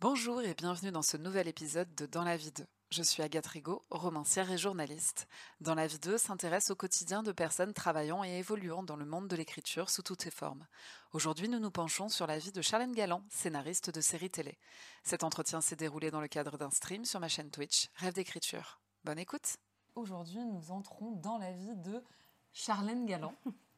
Bonjour et bienvenue dans ce nouvel épisode de Dans la vie 2. Je suis Agathe Rigaud, romancière et journaliste. Dans la vie 2 s'intéresse au quotidien de personnes travaillant et évoluant dans le monde de l'écriture sous toutes ses formes. Aujourd'hui, nous nous penchons sur la vie de Charlène Galland, scénariste de séries télé. Cet entretien s'est déroulé dans le cadre d'un stream sur ma chaîne Twitch, Rêve d'écriture. Bonne écoute Aujourd'hui, nous entrons dans la vie de Charlène Galland.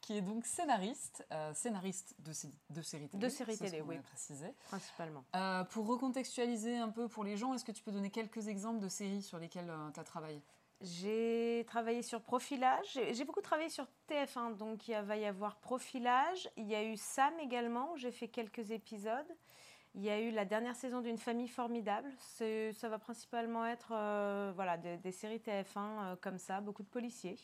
qui est donc scénariste, euh, scénariste de, de séries télé. De séries télé, oui. Précisé. Principalement. Euh, pour recontextualiser un peu pour les gens, est-ce que tu peux donner quelques exemples de séries sur lesquelles euh, tu as travaillé? J'ai travaillé sur Profilage. J'ai beaucoup travaillé sur TF1, donc il va y avoir Profilage. Il y a eu Sam également, où j'ai fait quelques épisodes. Il y a eu la dernière saison d'une famille formidable. Ça va principalement être voilà, des, des, séries TF1 comme ça, beaucoup de policiers.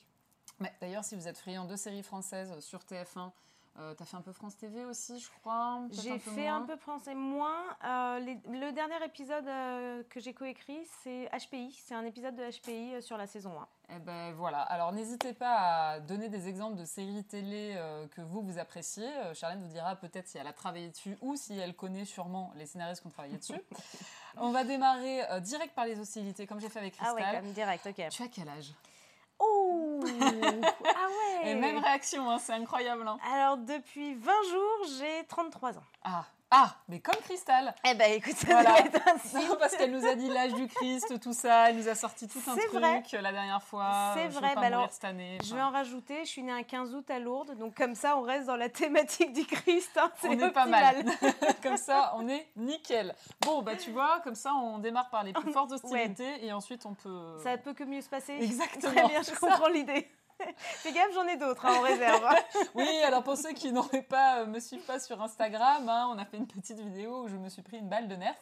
D'ailleurs, si vous êtes friand de séries françaises sur TF1, euh, tu as fait un peu France TV aussi, je crois J'ai fait un peu français moins. Euh, le dernier épisode euh, que j'ai coécrit, c'est HPI. C'est un épisode de HPI sur la saison 1. Eh ben voilà. Alors n'hésitez pas à donner des exemples de séries télé que vous vous appréciez. Charlène vous dira peut-être si elle a travaillé dessus ou si elle connaît sûrement les scénaristes qui ont travaillé dessus. On va démarrer direct par les hostilités, comme j'ai fait avec Cristal. Ah ouais, comme direct, ok. Tu as quel âge? Oh Ah ouais Et même réaction, hein, c'est incroyable. Hein. Alors, depuis 20 jours, j'ai 33 ans. Ah ah, mais comme Cristal. Eh ben écoute, ça voilà. doit être ainsi. Non, parce qu'elle nous a dit l'âge du Christ, tout ça. Elle nous a sorti tout un truc vrai. la dernière fois. C'est vrai. Bah alors, cette année. Je vais en rajouter. Je suis née un 15 août à Lourdes, donc comme ça, on reste dans la thématique du Christ. Hein, on est pas mal. comme ça, on est nickel. Bon, bah tu vois, comme ça, on démarre par les plus fortes hostilités et ensuite on peut. Ça peut que mieux se passer. Exactement. Très bien, je comprends l'idée. Fais gaffe, j'en ai d'autres hein, en réserve. oui, alors pour ceux qui n'auraient pas, euh, me suivent pas sur Instagram, hein, on a fait une petite vidéo où je me suis pris une balle de nerf.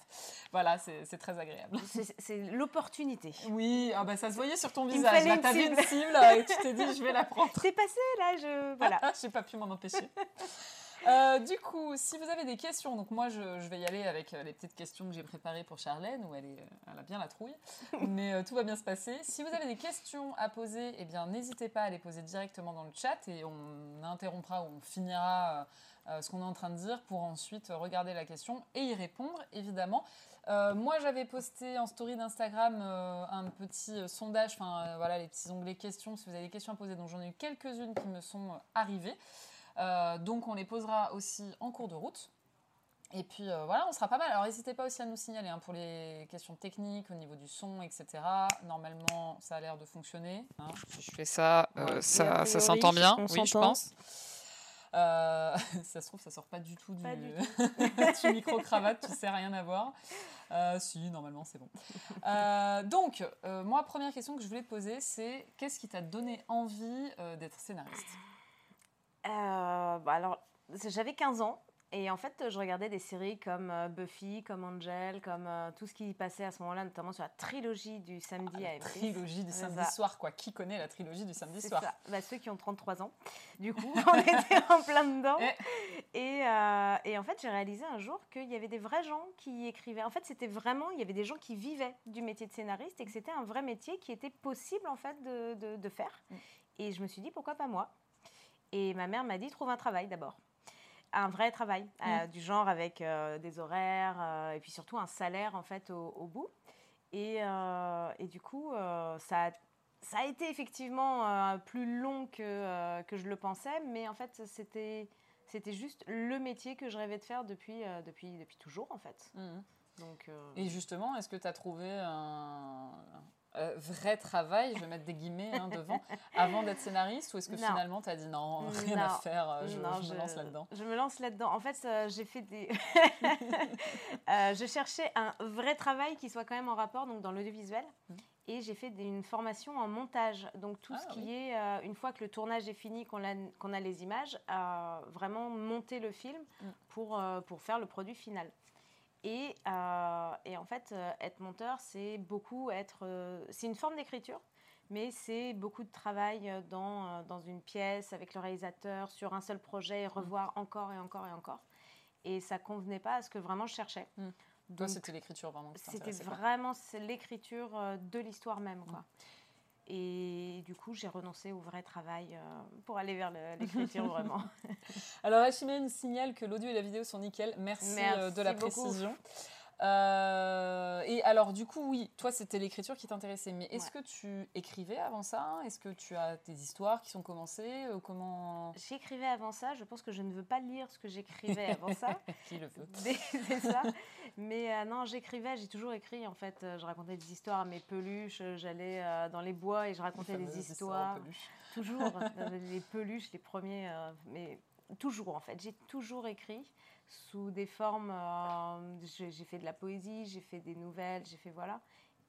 Voilà, c'est très agréable. C'est l'opportunité. Oui, ah bah, ça se voyait sur ton visage. Là, t'as vu une cible et tu t'es dit, je vais la prendre. C'est passé, là, je. Voilà. J'ai pas pu m'en empêcher. Euh, du coup, si vous avez des questions, donc moi je, vais y aller avec euh, les petites questions que j'ai préparées pour Charlène, où elle, est, elle a bien la trouille, mais euh, tout va bien se passer. Si vous avez des questions à poser, eh bien n'hésitez pas à les poser directement dans le chat et on interrompra ou on finira ce qu'on est en train de dire pour ensuite regarder la question et y répondre, évidemment. moi, j'avais posté en story d'Instagram un petit sondage, enfin voilà les petits onglets questions, si vous avez des questions à poser, donc j'en ai eu quelques-unes qui me sont arrivées. Euh, donc on les posera aussi en cours de route. Et puis euh, voilà, on sera pas mal. Alors n'hésitez pas aussi à nous signaler hein, pour les questions techniques au niveau du son, etc. Normalement, ça a l'air de fonctionner. Hein. Si je fais ça, euh, ça, ça s'entend bien. Oui, je pense. ça se trouve, ça sort pas du tout du, du micro-cravate, tu sais, rien à voir. si, normalement, c'est bon. donc, moi, première question que je voulais te poser, c'est qu'est-ce qui t'a donné envie d'être scénariste? Euh, bah alors, j'avais 15 ans. Et en fait, je regardais des séries comme euh, Buffy, comme Angel, comme euh, tout ce qui passait à ce moment-là, notamment sur la trilogie du samedi ah, à trilogie du samedi soir, quoi. Qui connaît la trilogie du samedi soir ça. Bah, Ceux qui ont 33 ans. Du coup, on était en plein dedans. Eh. Et, et, en fait, j'ai réalisé un jour qu'il y avait des vrais gens qui écrivaient. En fait, c'était vraiment, il y avait des gens qui vivaient du métier de scénariste et que c'était un vrai métier qui était possible, en fait, de, de, de faire. Mm. Et je me suis dit, pourquoi pas moi? Et ma mère m'a dit trouve un travail d'abord. Un vrai travail, euh, mm. du genre avec euh, des horaires euh, et puis surtout un salaire en fait au, bout. Et, et, du coup, ça, a, ça a été effectivement plus long que, que je le pensais, mais en fait, c'était, c'était juste le métier que je rêvais de faire depuis, depuis, depuis toujours en fait. Mm. Donc, Et justement, est-ce que tu as trouvé un, euh, vrai travail, je vais mettre des guillemets hein, devant, avant d'être scénariste Ou est-ce que finalement tu as dit non, rien à faire, euh, je, me lance là-dedans? Je me lance là-dedans. En fait, euh, j'ai fait des. je cherchais un vrai travail qui soit quand même en rapport donc dans l'audiovisuel. Mmh. Et j'ai fait une formation en montage. Donc tout ce ah qui est, une fois que le tournage est fini, qu'on a, qu'on a les images, vraiment monter le film mmh. pour, pour faire le produit final. Et, euh, et, en fait, euh, être monteur, c'est beaucoup être. Euh, c'est une forme d'écriture, mais c'est beaucoup de travail dans, dans une pièce avec le réalisateur sur un seul projet, et revoir encore et encore et encore. Et ça convenait pas à ce que vraiment je cherchais. Mmh. Toi, c'était l'écriture vraiment. C'était vraiment l'écriture de l'histoire même, quoi. Mmh. Et du coup, j'ai renoncé au vrai travail euh, pour aller vers l'écriture vraiment. Alors, Hachimé nous signale que l'audio et la vidéo sont nickel. Merci, euh, de la précision. Euh, et alors, du coup, oui, toi, c'était l'écriture qui t'intéressait. Mais est-ce que tu écrivais avant ça? Est-ce que tu as des histoires qui sont commencées? Euh, Comment? J'écrivais avant ça. Je pense que je ne veux pas lire ce que j'écrivais avant ça. qui le veut C'est ça. Mais euh, non, j'écrivais. J'ai toujours écrit. En fait, je racontais des histoires à mes peluches. J'allais dans les bois et je racontais des histoires. toujours les peluches, les premiers. mais toujours, en fait, j'ai toujours écrit sous des formes. Euh, j'ai fait de la poésie, j'ai fait des nouvelles, j'ai fait voilà.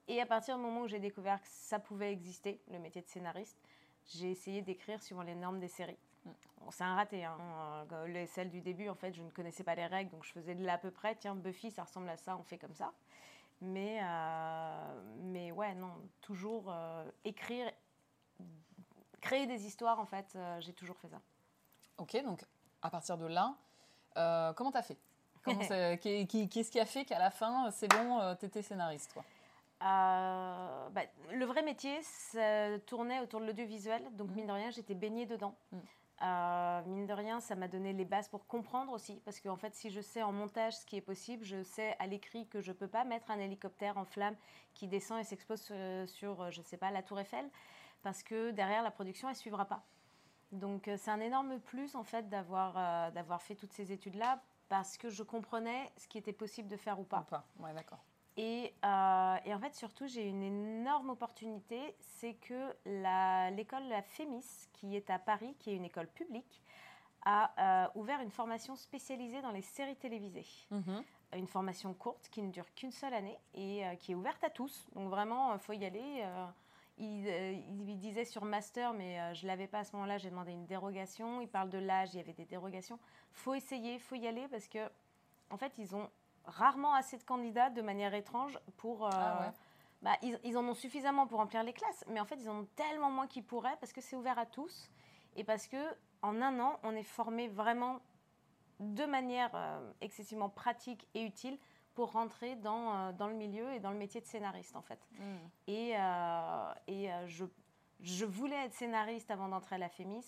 Et à partir du moment où j'ai découvert que ça pouvait exister, le métier de scénariste, j'ai essayé d'écrire suivant les normes des séries. Mm. c'est un raté. Hein. Euh, les, celles du début, en fait, je ne connaissais pas les règles, donc je faisais de l'à peu près. Tiens, Buffy, ça ressemble à ça, on fait comme ça. Mais, euh, mais ouais, non, toujours écrire, créer des histoires, en fait, j'ai toujours fait ça. Ok, donc à partir de là, euh, comment t'as fait? Qu'est-ce qui a fait qu'à la fin, c'est bon, euh, t'étais scénariste toi euh, bah, le vrai métier, ça tournait autour de l'audiovisuel, donc mm. mine de rien, j'étais baignée dedans. Mm. mine de rien, ça m'a donné les bases pour comprendre aussi, parce qu'en fait, si je sais en montage ce qui est possible, je sais à l'écrit que je ne peux pas mettre un hélicoptère en flamme qui descend et s'expose sur, sur, je sais pas, la Tour Eiffel, parce que derrière la production, elle suivra pas. Donc euh, c'est un énorme plus en fait d'avoir euh, d'avoir fait toutes ces études-là parce que je comprenais ce qui était possible de faire ou pas. Ou pas, ouais, d'accord. Et, euh, et, en fait, surtout, j'ai une énorme opportunité, c'est que l'école la, FEMIS, qui est à Paris, qui est une école publique, a ouvert une formation spécialisée dans les séries télévisées. Mhm. Une formation courte qui ne dure qu'une seule année et qui est ouverte à tous. Donc vraiment, il faut y aller. Euh, il, disait sur master, mais euh, je ne l'avais pas à ce moment-là, j'ai demandé une dérogation. Il parle de l'âge, il y avait des dérogations. faut essayer, faut y aller parce que, en fait, ils ont rarement assez de candidats de manière étrange pour. Euh, ah bah, ils, en ont suffisamment pour remplir les classes, mais en fait, ils en ont tellement moins qu'ils pourraient parce que c'est ouvert à tous et parce que en un an, on est formé vraiment de manière excessivement pratique et utile pour rentrer dans, euh, dans le milieu et dans le métier de scénariste en fait. Mm. Et, euh, et euh, je, je voulais être scénariste avant d'entrer à la FEMIS.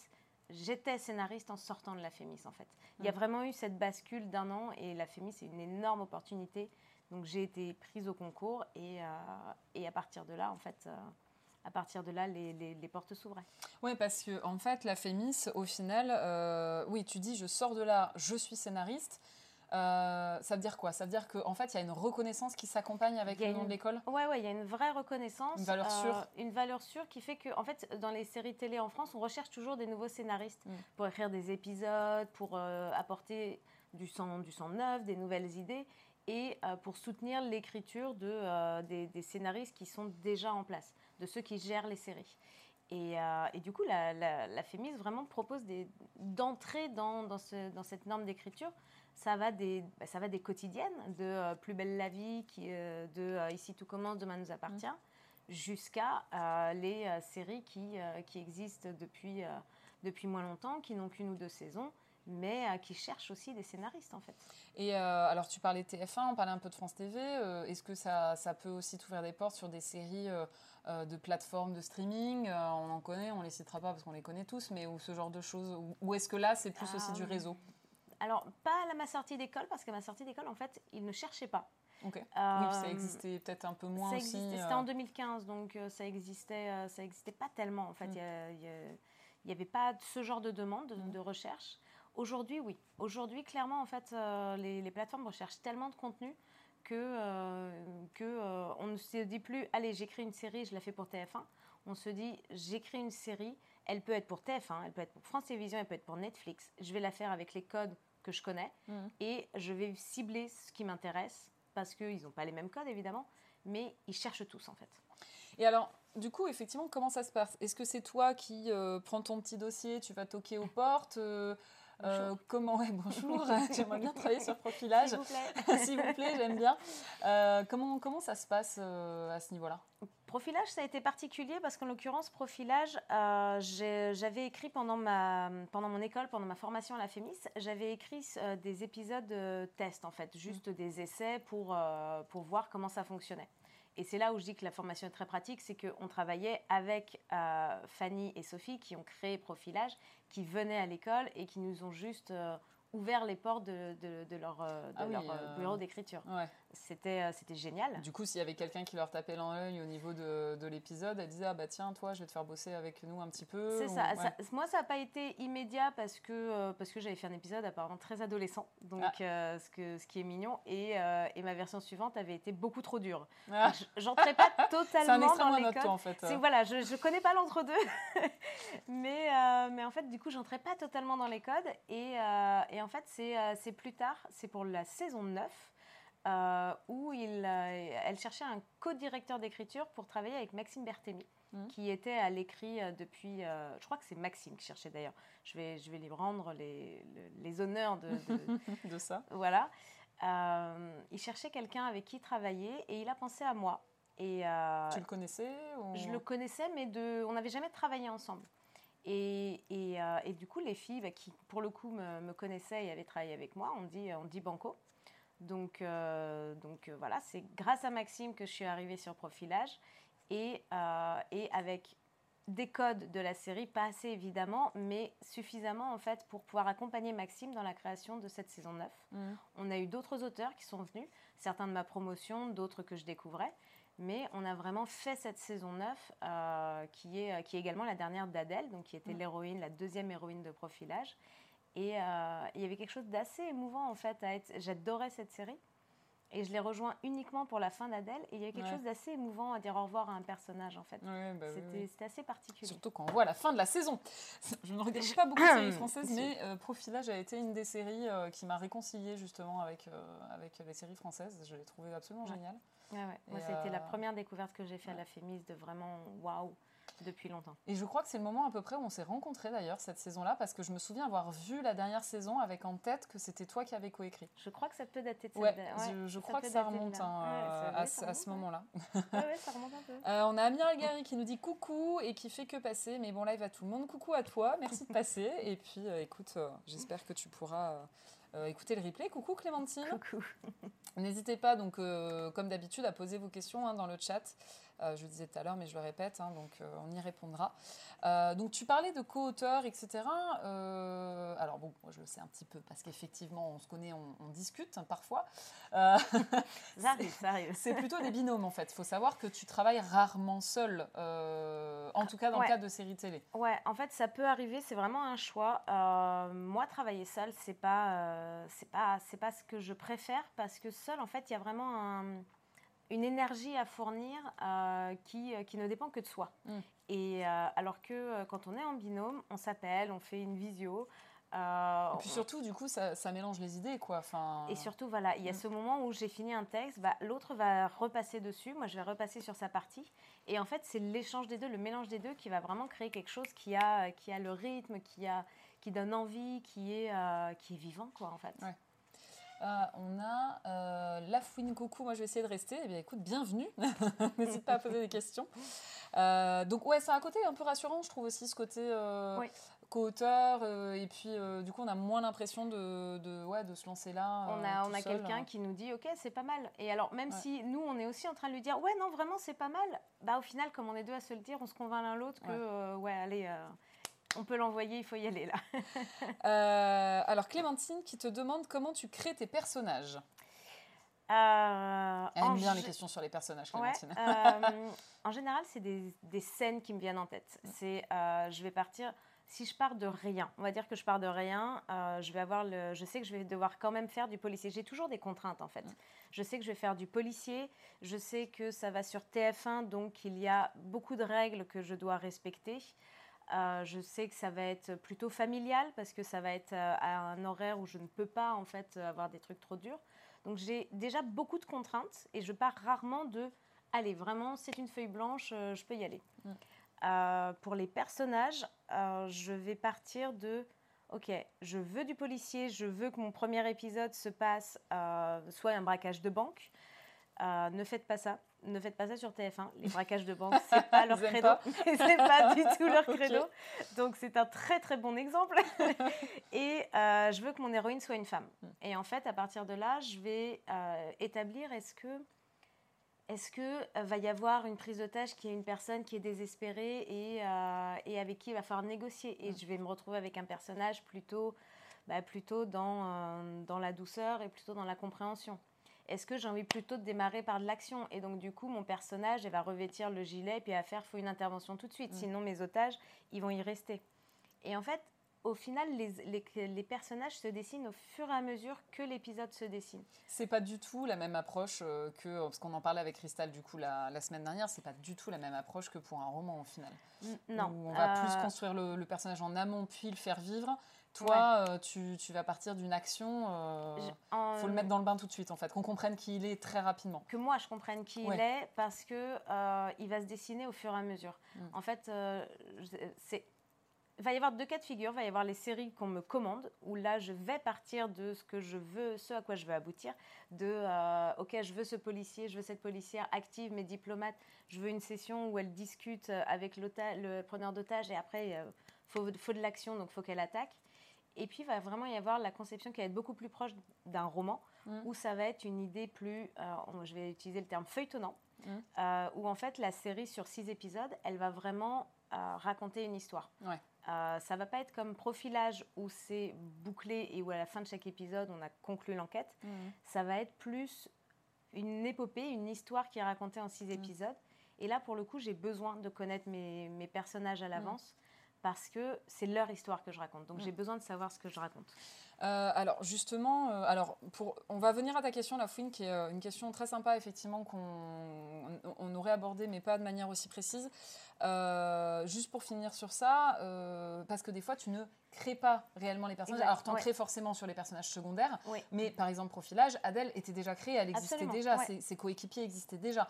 J'étais scénariste en sortant de la FEMIS en fait. Il y a mm. vraiment eu cette bascule d'un an et la FEMIS c'est une énorme opportunité. Donc j'ai été prise au concours et, et à partir de là en fait à partir de là, les, les, les portes s'ouvraient. Oui, parce que en fait, la FEMIS, au final, oui, tu dis, je sors de là, je suis scénariste, euh, ça veut dire quoi? Ça veut dire qu'en fait, il y a une reconnaissance qui s'accompagne avec le nom de l'école? Oui, ouais, il y a une vraie reconnaissance. Une valeur sûre euh, Une valeur sûre qui fait que, en fait, dans les séries télé en France, on recherche toujours des nouveaux scénaristes mm. pour écrire des épisodes, pour euh, apporter du sang, du sang neuf, des nouvelles idées et pour soutenir l'écriture de, des, scénaristes qui sont déjà en place, de ceux qui gèrent les séries. Et, et du coup, la, la, FEMIS vraiment propose d'entrer dans, dans, ce, dans cette norme d'écriture ça va des, bah, ça va des quotidiennes, de euh, Plus belle la vie, qui, euh, de euh, Ici tout commence, demain nous appartient, mm. jusqu'à les séries qui, qui existent depuis, depuis moins longtemps, qui n'ont qu'une ou deux saisons, mais qui cherchent aussi des scénaristes en fait. Et alors tu parlais de TF1, on parlait un peu de France TV, est-ce que ça, ça peut aussi t'ouvrir des portes sur des séries de plateformes de streaming On en connaît, on les citera pas parce qu'on les connaît tous, mais ou ce genre de choses, ou, est-ce que là c'est plus aussi du ah, réseau? Alors, pas à ma sortie d'école, parce qu'à ma sortie d'école, en fait, ils ne cherchaient pas. Ok. oui, ça euh, existait peut-être un peu moins ça aussi. C'était en 2015, euh. donc euh, ça existait, ça existait pas tellement. En fait, mm. il n'y avait pas ce genre de demande, mm. de recherche. Aujourd'hui, oui. Aujourd'hui, clairement, en fait, les, plateformes recherchent tellement de contenu que, que on ne se dit plus, allez, j'écris une série, je la fais pour TF1. On se dit, j'écris une série, elle peut être pour TF1, elle peut être pour France Télévisions, elle peut être pour Netflix. Je vais la faire avec les codes que je connais mm. et je vais cibler ce qui m'intéresse parce qu'ils n'ont pas les mêmes codes évidemment, mais ils cherchent tous en fait. Et alors, du coup, effectivement, comment ça se passe? Est-ce que c'est toi qui euh, prends ton petit dossier, tu vas toquer aux portes euh, euh, comment ouais, bonjour, j'aimerais bien travailler sur profilage. S'il vous plaît. S'il vous plaît, j'aime bien. comment, comment ça se passe à ce niveau-là? Profilage, ça a été particulier parce qu'en l'occurrence, profilage, euh, j'avais écrit pendant, ma, pendant mon école, pendant ma formation à la FEMIS, j'avais écrit euh, des épisodes de test, en fait, juste mm. des essais pour, euh, pour voir comment ça fonctionnait. Et c'est là où je dis que la formation est très pratique, c'est qu'on travaillait avec Fanny et Sophie qui ont créé Profilage, qui venaient à l'école et qui nous ont juste ouvert les portes de, de, leur, ah bureau d'écriture. euh, c'était génial. Du coup, s'il y avait quelqu'un qui leur tapait dans l'œil au niveau de, de l'épisode, elle disait ah bah tiens toi je vais te faire bosser avec nous un petit peu. C'est ça, Moi ça n'a pas été immédiat parce que euh, parce que j'avais fait un épisode apparemment très adolescent, donc ah. euh, ce que ce qui est mignon et, et, ma version suivante avait été beaucoup trop dure. Ah. J'entrais pas totalement dans les codes. en fait. Voilà, je je connais pas l'entre deux, mais mais en fait du coup j'entrais pas totalement dans les codes et, et en fait c'est plus tard, c'est pour la saison 9 euh, où il, euh, elle cherchait un co-directeur d'écriture pour travailler avec Maxime Berthemi, mmh. qui était à l'écrit euh, depuis. je crois que c'est Maxime qui cherchait d'ailleurs. Je vais, je vais lui rendre les, les, honneurs de, de, ça. Voilà. il cherchait quelqu'un avec qui travailler et il a pensé à moi. Et, tu le connaissais Je le connaissais, mais de, on n'avait jamais travaillé ensemble. Et, et, et, du coup, les filles bah, qui, pour le coup, me, me, connaissaient et avaient travaillé avec moi, on dit, on dit banco. Donc, euh, donc euh, voilà, c'est grâce à Maxime que je suis arrivée sur Profilage et, euh, et, avec des codes de la série, pas assez évidemment, mais suffisamment en fait pour pouvoir accompagner Maxime dans la création de cette saison 9. Mmh. On a eu d'autres auteurs qui sont venus, certains de ma promotion, d'autres que je découvrais, mais on a vraiment fait cette saison 9 qui, est, qui est également la dernière d'Adèle, donc qui était mmh. l'héroïne, la deuxième héroïne de Profilage. Et euh, il y avait quelque chose d'assez émouvant en fait être. J'adorais cette série. Et je l'ai rejoint uniquement pour la fin d'Adèle. Et il y avait quelque chose d'assez émouvant à dire au revoir à un personnage, en fait. Bah c'était assez particulier. Surtout quand on voit la fin de la saison. Je ne regarde pas beaucoup de séries françaises, mais euh, Profilage a été une des séries euh, qui m'a réconciliée justement avec, avec les séries françaises. Je l'ai trouvé absolument géniale. Moi, c'était la première découverte que j'ai fait à la Fémis de vraiment waouh depuis longtemps. Et je crois que c'est le moment à peu près où on s'est rencontrés d'ailleurs cette saison-là, parce que je me souviens avoir vu la dernière saison avec en tête que c'était toi qui avais coécrit. Je crois que ça peut dater de ouais, ouais, je, crois que ça remonte hein, à, ce moment-là. ouais, ça remonte un peu. Euh, on a Amiral Gary qui nous dit coucou et qui fait que passer, mais bon il va tout le monde. Coucou à toi, merci de passer. et puis euh, écoute, euh, j'espère que tu pourras euh, écoutez le replay. Coucou Clémentine. Coucou. N'hésitez pas, donc, euh, comme d'habitude, à poser vos questions hein, dans le chat. Euh, je le disais tout à l'heure, mais je le répète, hein, donc on y répondra. donc tu parlais de co-auteur, etc. alors bon, moi je le sais un petit peu parce qu'effectivement on se connaît, on, discute hein, parfois. C'est plutôt des binômes en fait. Il faut savoir que tu travailles rarement seul, en tout cas dans le cadre de séries télé. Ouais, en fait ça peut arriver, c'est vraiment un choix. moi travailler seul, c'est pas euh, c'est pas c'est pas ce que je préfère parce que seul en fait il y a vraiment une énergie à fournir euh, qui, euh, qui ne dépend que de soi. Mm. Et alors que quand on est en binôme, on s'appelle, on fait une visio. et puis surtout, du coup, ça, ça, mélange les idées, quoi. Enfin... Et surtout, voilà, il y a mm. ce moment où j'ai fini un texte, bah, l'autre va repasser dessus, moi je vais repasser sur sa partie. Et en fait, c'est l'échange des deux, le mélange des deux qui va vraiment créer quelque chose qui a, qui a le rythme, qui a, qui donne envie, qui est, euh, qui est vivant, quoi, en fait. Euh, on a euh, Lafouine Coucou, moi je vais essayer de rester. Eh bien écoute, bienvenue. N'hésite pas à poser des questions. Euh, donc ouais, c'est un côté un peu rassurant, je trouve aussi ce côté co-auteur. et puis du coup, on a moins l'impression de, de, ouais, de se lancer là. on a, on a quelqu'un qui nous dit, ok, c'est pas mal. Et alors même si nous, on est aussi en train de lui dire, ouais, non, vraiment, c'est pas mal. Bah au final, comme on est deux à se le dire, on se convainc l'un l'autre que, ouais, allez on peut l'envoyer, il faut y aller là. Euh, alors Clémentine qui te demande comment tu crées tes personnages. Euh, Elle aime bien les questions sur les personnages, Clémentine. Euh, en général, c'est des, scènes qui me viennent en tête. C'est, je vais partir. Si je pars de rien, on va dire que je pars de rien, je vais avoir le, je sais que je vais devoir quand même faire du policier. J'ai toujours des contraintes en fait. Je sais que je vais faire du policier. Je sais que ça va sur TF1, donc il y a beaucoup de règles que je dois respecter. Euh, je sais que ça va être plutôt familial parce que ça va être euh, à un horaire où je ne peux pas en fait avoir des trucs trop durs. Donc j'ai déjà beaucoup de contraintes et je pars rarement de allez vraiment c'est une feuille blanche, euh, je peux y aller. Mm. pour les personnages, je vais partir de ok, je veux du policier, je veux que mon premier épisode se passe soit un braquage de banque. ne faites pas ça ne faites pas ça sur TF1. Les braquages de banque, c'est pas leur credo. c'est pas du tout leur credo. Donc c'est un très très bon exemple. et euh, je veux que mon héroïne soit une femme. Hmm. Et en fait, à partir de là, je vais euh, établir est-ce que est-ce que euh, va y avoir une prise d'otage qui est une personne qui est désespérée et, et, avec qui il va falloir négocier. Et hmm. je vais me retrouver avec un personnage plutôt, bah, plutôt dans, dans la douceur et plutôt dans la compréhension. Est-ce que j'ai envie plutôt de démarrer par de l'action Et donc, du coup, mon personnage, elle va revêtir le gilet et puis à faire, faut une intervention tout de suite. Mm. Sinon, mes otages, ils vont y rester. Et en fait, au final, les, les, personnages se dessinent au fur et à mesure que l'épisode se dessine. C'est pas du tout la même approche euh, que, parce qu'on en parlait avec Cristal du coup la, la semaine dernière, c'est pas du tout la même approche que pour un roman au final. non. Où on va plus euh, construire le, personnage en amont puis le faire vivre. Toi, euh, tu, tu, vas partir d'une action. Il faut le mettre dans le bain tout de suite en fait, qu'on comprenne qui il est très rapidement. Que moi je comprenne qui il est parce que il va se dessiner au fur et à mesure. Mm. En fait, c'est il va y avoir deux cas de figure. Il va y avoir les séries qu'on me commande, où là, je vais partir de ce que je veux, ce à quoi je veux aboutir. De, euh, OK, je veux ce policier, je veux cette policière active, mais diplomate. Je veux une session où elle discute avec le preneur d'otage et après, il faut, faut, de l'action, donc il faut qu'elle attaque. Et puis, il va vraiment y avoir la conception qui va être beaucoup plus proche d'un roman, mmh. où ça va être une idée plus, euh, je vais utiliser le terme feuilletonnant, mmh. euh, où en fait, la série sur six épisodes, elle va vraiment raconter une histoire. Ouais. Euh, ça va pas être comme profilage où c'est bouclé et où à la fin de chaque épisode on a conclu l'enquête. Mmh. Ça va être plus une épopée, une histoire qui est racontée en six épisodes. Et là, pour le coup, j'ai besoin de connaître mes, mes personnages à l'avance parce que c'est leur histoire que je raconte. Donc j'ai besoin de savoir ce que je raconte. Euh, alors justement, euh, alors pour, on va venir à ta question, la fouine, qui est euh, une question très sympa, effectivement, qu'on on aurait abordée, mais pas de manière aussi précise. juste pour finir sur ça, parce que des fois, tu ne crées pas réellement les personnages. alors, tu en crées forcément sur les personnages secondaires, mais par exemple, profilage, Adèle était déjà créée, elle existait déjà, ses, coéquipiers existaient déjà.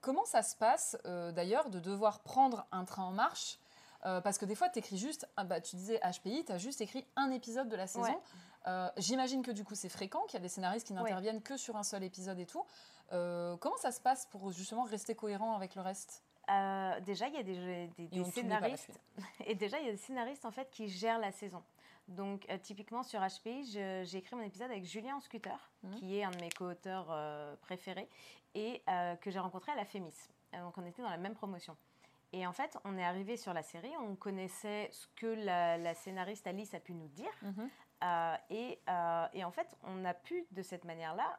comment ça se passe, d'ailleurs, de devoir prendre un train en marche euh, parce que des fois, tu écris juste, ah bah, tu disais HPI, tu as juste écrit un épisode de la saison. Euh, j'imagine que du coup, c'est fréquent, qu'il y a des scénaristes qui n'interviennent que sur un seul épisode et tout. Euh, comment ça se passe pour justement rester cohérent avec le reste? Déjà, il y a des, scénaristes. Et déjà, il y a des scénaristes en fait qui gèrent la saison. Donc, typiquement sur HPI, j'ai écrit mon épisode avec Julien Scooter, mmh. qui est un de mes co-auteurs préférés, et que j'ai rencontré à la FEMIS. Donc, on était dans la même promotion. Et en fait, on est arrivé sur la série, on connaissait ce que la, scénariste Alice a pu nous dire. Mhm. Euh, et, euh, et, en fait, on a pu, de cette manière-là,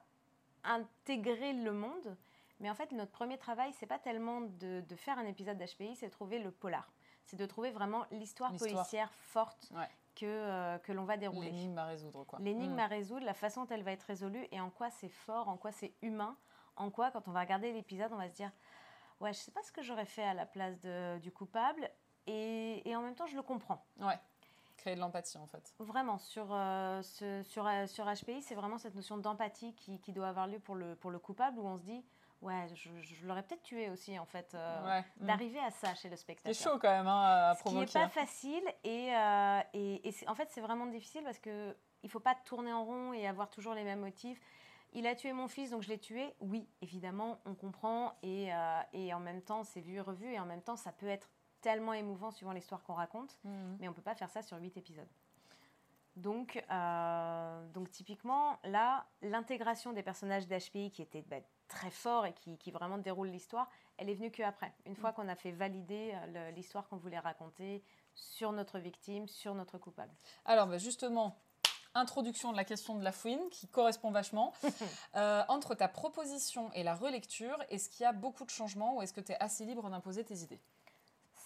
intégrer le monde. Mais en fait, notre premier travail, c'est pas tellement de, faire un épisode d'HPI, c'est de trouver le polar. C'est de trouver vraiment l'histoire policière forte que, euh, que l'on va dérouler. L'énigme à résoudre, quoi. L'énigme mm. à résoudre, la façon dont elle va être résolue et en quoi c'est fort, en quoi c'est humain, en quoi, quand on va regarder l'épisode, on va se dire ouais, je sais pas ce que j'aurais fait à la place de, du coupable, et, et, en même temps, je le comprends. Ouais, créer de l'empathie en fait. Vraiment, sur, euh, ce, sur, euh, sur HPI, c'est vraiment cette notion d'empathie qui, qui, doit avoir lieu pour le, pour le coupable, où on se dit, ouais, je, je l'aurais peut-être tué aussi en fait, euh, mm. d'arriver à ça chez le spectateur. C'est chaud quand même hein, à provoquer. Ce qui n'est pas facile, et, et, et en fait, c'est vraiment difficile parce que il faut pas tourner en rond et avoir toujours les mêmes motifs il a tué mon fils, donc je l'ai tué. Oui, évidemment, on comprend. Et, euh, et en même temps, c'est vu et revu. Et en même temps, ça peut être tellement émouvant suivant l'histoire qu'on raconte. Mhm. Mais on ne peut pas faire ça sur huit épisodes. Donc, euh, donc typiquement, là, l'intégration des personnages d'HPI qui était bah, très fort et qui, qui vraiment déroule l'histoire, elle est venue qu'après. Une fois mhm. qu'on a fait valider euh, l'histoire qu'on voulait raconter sur notre victime, sur notre coupable. Alors, bah, justement, introduction de la question de la fouine qui correspond vachement. Euh, entre ta proposition et la relecture, est-ce qu'il y a beaucoup de changements ou est-ce que tu es assez libre d'imposer tes idées?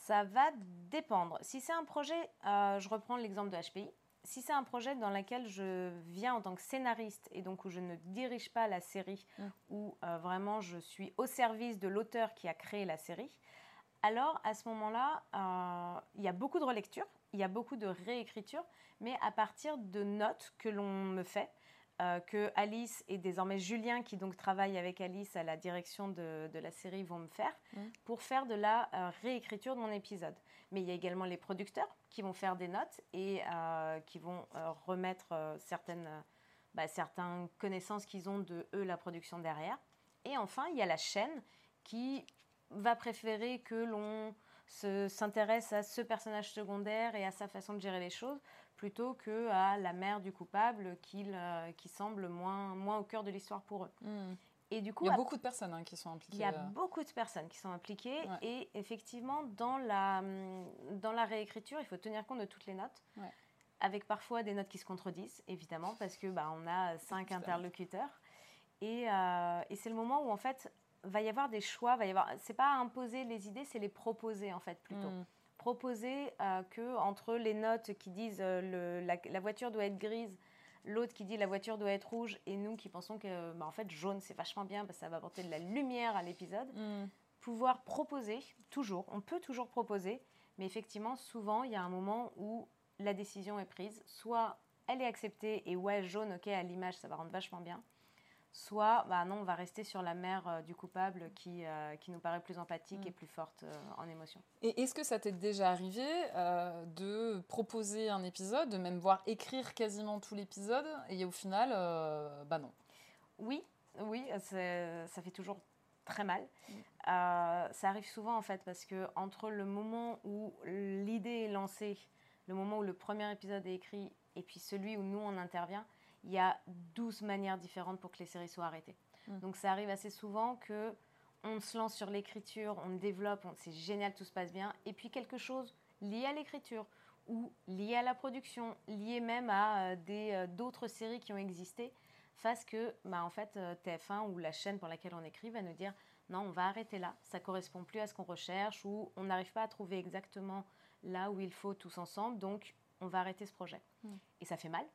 Ça va dépendre. Si c'est un projet, euh, je reprends l'exemple de HPI. Si c'est un projet dans lequel je viens en tant que scénariste et donc où je ne dirige pas la série, mm. où euh, vraiment je suis au service de l'auteur qui a créé la série, alors à ce moment-là, il y a beaucoup de relecture, il y a beaucoup de réécriture, mais à partir de notes que l'on me fait, euh, que Alice et désormais Julien, qui donc travaille avec Alice à la direction de, la série, vont me faire mmh. pour faire de la euh, réécriture de mon épisode. Mais il y a également les producteurs qui vont faire des notes et euh, qui vont remettre certaines, bah, certaines connaissances qu'ils ont de eux, la production derrière. Et enfin, il y a la chaîne qui va préférer que l'on s'intéresse à ce personnage secondaire et à sa façon de gérer les choses plutôt que à la mère du coupable qui, euh, qui semble moins, moins au cœur de l'histoire pour eux. Hmm. Et du coup, il y a beaucoup de personnes hein, qui sont impliquées. Il y a euh. beaucoup de personnes qui sont impliquées et effectivement dans la, dans la réécriture, il faut tenir compte de toutes les notes. Avec parfois des notes qui se contredisent, évidemment, parce que bah, on a cinq interlocuteurs. Et, et c'est le moment où en fait va y avoir des choix, va y avoir. C'est pas imposer les idées, c'est les proposer en fait plutôt. Mm. Proposer que entre les notes qui disent le, la, voiture doit être grise, l'autre qui dit la voiture doit être rouge, et nous qui pensons que bah, en fait jaune c'est vachement bien parce que ça va apporter de la lumière à l'épisode. Mm. Pouvoir proposer toujours, on peut toujours proposer, mais effectivement souvent il y a un moment où la décision est prise, soit elle est acceptée et ouais jaune ok à l'image ça va rendre vachement bien, soit bah non, on va rester sur la mer euh, du coupable qui, euh, qui nous paraît plus empathique et mm. plus forte euh, en émotion. Et est-ce que ça t'est déjà arrivé de proposer un épisode, de même voir écrire quasiment tout l'épisode, et au final, bah non? Oui, oui, ça fait toujours très mal. Mm. ça arrive souvent en fait parce que entre le moment où l'idée est lancée, le moment où le premier épisode est écrit, et puis celui où nous on intervient, il y a 12 manières différentes pour que les séries soient arrêtées. Mm. Donc ça arrive assez souvent que on se lance sur l'écriture, on développe, c'est génial, tout se passe bien, et puis quelque chose lié à l'écriture ou lié à la production, lié même à euh, des euh, d'autres séries qui ont existé, fasse que, bah, en fait, euh, TF1 ou la chaîne pour laquelle on écrit va nous dire non, on va arrêter là, ça correspond plus à ce qu'on recherche ou on n'arrive pas à trouver exactement là où il faut tous ensemble, donc on va arrêter ce projet. Mm. Et ça fait mal,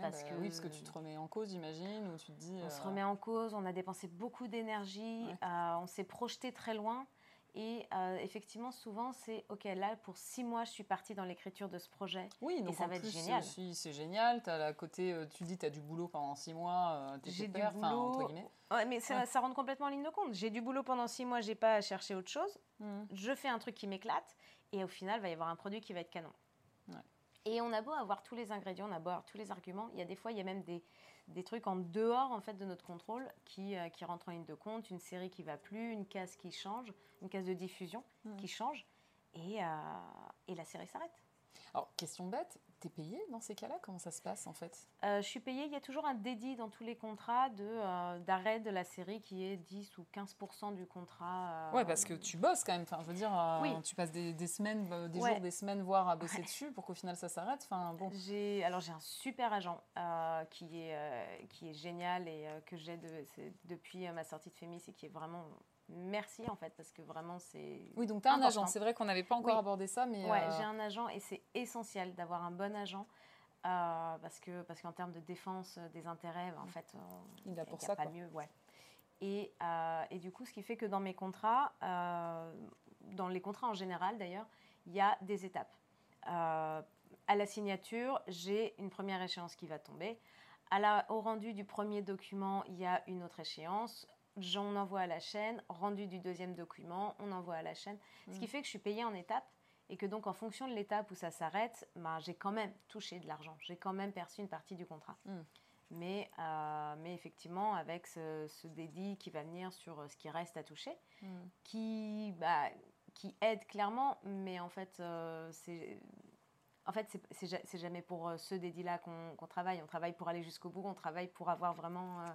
parce bah que, oui, parce que tu te remets en cause, j'imagine, ou tu te dis. On se euh, remet en cause, on a dépensé beaucoup d'énergie, euh, on s'est projeté très loin. Et euh, effectivement, souvent, c'est OK, là, pour six mois, je suis partie dans l'écriture de ce projet. Oui, donc et ça va être génial. C'est génial. As la côté, tu dis, tu as du boulot pendant six mois, J'ai du boulot. entre guillemets. Ouais, mais ça, ça, rentre complètement en ligne de compte. J'ai du boulot pendant six mois, j'ai pas à chercher autre chose. Mmh. Je fais un truc qui m'éclate. Et au final, il va y avoir un produit qui va être canon. Et on a beau avoir tous les ingrédients, on a beau avoir tous les arguments, il y a des fois, il y a même des, des trucs en dehors en fait de notre contrôle qui, euh, qui rentrent en ligne de compte, une série qui va plus, une case qui change, une case de diffusion mmh. qui change, et, euh, et la série s'arrête. Alors, question bête, tu es payé dans ces cas-là? Comment ça se passe en fait? Euh, Je suis payée, il y a toujours un dédit dans tous les contrats de, euh, d'arrêt de la série qui est 10 ou 15% du contrat. Euh, ouais, parce que tu bosses quand même. Enfin, je veux dire, tu passes des, des semaines, des jours, des semaines, voire à bosser dessus pour qu'au final ça s'arrête. Enfin, bon. j'ai, alors, j'ai un super agent qui, est, qui est génial et que j'ai de, depuis ma sortie de Fémis et qui est vraiment merci en fait, parce que vraiment c'est. Oui, donc tu as un agent. C'est vrai qu'on n'avait pas encore abordé ça, mais. Ouais, euh, j'ai un agent et c'est essentiel d'avoir un bon agent. Euh, parce que parce qu'en termes de défense des intérêts, bah, en fait, il a pour ça pas mieux, ouais. Et, euh, et, du coup, ce qui fait que dans mes contrats, dans les contrats en général d'ailleurs, il y a des étapes. à la signature, j'ai une première échéance qui va tomber. À la, au rendu du premier document, il y a une autre échéance j'en envoie à la chaîne, rendu du deuxième document, on envoie à la chaîne. Ce qui mm. fait que je suis payée en étapes et que donc en fonction de l'étape où ça s'arrête, bah, j'ai quand même touché de l'argent, j'ai quand même perçu une partie du contrat. Mm. Mais, euh, mais effectivement, avec ce, ce, dédit qui va venir sur euh, ce qui reste à toucher, mm. qui, bah, qui aide clairement, mais en fait, euh, c'est... En fait, c'est jamais pour ce dédit-là qu'on travaille. On travaille pour aller jusqu'au bout. On travaille pour avoir vraiment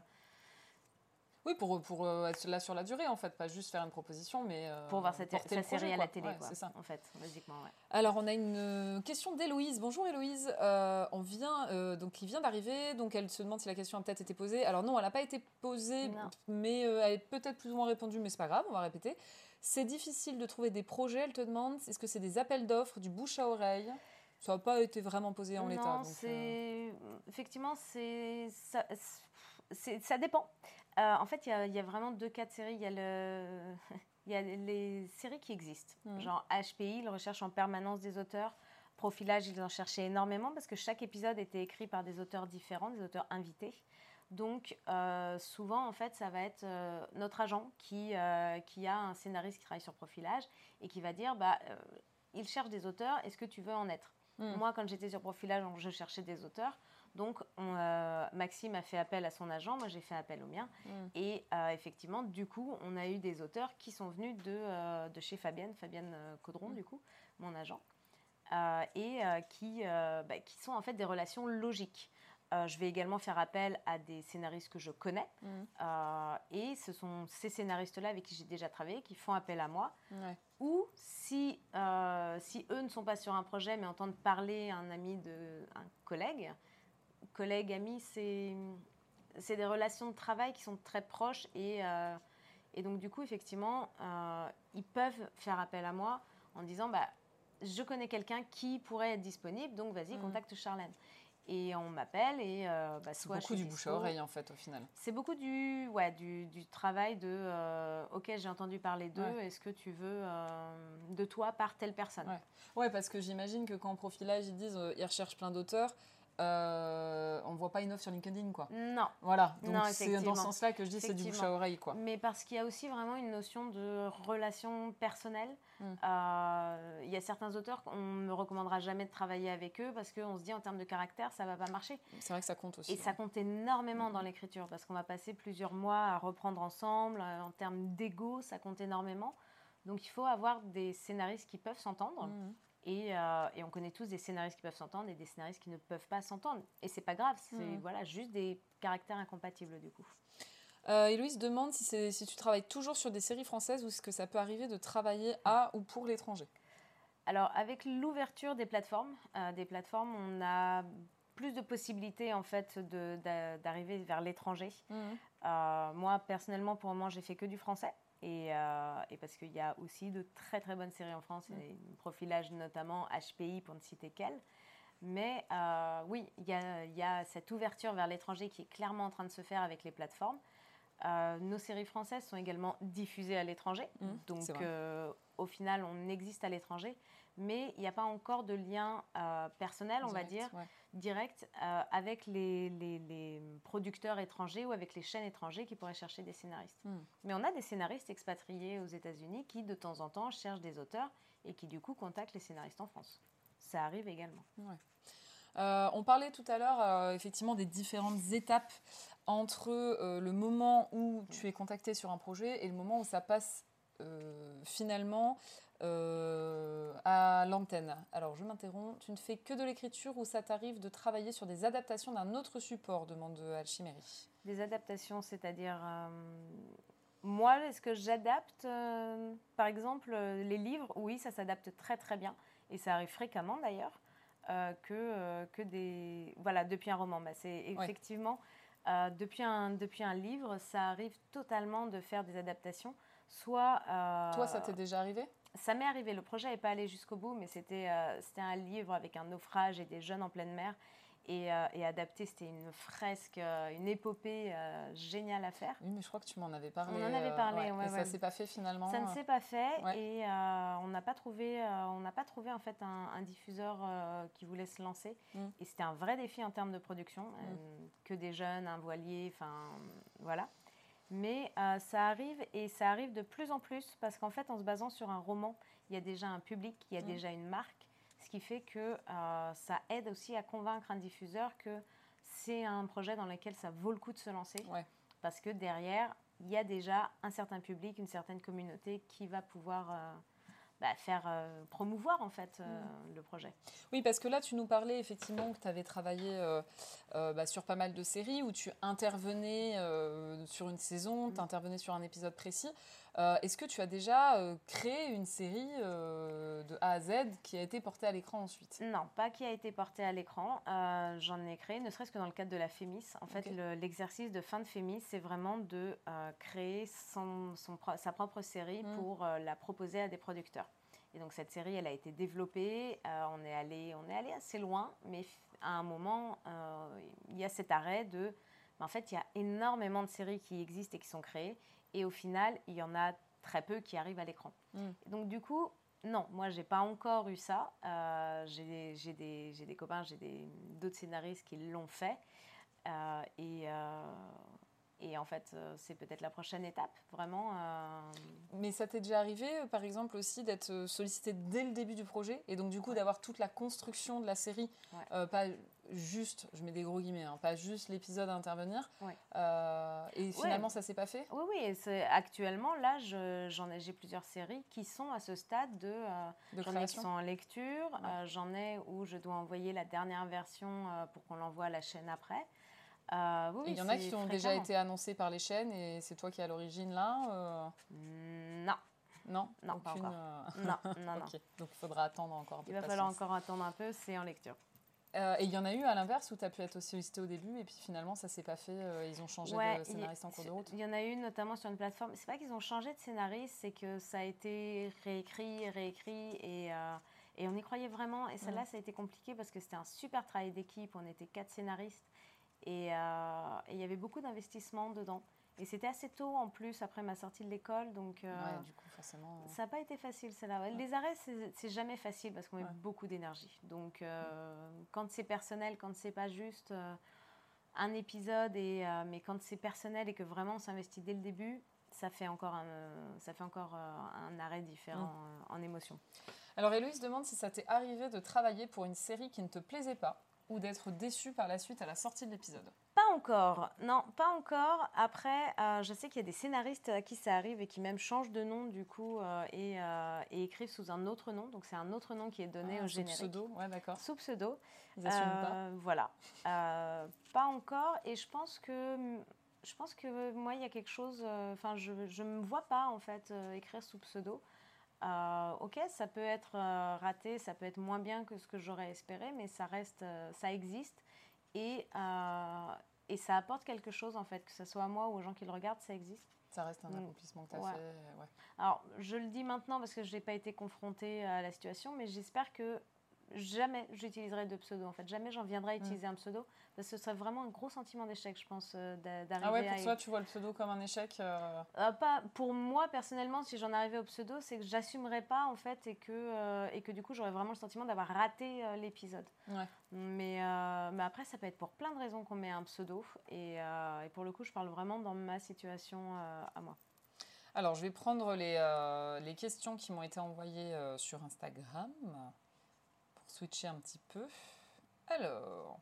oui, pour, pour euh, être là sur la durée, en fait, pas juste faire une proposition, mais. Euh, pour voir cette, cette série à la télé, quoi. C'est ça. En fait, basiquement, ouais. Alors, on a une euh, question d'Héloïse. Bonjour Héloïse. on vient, donc, il vient d'arriver, donc elle se demande si la question a peut-être été posée. Alors, non, elle n'a pas été posée, mais elle est peut-être plus ou moins répondue, mais c'est pas grave, on va répéter. C'est difficile de trouver des projets, elle te demande. Est-ce que c'est des appels d'offres, du bouche à oreille? Ça n'a pas été vraiment posé en l'état. Non, c'est... Effectivement, c'est... Ça, ça dépend. Euh, en fait, il y, a vraiment deux cas de séries. Il y, a le... y a les séries qui existent. Mmh. Genre HPI, ils recherchent en permanence des auteurs. Profilage, ils en cherchaient énormément parce que chaque épisode était écrit par des auteurs différents, des auteurs invités. Donc, euh, souvent, en fait, ça va être euh, notre agent qui, qui a un scénariste qui travaille sur profilage et qui va dire bah, il cherche des auteurs, est-ce que tu veux en être? Mmh. Moi, quand j'étais sur profilage, je cherchais des auteurs. Donc, euh, Maxime a fait appel à son agent, moi j'ai fait appel au mien. Mm. Et euh, effectivement, du coup, on a eu des auteurs qui sont venus de, euh, de chez Fabienne, Fabienne Caudron, mm. du coup, mon agent, et qui, bah, qui sont en fait des relations logiques. je vais également faire appel à des scénaristes que je connais. Mm. et ce sont ces scénaristes-là avec qui j'ai déjà travaillé qui font appel à moi. Ou si, si eux ne sont pas sur un projet mais entendent parler un ami, de, un collègue, collègue, ami, c'est c'est des relations de travail qui sont très proches et, et donc du coup, effectivement, ils peuvent faire appel à moi en disant, bah, je connais quelqu'un qui pourrait être disponible, donc vas-y, mmh. contacte Charlène. Et on m'appelle et euh, bah, soit beaucoup du bouche à oreille en fait au final. C'est beaucoup du ouais du, du travail de euh, ok j'ai entendu parler d'eux est-ce que tu veux euh, de toi par telle personne? Ouais, ouais parce que j'imagine que quand en profilage ils disent ils recherchent plein d'auteurs euh, on voit pas une offre sur LinkedIn, quoi. Non. Voilà. Donc c'est dans ce sens-là que je dis c'est du bouche à oreille, quoi. Mais parce qu'il y a aussi vraiment une notion de relation personnelle. Hmm. Euh, il y a certains auteurs qu'on ne me recommandera jamais de travailler avec eux parce qu'on se dit en termes de caractère, ça va pas marcher. C'est vrai que ça compte aussi. Et ça compte énormément dans l'écriture parce qu'on va passer plusieurs mois à reprendre ensemble. Euh, en termes d'ego, ça compte énormément. Donc il faut avoir des scénaristes qui peuvent s'entendre. Euh, et, on connaît tous des scénaristes qui peuvent s'entendre et des scénaristes qui ne peuvent pas s'entendre. Et c'est pas grave, c'est hmm. voilà, juste des caractères incompatibles du coup. Euh, Héloïse demande si, si tu travailles toujours sur des séries françaises ou est-ce que ça peut arriver de travailler à ou pour l'étranger Alors avec l'ouverture des plateformes, euh, des plateformes, on a plus de possibilités en fait d'arriver vers l'étranger. Hmm. Euh, moi personnellement, pour le moment, j'ai fait que du français. Euh, et, parce qu'il y a aussi de très très bonnes séries en France, mm. et profilage notamment HPI pour ne citer qu'elle. Mais euh, oui, il y, a, cette ouverture vers l'étranger qui est clairement en train de se faire avec les plateformes. Euh, nos séries françaises sont également diffusées à l'étranger, mm, donc au final on existe à l'étranger, mais il n'y a pas encore de lien personnel, on va dire, direct euh, avec les, les, producteurs étrangers ou avec les chaînes étrangères qui pourraient chercher des scénaristes. Hmm. Mais on a des scénaristes expatriés aux États-Unis qui, de temps en temps, cherchent des auteurs et qui, du coup, contactent les scénaristes en France. Ça arrive également. Euh, on parlait tout à l'heure, euh, effectivement, des différentes étapes entre le moment où tu es contacté sur un projet et le moment où ça passe finalement euh, à l'antenne. Alors je m'interromps, tu ne fais que de l'écriture ou ça t'arrive de travailler sur des adaptations d'un autre support demande Alchiméry. Des adaptations, c'est-à-dire euh, moi, est-ce que j'adapte euh, par exemple les livres? Oui, ça s'adapte très très bien et ça arrive fréquemment d'ailleurs que, que des voilà depuis un roman. Bah, c'est effectivement depuis, un, depuis un livre, ça arrive totalement de faire des adaptations. Soit. Toi, ça t'est déjà arrivé? Ça m'est arrivé, le projet n'est pas allé jusqu'au bout, mais c'était euh, c'était un livre avec un naufrage et des jeunes en pleine mer. Et, euh, adapté, c'était une fresque, euh, une épopée géniale à faire. Oui, mais je crois que tu m'en avais parlé. On en avait parlé, ouais. ça ne s'est pas fait finalement. Ça ne s'est pas fait et on n'a pas trouvé, on n'a pas trouvé en fait un, diffuseur qui voulait se lancer. Mm. Et c'était un vrai défi en termes de production, mm. que des jeunes, un voilier, enfin voilà. Mais euh, ça arrive et ça arrive de plus en plus parce qu'en fait, en se basant sur un roman, il y a déjà un public, il y a mm. déjà une marque, ce qui fait que euh, ça aide aussi à convaincre un diffuseur que c'est un projet dans lequel ça vaut le coup de se lancer. Parce que derrière, il y a déjà un certain public, une certaine communauté qui va pouvoir euh, bah, faire euh, promouvoir en fait euh, mm. le projet. Oui, parce que là, tu nous parlais effectivement que tu avais travaillé euh, bah, sur pas mal de séries où tu intervenais sur une saison, mm. tu intervenais sur un épisode précis. Est-ce que tu as déjà créé une série de A à Z qui a été portée à l'écran ensuite? Non, pas qui a été portée à l'écran. J'en ai créé, ne serait-ce que dans le cadre de la FEMIS. En fait, l'exercice de fin de FEMIS, c'est vraiment de créer son, son, sa propre série mm. pour la proposer à des producteurs. Et donc cette série, elle a été développée, euh, on, est allé, on est allé assez loin, mais à un moment, euh, il y a cet arrêt de... en fait, il y a énormément de séries qui existent et qui sont créées, et au final, il y en a très peu qui arrivent à l'écran. Mm. Donc du coup, non, moi, j'ai pas encore eu ça. Euh, j'ai des, des, copains, j'ai d'autres scénaristes qui l'ont fait. et et en fait, euh, c'est peut-être la prochaine étape, vraiment. Euh. Mais ça t'est déjà arrivé, euh, par exemple, aussi d'être sollicité dès le début du projet et donc du coup d'avoir toute la construction de la série, pas juste, je mets des gros guillemets, hein, pas juste l'épisode à intervenir. et finalement, ça s'est pas fait? Oui, oui. Actuellement, là, j'en ai, j'ai plusieurs séries qui sont à ce stade de. de j'en ai qui sont en lecture, j'en ai où je dois envoyer la dernière version pour qu'on l'envoie à la chaîne après. Euh, il y en a qui ont déjà été annoncés par les chaînes et c'est toi qui es à l'origine là euh? Non. Non? Non, euh, non, non, Donc il faudra attendre encore. Il va falloir encore attendre un peu, c'est en lecture. Euh, et il y en a eu à l'inverse où tu as pu être sollicité au début et puis finalement ça s'est pas fait, euh, ils ont changé de scénariste en cours de route. Il y en a eu notamment sur une plateforme. C'est pas qu'ils ont changé de scénariste, c'est que ça a été réécrit, réécrit et, euh, et on y croyait vraiment. Et celle-là, ça a été compliqué parce que c'était un super travail d'équipe. On était quatre scénaristes et il y avait beaucoup d'investissement dedans. Et c'était assez tôt en plus après ma sortie de l'école, donc ouais, du coup, forcément... ça n'a pas été facile celle-là. Les arrêts, c'est jamais facile parce qu'on met beaucoup d'énergie. Donc quand c'est personnel, quand c'est pas juste un épisode, et, mais quand c'est personnel et que vraiment on s'investit dès le début, ça fait encore un, ça fait encore, un arrêt différent en émotion. Alors Héloïse demande si ça t'est arrivé de travailler pour une série qui ne te plaisait pas ou d'être déçu par la suite à la sortie de l'épisode encore, non, pas encore. Après, euh, je sais qu'il y a des scénaristes à qui ça arrive et qui même changent de nom du coup euh, euh, et, écrivent sous un autre nom. Donc c'est un autre nom qui est donné ah, au générique. Sous pseudo, ouais, d'accord. Sous pseudo. Ils pas. Voilà, pas encore. Et je pense que je pense que moi il y a quelque chose. Enfin, je ne me vois pas en fait écrire sous pseudo. Euh, ok, ça peut être euh, raté, ça peut être moins bien que ce que j'aurais espéré, mais ça reste, euh, ça existe et, et ça apporte quelque chose en fait, que ce soit à moi ou aux gens qui le regardent, ça existe. Ça reste un accomplissement que tu as fait. Ouais. Alors, je le dis maintenant parce que je n'ai pas été confrontée à la situation, mais j'espère que jamais j'utiliserai de pseudo en fait. Jamais j'en viendrai à mm. utiliser un pseudo parce que ce serait vraiment un gros sentiment d'échec, je pense, euh, d'arriver Ah ouais, pour toi, tu vois le pseudo comme un échec euh euh, Pas Pour moi, personnellement, si j'en arrivais au pseudo, c'est que j'assumerais pas en fait et que, et que du coup, j'aurais vraiment le sentiment d'avoir raté l'épisode. Ouais. Mais, mais après, ça peut être pour plein de raisons qu'on met un pseudo et, et, pour le coup, je parle vraiment dans ma situation à moi. Alors, je vais prendre les, les questions qui m'ont été envoyées sur Instagram switcher un petit peu. Alors,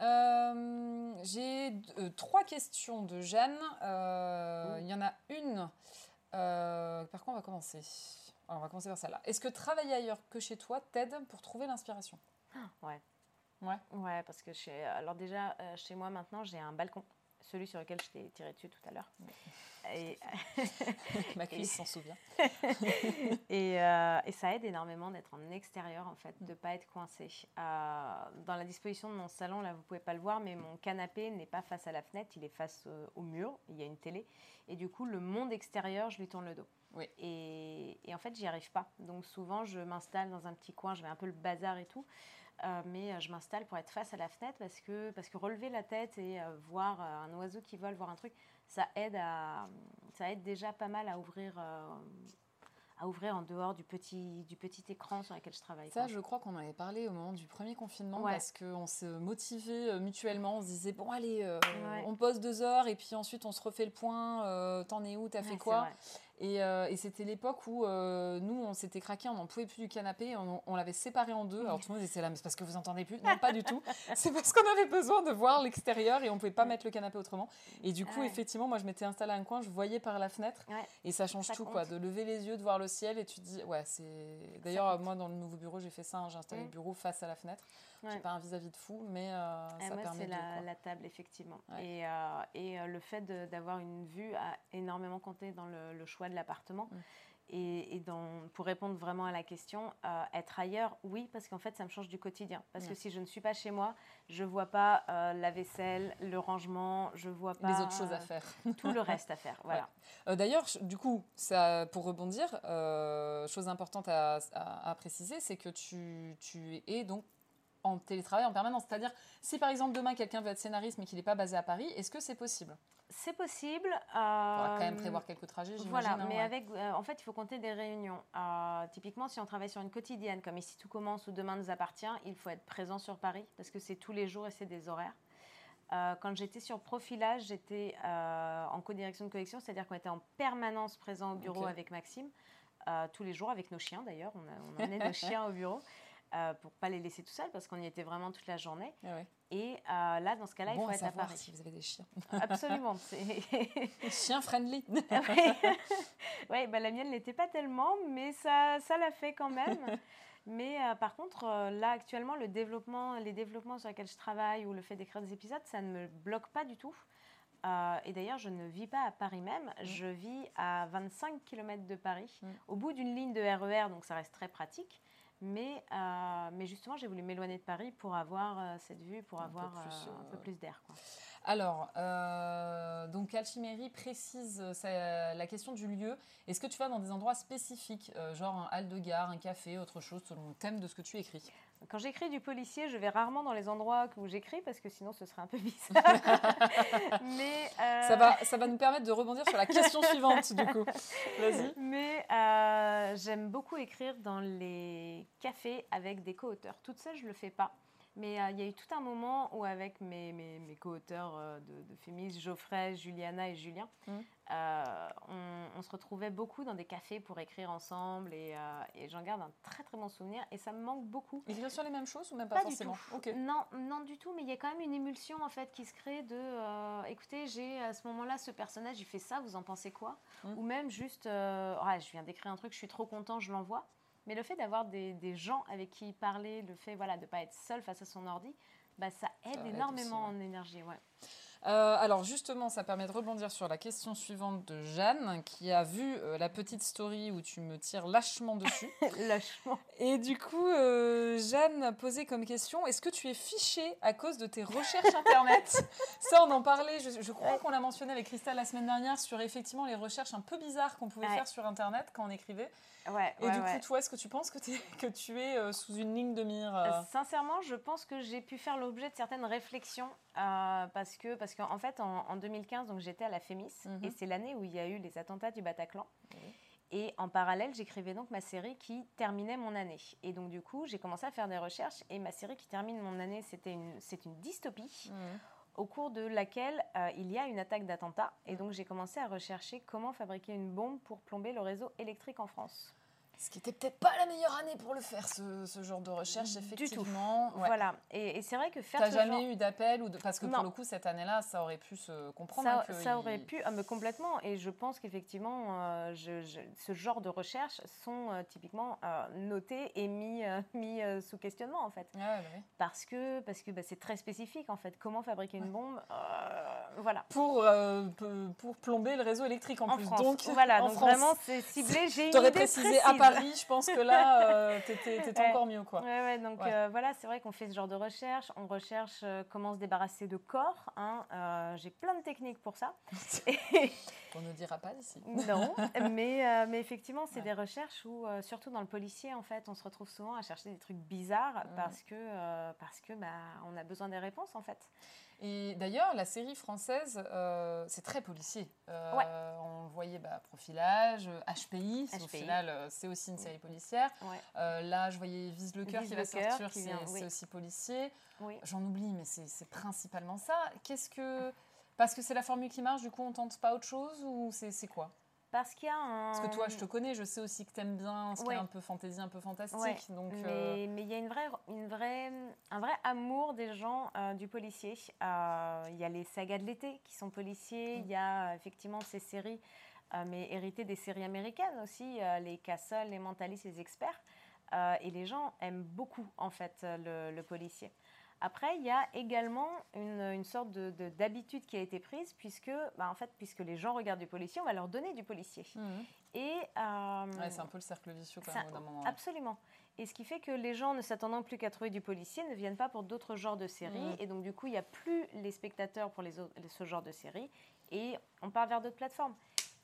euh, j'ai euh, trois questions de Jeanne. Euh, il y en a une. par quoi on va commencer? On va commencer par celle-là. Est-ce que travailler ailleurs que chez toi t'aide pour trouver l'inspiration? Ouais. Ouais. Ouais, parce que chez, alors déjà, chez moi maintenant, j'ai un balcon, celui sur lequel je t'ai tiré dessus tout à l'heure. Et... Ma cuisse s'en souvient. Euh, et, ça aide énormément d'être en extérieur, en fait, de ne pas être coincé. Euh, dans la disposition de mon salon, là, vous ne pouvez pas le voir, mais mon canapé n'est pas face à la fenêtre, il est face euh, au mur, il y a une télé. Et du coup, le monde extérieur, je lui tourne le dos. Oui. Et, et en fait, j'y arrive pas. Donc souvent, je m'installe dans un petit coin, je vais un peu le bazar et tout. Mais je m'installe pour être face à la fenêtre parce que, parce que relever la tête et voir un oiseau qui vole, voir un truc, ça aide, à, ça aide déjà pas mal à ouvrir, euh, à ouvrir en dehors du petit, du petit écran sur lequel je travaille. Ça, je crois qu'on en avait parlé au moment du premier confinement parce qu'on s'est motivés euh, mutuellement. On se disait, bon, allez, euh, on pose deux heures et puis ensuite on se refait le point. T'en es où T'as fait quoi? Euh, et, c'était l'époque où euh, nous, on s'était craqué, on n'en pouvait plus du canapé, on, l'avait séparé en deux. Alors tout le monde disait là, mais c'est parce que vous entendez plus Non, pas du tout. C'est parce qu'on avait besoin de voir l'extérieur et on ne pouvait pas mettre le canapé autrement. Et du coup, effectivement, moi, je m'étais installée à un coin, je voyais par la fenêtre et ça change tout, quoi. De lever les yeux, de voir le ciel et tu te dis, ouais, c'est. D'ailleurs, moi, dans le nouveau bureau, j'ai fait ça, hein, j'ai installé le bureau face à la fenêtre. Ouais. J'ai pas un vis-à-vis de fou, mais euh, ça moi, permet de. C'est la, table, effectivement. Et, euh, et euh, le fait d'avoir une vue a énormément compté dans le, choix de l'appartement. Mm. Et, et pour répondre vraiment à la question, être ailleurs, oui, parce qu'en fait, ça me change du quotidien. Parce que si je ne suis pas chez moi, je vois pas la vaisselle, le rangement, je vois pas les autres choses à faire, tout le reste à faire. Voilà. D'ailleurs, du coup, ça, pour rebondir, chose importante à, à, à préciser, c'est que tu, tu es donc en télétravail en permanence. C'est-à-dire, si par exemple demain quelqu'un veut être scénariste mais qu'il n'est pas basé à Paris, est-ce que c'est possible? C'est possible. Il faudra quand même euh, prévoir quelques trajets, Voilà, hein, mais avec, euh, en fait, il faut compter des réunions. Euh, typiquement, si on travaille sur une quotidienne, comme ici tout commence ou demain nous appartient, il faut être présent sur Paris parce que c'est tous les jours et c'est des horaires. quand j'étais sur profilage, j'étais en co-direction de collection, c'est-à-dire qu'on était en permanence présent au bureau avec Maxime, tous les jours avec nos chiens d'ailleurs, on, on emmenait nos chiens au bureau. Euh, pour pas les laisser tout seuls parce qu'on y était vraiment toute la journée. Ah Et euh, là, dans ce cas-là, il faut être à Paris. si vous avez des chiens. Absolument. Chien friendly. oui, bah, la mienne n'était pas tellement, mais ça, ça l'a fait quand même. Mais euh, par contre, là actuellement, le développement, les développements sur lesquels je travaille ou le fait d'écrire des épisodes, ça ne me bloque pas du tout. et d'ailleurs, je ne vis pas à Paris même, mm. je vis à 25 km de Paris, mm. au bout d'une ligne de RER, e donc ça reste très pratique. Mais, mais justement, j'ai voulu m'éloigner de Paris pour avoir cette vue, pour avoir un peu plus d'air. Alors, euh, donc Alchiméry précise euh, la question du lieu. Est-ce que tu vas dans des endroits spécifiques, euh, genre un hall de gare, un café, autre chose, selon le thème de ce que tu écris? Quand j'écris du policier, je vais rarement dans les endroits où j'écris parce que sinon ce serait un peu bizarre. Mais ça, va, ça va nous permettre de rebondir sur la question suivante, du coup. Vas-y. Mais j'aime beaucoup écrire dans les cafés avec des co-auteurs. Toute seule, je ne le fais pas. Mais euh, il y a eu tout un moment où, avec mes, mes, mes co-auteurs euh, de, de Fémis, Geoffrey, Juliana et Julien, mmh. euh, on, se retrouvait beaucoup dans des cafés pour écrire ensemble et, et j'en garde un très très bon souvenir et ça me manque beaucoup. Écrire sur les mêmes choses ou même pas, forcément du tout. Non, non du tout, mais il y a quand même une émulsion en fait qui se crée de écoutez, j'ai à ce moment-là ce personnage, il fait ça, vous en pensez quoi? Mmh. Ou même juste, je viens d'écrire un truc, je suis trop content, je l'envoie. Mais le fait d'avoir des, des, gens avec qui parler, le fait voilà, de ne pas être seul face à son ordi, bah, ça aide énormément en énergie. Ouais. Euh, alors justement, ça permet de rebondir sur la question suivante de Jeanne, qui a vu euh, la petite story où tu me tires lâchement dessus. lâchement. Et du coup, euh, Jeanne posé comme question, est-ce que tu es fichée à cause de tes recherches Internet? Ça, on en parlait, je, crois qu'on l'a mentionné avec Christelle la semaine dernière, sur effectivement les recherches un peu bizarres qu'on pouvait faire sur Internet quand on écrivait. Ouais, et du coup, toi, est-ce que tu penses que, que tu es sous une ligne de mire Sincèrement, je pense que j'ai pu faire l'objet de certaines réflexions parce que... Parce qu'en fait, en, 2015, donc j'étais à la FEMIS mhm. et c'est l'année où il y a eu les attentats du Bataclan. Et en parallèle, j'écrivais donc ma série qui terminait mon année. Et donc du coup, j'ai commencé à faire des recherches et ma série qui termine mon année, c'était une, c'est une dystopie. Mhm. au cours de laquelle euh, il y a une attaque d'attentat. Et donc j'ai commencé à rechercher comment fabriquer une bombe pour plomber le réseau électrique en France. Ce qui n'était peut-être pas la meilleure année pour le faire, ce, genre de recherche, effectivement. Du tout. Voilà. Et, c'est vrai que faire. T'as jamais eu d'appel ou de... parce que pour le coup cette année-là, ça aurait pu se comprendre. Ça, ça aurait pu, ah, mais complètement. Et je pense qu'effectivement, euh, ce genre de recherches sont euh, typiquement euh, notées et mis, mis sous questionnement en fait. Bah parce que parce que bah, c'est très spécifique en fait. Comment fabriquer une bombe, voilà. Pour pour plomber le réseau électrique en, plus. France. Donc voilà. donc vraiment c'est ciblé. J'ai une idée précisé à je pense que là, euh, tu étais, encore mieux. Quoi. Ouais, ouais, donc euh, voilà, c'est vrai qu'on fait ce genre de recherche. On recherche euh, comment se débarrasser de corps. Hein. J'ai plein de techniques pour ça. on ne dira pas ici. non, mais, mais effectivement, c'est des recherches où, surtout dans le policier, en fait, on se retrouve souvent à chercher des trucs bizarres parce que, parce que bah, on a besoin des réponses, en fait. Et d'ailleurs, la série française, euh, c'est très policier. Euh, on voyait bah, Profilage, HPI, au final, euh, c'est aussi une série policière. là, je voyais Vise le cœur qui va sortir, c'est aussi policier. J'en oublie, mais c'est principalement ça. Qu'est-ce que. Parce que c'est la formule qui marche, du coup, on tente pas autre chose ou c'est quoi? Parce qu'il y a un... Parce que toi, je te connais, je sais aussi que tu aimes bien ce qui est un peu fantaisie, un peu fantastique. Donc, mais, mais, il y a une vraie, une vraie, un vrai amour des gens euh, du policier. Euh, il y a les sagas de l'été qui sont policiers. Mm. Il y a effectivement ces séries, euh, mais héritées des séries américaines aussi, les Castle, les Mentalistes, les Experts. et les gens aiment beaucoup, en fait, le, le policier. Après, il y a également une, sorte d'habitude qui a été prise, puisque, bah, en fait, puisque les gens regardent du policier, on va leur donner du policier. Mhm. Et euh, c'est un peu le cercle vicieux quand même. moment, absolument. Et ce qui fait que les gens, ne s'attendant plus qu'à trouver du policier, ne viennent pas pour d'autres genres de séries. Mhm. Et donc, du coup, il n'y a plus les spectateurs pour les ce genre de séries. Et on part vers d'autres plateformes.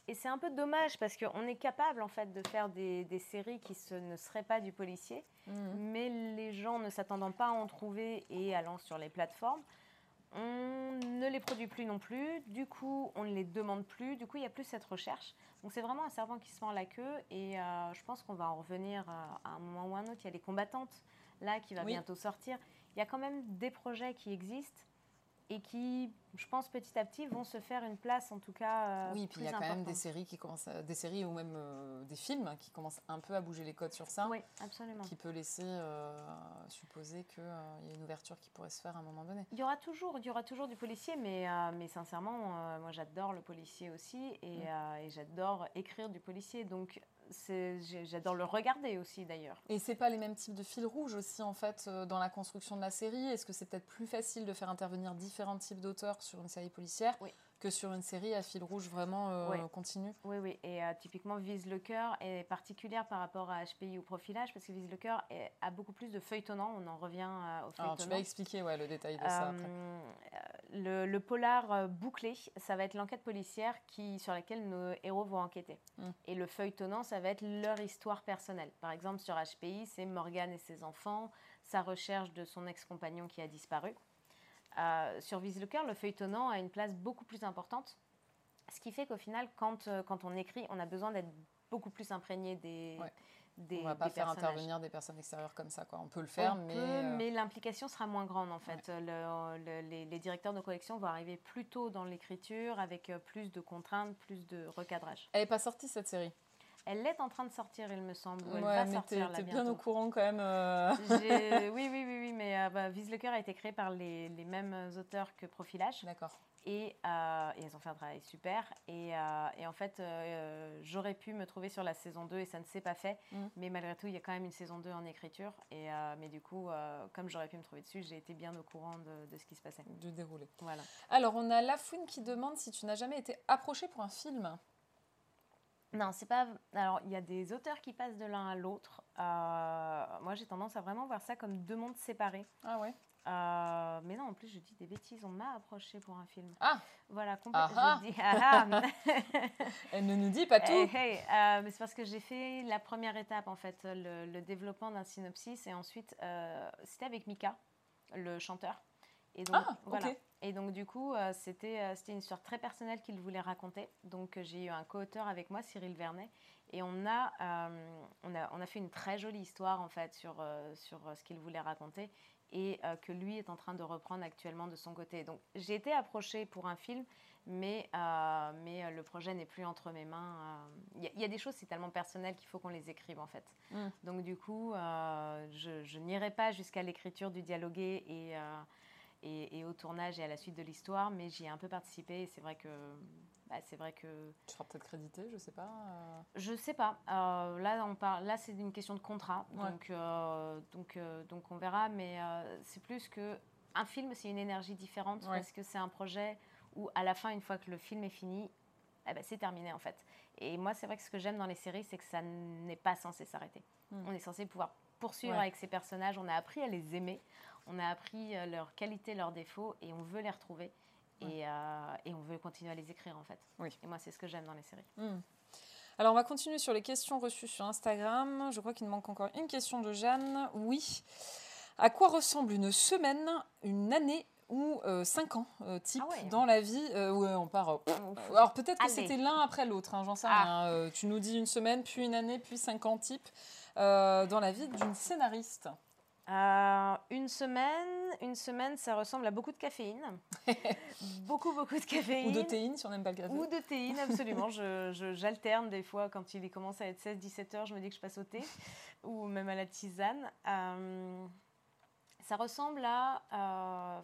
Et c'est un peu dommage parce qu'on est capable en fait de faire des, séries qui ne seraient pas du policier, mhm. mais les gens ne s'attendant pas à en trouver et allant sur les plateformes, on ne les produit plus non plus, du coup on ne les demande plus, du coup il n'y a plus cette recherche. Donc c'est vraiment un serpent qui se fend la queue et euh, je pense qu'on va en revenir à, un moment ou un autre. Il y a les combattantes là qui va bientôt sortir. Il y a quand même des projets qui existent et qui, je pense, petit à petit, vont se faire une place, en tout cas. Euh, oui, puis il y a quand même des séries qui commencent, des séries ou même euh, des films qui commencent un peu à bouger les codes sur ça. Oui, absolument. Qui peut laisser euh, supposer qu'il y a une ouverture qui pourrait se faire à un moment donné. Il y aura toujours, il y aura toujours du policier, mais, mais sincèrement, moi j'adore le policier aussi et, mm. et j'adore écrire du policier. Donc J'adore le regarder aussi d'ailleurs. Et c'est pas les mêmes types de fils rouges aussi en fait euh, dans la construction de la série? Est-ce que c'est peut-être plus facile de faire intervenir différents types d'auteurs sur une série policière? Que sur une série à fil rouge vraiment euh, continu. Oui, oui. Et euh, typiquement, Vise le cœur est particulière par rapport à HPI ou Profilage parce que Vise le cœur a beaucoup plus de feuilletonnant. On en revient euh, au feuilletonnant. Alors, tu vas expliquer ouais, le détail de ça après. Le, polar bouclé, ça va être l'enquête policière qui, sur laquelle nos héros vont enquêter. Mm. Et le feuilletonnant, ça va être leur histoire personnelle. Par exemple, sur HPI, c'est Morgane et ses enfants, sa recherche de son ex-compagnon qui a disparu. Euh, sur Vise le cœur, le feuilletonnant a une place beaucoup plus importante. Ce qui fait qu'au final, quand, euh, quand on écrit, on a besoin d'être beaucoup plus imprégné des, des. On va pas faire intervenir des personnes extérieures comme ça, quoi. On peut le faire, mais. Euh, mais l'implication sera moins grande en fait. les, les, directeurs de collection vont arriver plus tôt dans l'écriture avec plus de contraintes, plus de recadrage. Elle n'est pas sortie cette série? Elle est en train de sortir, il me semble. Elle ouais, va sortir là, bien au courant quand même. Euh. oui, oui, oui, oui, mais euh, bah, Vise le cœur a été créé par les, les mêmes auteurs que Profilage. D'accord. Et, euh, et, elles ont fait un travail super. Et, et en fait, j'aurais pu me trouver sur la saison 2 et ça ne s'est pas fait. Mm. Mais malgré tout, il y a quand même une saison 2 en écriture. Et, mais du coup, comme j'aurais pu me trouver dessus, j'ai été bien au courant de, de, ce qui se passait. Du déroulé. Voilà. Alors, on a Lafouine qui demande si tu n'as jamais été approchée pour un film. Non, c'est pas. Alors, il y a des auteurs qui passent de l'un à l'autre. Euh, moi, j'ai tendance à vraiment voir ça comme deux mondes séparés. Ah ouais? Euh, mais non, en plus, je dis des bêtises. On m'a approché pour un film. Ah. Voilà, complètement. Ah, ah. ah. Elle ne nous dit pas tout. Euh, mais c'est parce que j'ai fait la première étape, en fait, le, développement d'un synopsis, et ensuite, c'était avec Mika, le chanteur. Et donc, ah, voilà. Et donc, du coup, euh, c'était, euh, c'était une histoire très personnelle qu'il voulait raconter. Donc, euh, j'ai eu un co-auteur avec moi, Cyril Vernet. Et on a, on a, on a fait une très jolie histoire, en fait, sur, sur ce qu'il voulait raconter et que lui est en train de reprendre actuellement de son côté. Donc, j'ai été approchée pour un film, mais, mais le projet n'est plus entre mes mains. Il y, a des choses, c'est tellement personnel qu'il faut qu'on les écrive, en fait. Mm. Donc, du coup, je, je n'irai pas jusqu'à l'écriture du dialogué et et, au tournage et à la suite de l'histoire, mais j'y ai un peu participé et c'est vrai que. Bah, c'est vrai que. Tu seras peut-être crédité, je sais pas. Euh. Je sais pas. Euh, là, on parle. Là, c'est une question de contrat, donc euh, donc donc on verra. Mais c'est plus que un film, c'est une énergie différente parce que c'est un projet où à la fin, une fois que le film est fini, eh ben, c'est terminé en fait. Et moi, c'est vrai que ce que j'aime dans les séries, c'est que ça n'est pas censé s'arrêter. Hmm. On est censé pouvoir poursuivre avec ces personnages. On a appris à les aimer on a appris euh, leurs qualités, leurs défauts, et on veut les retrouver. Et, euh, et, on veut continuer à les écrire, en fait. Oui. Et moi, c'est ce que j'aime dans les séries. Hmm. Alors, on va continuer sur les questions reçues sur Instagram. Je crois qu'il manque encore une question de Jeanne. Oui. À quoi ressemble une semaine, une année ou euh, cinq ans type ah dans la vie où on part. alors peut-être que c'était l'un après l'autre, hein, j'en sais ah. rien. tu nous dis une semaine, puis une année, puis cinq ans type dans la vie d'une scénariste. Euh, une semaine, une semaine, ça ressemble à beaucoup de caféine. beaucoup, beaucoup de caféine. Ou de théine, si on n'aime pas le café. Ou de théine, absolument. J'alterne des fois quand il commence à être 16-17 heures, je me dis que je passe au thé. ou même à la tisane. Euh, ça ressemble à euh,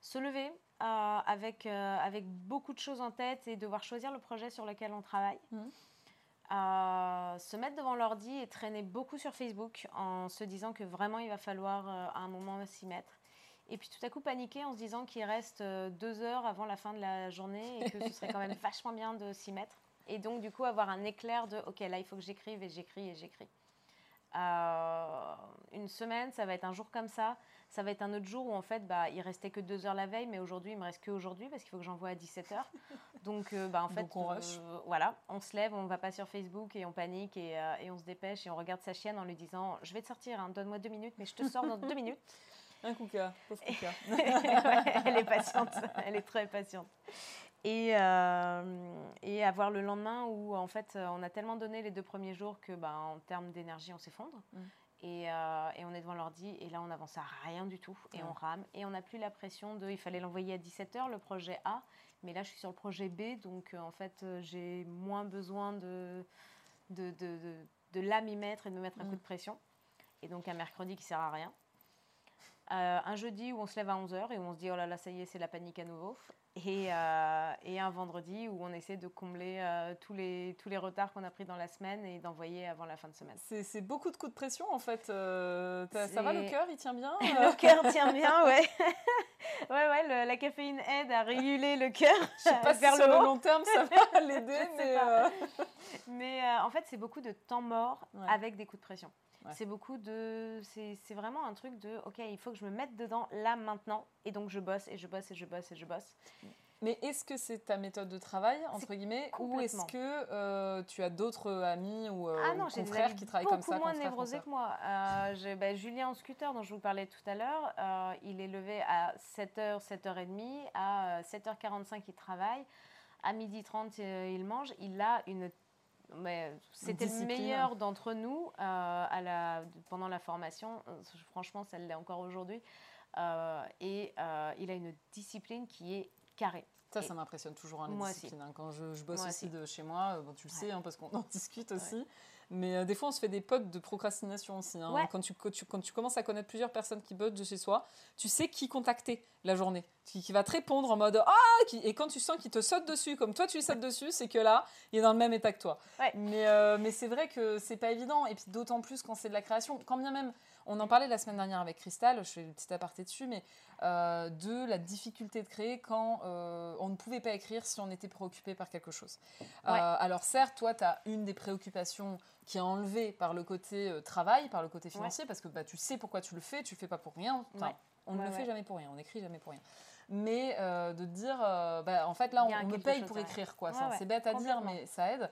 se lever avec, avec beaucoup de choses en tête et devoir choisir le projet sur lequel on travaille. Mmh à se mettre devant l'ordi et traîner beaucoup sur Facebook en se disant que vraiment il va falloir euh, à un moment s'y mettre. Et puis tout à coup paniquer en se disant qu'il reste euh, deux heures avant la fin de la journée et que ce serait quand même vachement bien de s'y mettre. Et donc du coup avoir un éclair de ok là il faut que j'écrive et j'écris et j'écris. Euh, une semaine, ça va être un jour comme ça. Ça va être un autre jour où en fait, bah, il restait que deux heures la veille, mais aujourd'hui, il me reste que aujourd'hui parce qu'il faut que j'envoie à 17 heures. Donc, euh, bah, en fait, on, euh, voilà, on se lève, on va pas sur Facebook et on panique et, et, on se dépêche et on regarde sa chienne en lui disant Je vais te sortir, hein, donne-moi deux minutes, mais je te sors dans deux minutes. Un pauvre couca. elle est patiente, elle est très patiente. Et, euh, et avoir le lendemain où en fait on a tellement donné les deux premiers jours que bah, en termes d'énergie on s'effondre mm. et, euh, et, on est devant l'ordi et là on n'avance à rien du tout et on rame et on n'a plus la pression de il fallait l'envoyer à 17h le projet A mais là je suis sur le projet B donc euh, en fait j'ai moins besoin de de, de, de, de là m'y mettre et de me mettre un mm. coup de pression et donc un mercredi qui sert à rien Euh, un jeudi où on se lève à 11h et où on se dit oh là là, ça y est, c'est la panique à nouveau. Et, euh, et un vendredi où on essaie de combler euh, tous, les, tous les retards qu'on a pris dans la semaine et d'envoyer avant la fin de semaine. C'est beaucoup de coups de pression en fait. ça va, le cœur, il tient bien Le cœur tient bien, ouais. ouais, ouais, la caféine aide à réguler le cœur. Je sais pas vers si le, sur le long terme ça va l'aider, mais. Mais en fait, c'est beaucoup de temps mort avec des coups de pression. C'est beaucoup de. C'est vraiment un truc de OK, il faut que je me mette dedans là maintenant. Et donc je bosse et je bosse et je bosse et je bosse. Mais est-ce que c'est ta méthode de travail, entre guillemets, ou est-ce que euh, tu as d'autres amis ou, euh, ah confrères qui travaillent comme ça beaucoup moins névrosés que moi. Euh, ben, Julien en scooter, dont je vous parlais tout à l'heure, euh, il est levé à 7h, 7h30. À 7h45, il travaille. À 12h30, il mange. Il a une c'était le meilleur d'entre nous euh, à la, pendant la formation. Franchement, ça l'est encore aujourd'hui. Euh, et euh, il a une discipline qui est Ça, ça m'impressionne toujours, hein, les disciplines. Hein. Quand je, bosse aussi, de chez moi, bon, tu le sais, hein, parce qu'on en discute aussi. Mais des fois, on se fait des potes de procrastination aussi. Quand, tu, quand, tu, quand, tu, commences à connaître plusieurs personnes qui bossent de chez soi, tu sais qui contacter la journée, qui, qui va te répondre en mode Ah Et quand tu sens qu'il te saute dessus, comme toi tu lui sautes dessus, c'est que là, il est dans le même état que toi. Mais, mais c'est vrai que c'est pas évident. Et puis d'autant plus quand c'est de la création. Quand bien même on en parlait la semaine dernière avec Cristal, je fais une petite aparté dessus, mais euh, de la difficulté de créer quand euh, on ne pouvait pas écrire si on était préoccupé par quelque chose. Euh, alors certes, toi, tu as une des préoccupations qui est enlevée par le côté travail, par le côté financier, parce que bah, tu sais pourquoi tu le fais, tu le fais pas pour rien. On ne le fait jamais pour rien, on n'écrit jamais pour rien mais de dire, bah, en fait, là, on, me paye pour écrire, quoi. c'est bête à dire, mais ça aide.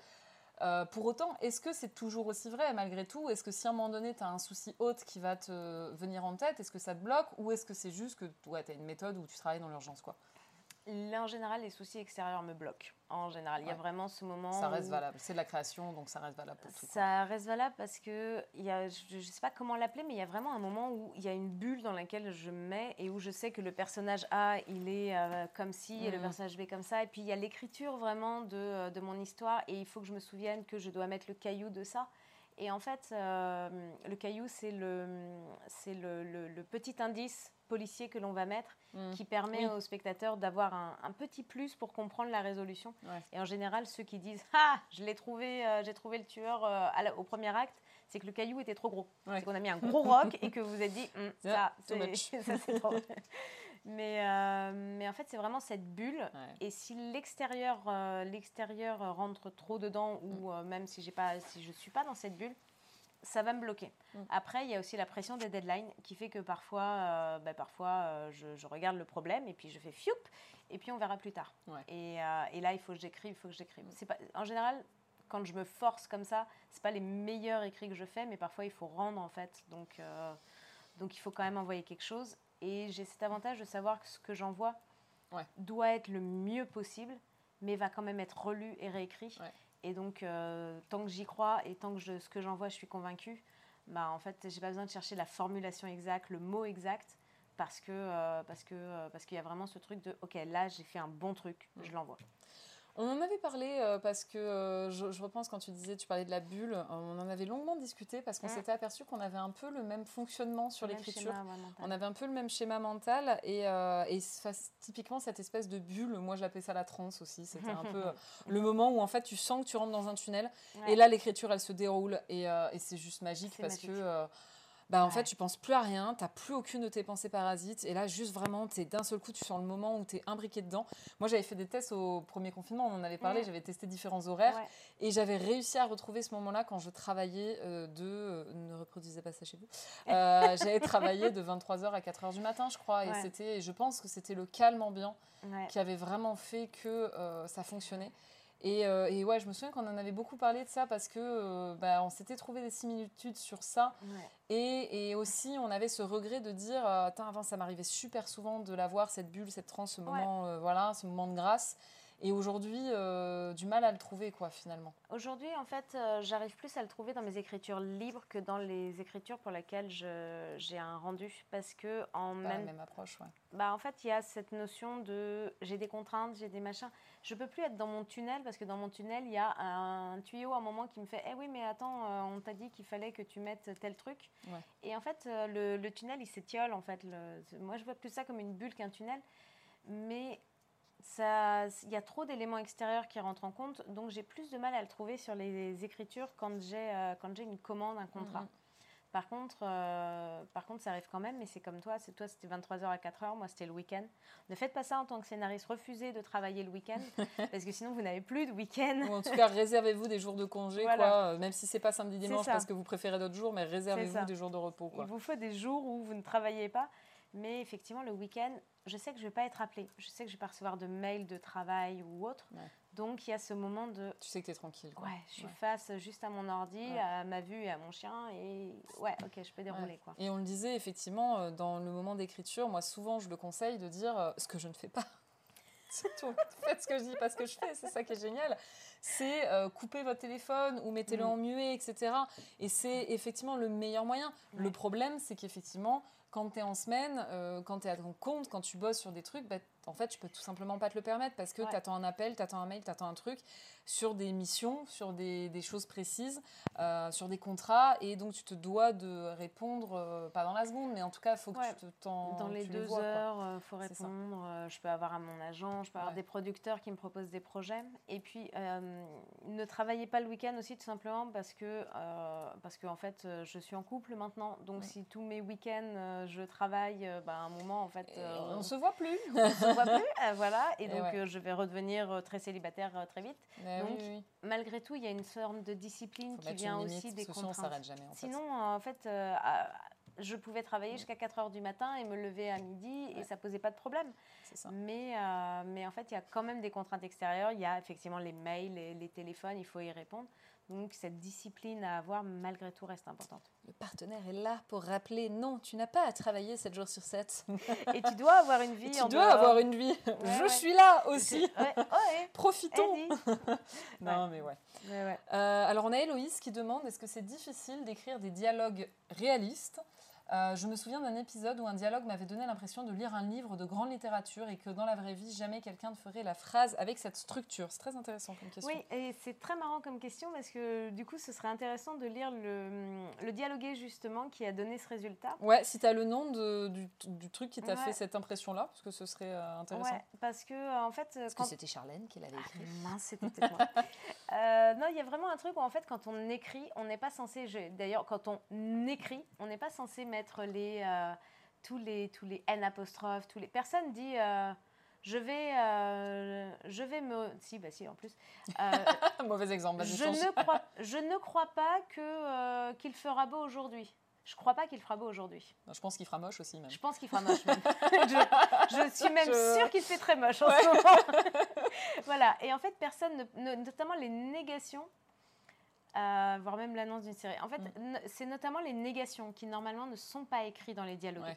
Euh, pour autant, est-ce que c'est toujours aussi vrai malgré tout? Est-ce que si à un moment donné, tu as un souci autre qui va te venir en tête, est-ce que ça te bloque? Ou est-ce que c'est juste que tu as une méthode où tu travailles dans l'urgence quoi? En général, les soucis extérieurs me bloquent. En général, il y a vraiment ce moment. Ça reste valable. C'est de la création, donc ça reste valable pour tout. Ça reste valable parce que il y a, je ne sais pas comment l'appeler, mais il y a vraiment un moment où il y a une bulle dans laquelle je me mets et où je sais que le personnage A, il est euh, comme ci et le mm. personnage B comme ça. Et puis il y a l'écriture vraiment de, euh, de, mon histoire et il faut que je me souvienne que je dois mettre le caillou de ça. Et en fait, euh, le caillou, c'est le, c'est le, le petit indice policier que l'on va mettre mm. qui permet aux spectateurs d'avoir un, petit plus pour comprendre la résolution. Et en général, ceux qui disent Ah, je l'ai trouvé, euh, j'ai trouvé le tueur euh, au premier acte, c'est que le caillou était trop gros. C'est qu'on a mis un gros roc et que vous êtes dit hum, Ça, c'est trop. Mais, euh, mais en fait, c'est vraiment cette bulle. Et si l'extérieur l'extérieur rentre trop dedans, ou mm. même si, pas, si je ne suis pas dans cette bulle, ça va me bloquer. Mm. Après, il y a aussi la pression des deadlines qui fait que parfois, euh, bah, parfois euh, je, regarde le problème et puis je fais fioup et puis on verra plus tard. Et, euh, et, là, il faut que j'écrive, il faut que j'écrive. Pas, en général, quand je me force comme ça, c'est pas les meilleurs écrits que je fais, mais parfois il faut rendre en fait. Donc, donc il faut quand même envoyer quelque chose. Et j'ai cet avantage de savoir que ce que j'envoie doit être le mieux possible, mais va quand même être relu et réécrit. Et donc, euh, tant que j'y crois et tant que je, ce que j'envoie, je suis convaincue, bah, en fait, j'ai pas besoin de chercher la formulation exacte, le mot exact, parce que euh, parce que euh, parce qu'il y a vraiment ce truc de, ok, là, j'ai fait un bon truc, je l'envoie. On en avait parlé euh, parce que euh, je, repense quand tu disais, tu parlais de la bulle, euh, on en avait longuement discuté parce qu'on s'était aperçu qu'on avait un peu le même fonctionnement sur l'écriture. On avait un peu le même schéma mental et, et typiquement cette espèce de bulle, moi j'appelais ça la transe aussi. C'était un peu le moment où en fait tu sens que tu rentres dans un tunnel et là l'écriture elle se déroule et, et c'est juste magique parce que bah en fait tu penses plus à rien, tu n'as plus aucune de tes pensées parasites et là juste vraiment es d'un seul coup tu sens le moment où tu es imbriqué dedans. Moi j'avais fait des tests au premier confinement, on en avait parlé, j'avais testé différents horaires et j'avais réussi à retrouver ce moment-là quand je travaillais euh, de euh, ne reproduisez pas ça chez vous. Euh, j'avais travaillé de 23h à 4h du matin je crois et c'était je pense que c'était le calme ambiant qui avait vraiment fait que ça fonctionnait. Euh, et, ouais, je me souviens qu'on en avait beaucoup parlé de ça parce que euh, bah, on s'était trouvé des similitudes sur ça. Et, aussi, on avait ce regret de dire, euh, avant, ça m'arrivait super souvent de la voir, cette bulle, cette transe, ce moment, voilà, ce moment de grâce. et aujourd'hui euh, du mal à le trouver quoi finalement Aujourd'hui en fait euh, j'arrive plus à le trouver dans mes écritures libres que dans les écritures pour lesquelles j'ai un rendu parce que en même... même approche ouais. Bah en fait il y a cette notion de j'ai des contraintes, j'ai des machins. Je peux plus être dans mon tunnel parce que dans mon tunnel il y a un tuyau à un moment qui me fait eh oui mais attends euh, on t'a dit qu'il fallait que tu mettes tel truc et en fait le, le, tunnel il s'étiole en fait. Le... moi je vois plus ça comme une bulle qu'un tunnel mais il y a trop d'éléments extérieurs qui rentrent en compte, donc j'ai plus de mal à le trouver sur les écritures quand j'ai euh, j'ai une commande, un contrat. Mhm. Par contre, euh, par contre, ça arrive quand même, mais c'est comme toi. C'est toi, c'était 23h à 4h, moi, c'était le week-end. Ne faites pas ça en tant que scénariste. Refusez de travailler le week-end, parce que sinon, vous n'avez plus de week-end. Ou en tout cas, réservez-vous des jours de congé, quoi, même si c'est pas samedi dimanche parce que vous préférez d'autres jours, mais réservez-vous des jours de repos. Quoi. Il vous faut des jours où vous ne travaillez pas. Mais effectivement, le week-end, je sais que je ne vais pas être appelée. Je sais que je ne vais pas recevoir de mails de travail ou autre. Donc, il y a ce moment de. Tu sais que tu es tranquille. Ouais, je suis face juste à mon ordi, à ma vue et à mon chien. Et ouais, ok, je peux dérouler. Quoi. Et on le disait, effectivement, euh, dans le moment d'écriture, moi, souvent, je le conseille de dire euh, ce que je ne fais pas. Surtout, faites ce que je dis, pas ce que je fais. C'est ça qui est génial. C'est euh, couper votre téléphone ou mettez-le mm. en muet, etc. Et c'est effectivement le meilleur moyen. Le problème, c'est qu'effectivement, quand tu es en semaine, euh, quand tu es à ton compte, quand tu bosses sur des trucs, bah, en fait, tu peux tout simplement pas te le permettre parce que tu attends un appel, tu attends un mail, tu attends un truc sur des missions, sur des, des choses précises, euh, sur des contrats, et donc tu te dois de répondre, euh, pas dans la seconde, mais en tout cas, il faut que tu te t'en. Dans les deux heures, il faut répondre. je peux avoir à mon agent, je peux avoir des producteurs qui me proposent des projets. Et puis, ne travaillez pas le week-end aussi, tout simplement parce que, parce que en fait, je suis en couple maintenant. Donc, si tous mes week-ends, je travaille, bah, à un moment, en fait. on se voit plus. Plus. Euh, voilà. Et, donc, euh, je vais redevenir euh, très célibataire très vite. donc, malgré tout, il y a une sorte de discipline qui vient aussi des contraintes. Jamais, en Sinon, en fait, je pouvais travailler jusqu'à 4 heures du matin et me lever à midi et ça posait pas de problème. Ça. Mais, mais en fait, il y a quand même des contraintes extérieures. Il y a effectivement les mails, les, les téléphones, il faut y répondre. Donc cette discipline à avoir malgré tout reste importante. Le partenaire est là pour rappeler non, tu n'as pas à travailler 7 jours sur 7. Et tu dois avoir une vie. tu dois avoir une vie. Je suis là aussi. Profitons. non mais ouais. Euh, alors on a Héloïse qui demande est-ce que c'est difficile d'écrire des dialogues réalistes? Euh, je me souviens d'un épisode où un dialogue m'avait donné l'impression de lire un livre de grande littérature et que dans la vraie vie, jamais quelqu'un ne ferait la phrase avec cette structure. C'est très intéressant comme question. Oui, et c'est très marrant comme question parce que du coup, ce serait intéressant de lire le, le dialogué justement qui a donné ce résultat. Ouais, si tu as le nom de, du, du, truc qui t'a fait cette impression-là, parce que ce serait euh, intéressant. Ouais, parce que euh, en fait. Parce que c'était Charlène qui l'avait écrit. Ah, mince, c'était peut-être moi. non, il y a vraiment un truc où en fait, quand on écrit, on n'est pas censé. D'ailleurs, quand on écrit, on n'est pas censé mettre les, euh, tous, les, tous les N apostrophes, tous les... Personne dit... Euh, je vais, euh, je vais me. Si, bah si, en plus. Mauvais exemple. Je ne, crois, je ne crois pas que qu'il fera beau aujourd'hui. Je crois pas qu'il fera beau aujourd'hui. Je pense qu'il fera moche aussi, même. Je pense qu'il fera moche, même. je, suis même sûre qu'il fait très moche en ce moment. voilà. Et en fait, personne, notamment les négations, euh, voire même l'annonce d'une série. En fait, mm. c'est notamment les négations qui normalement ne sont pas écrites dans les dialogues.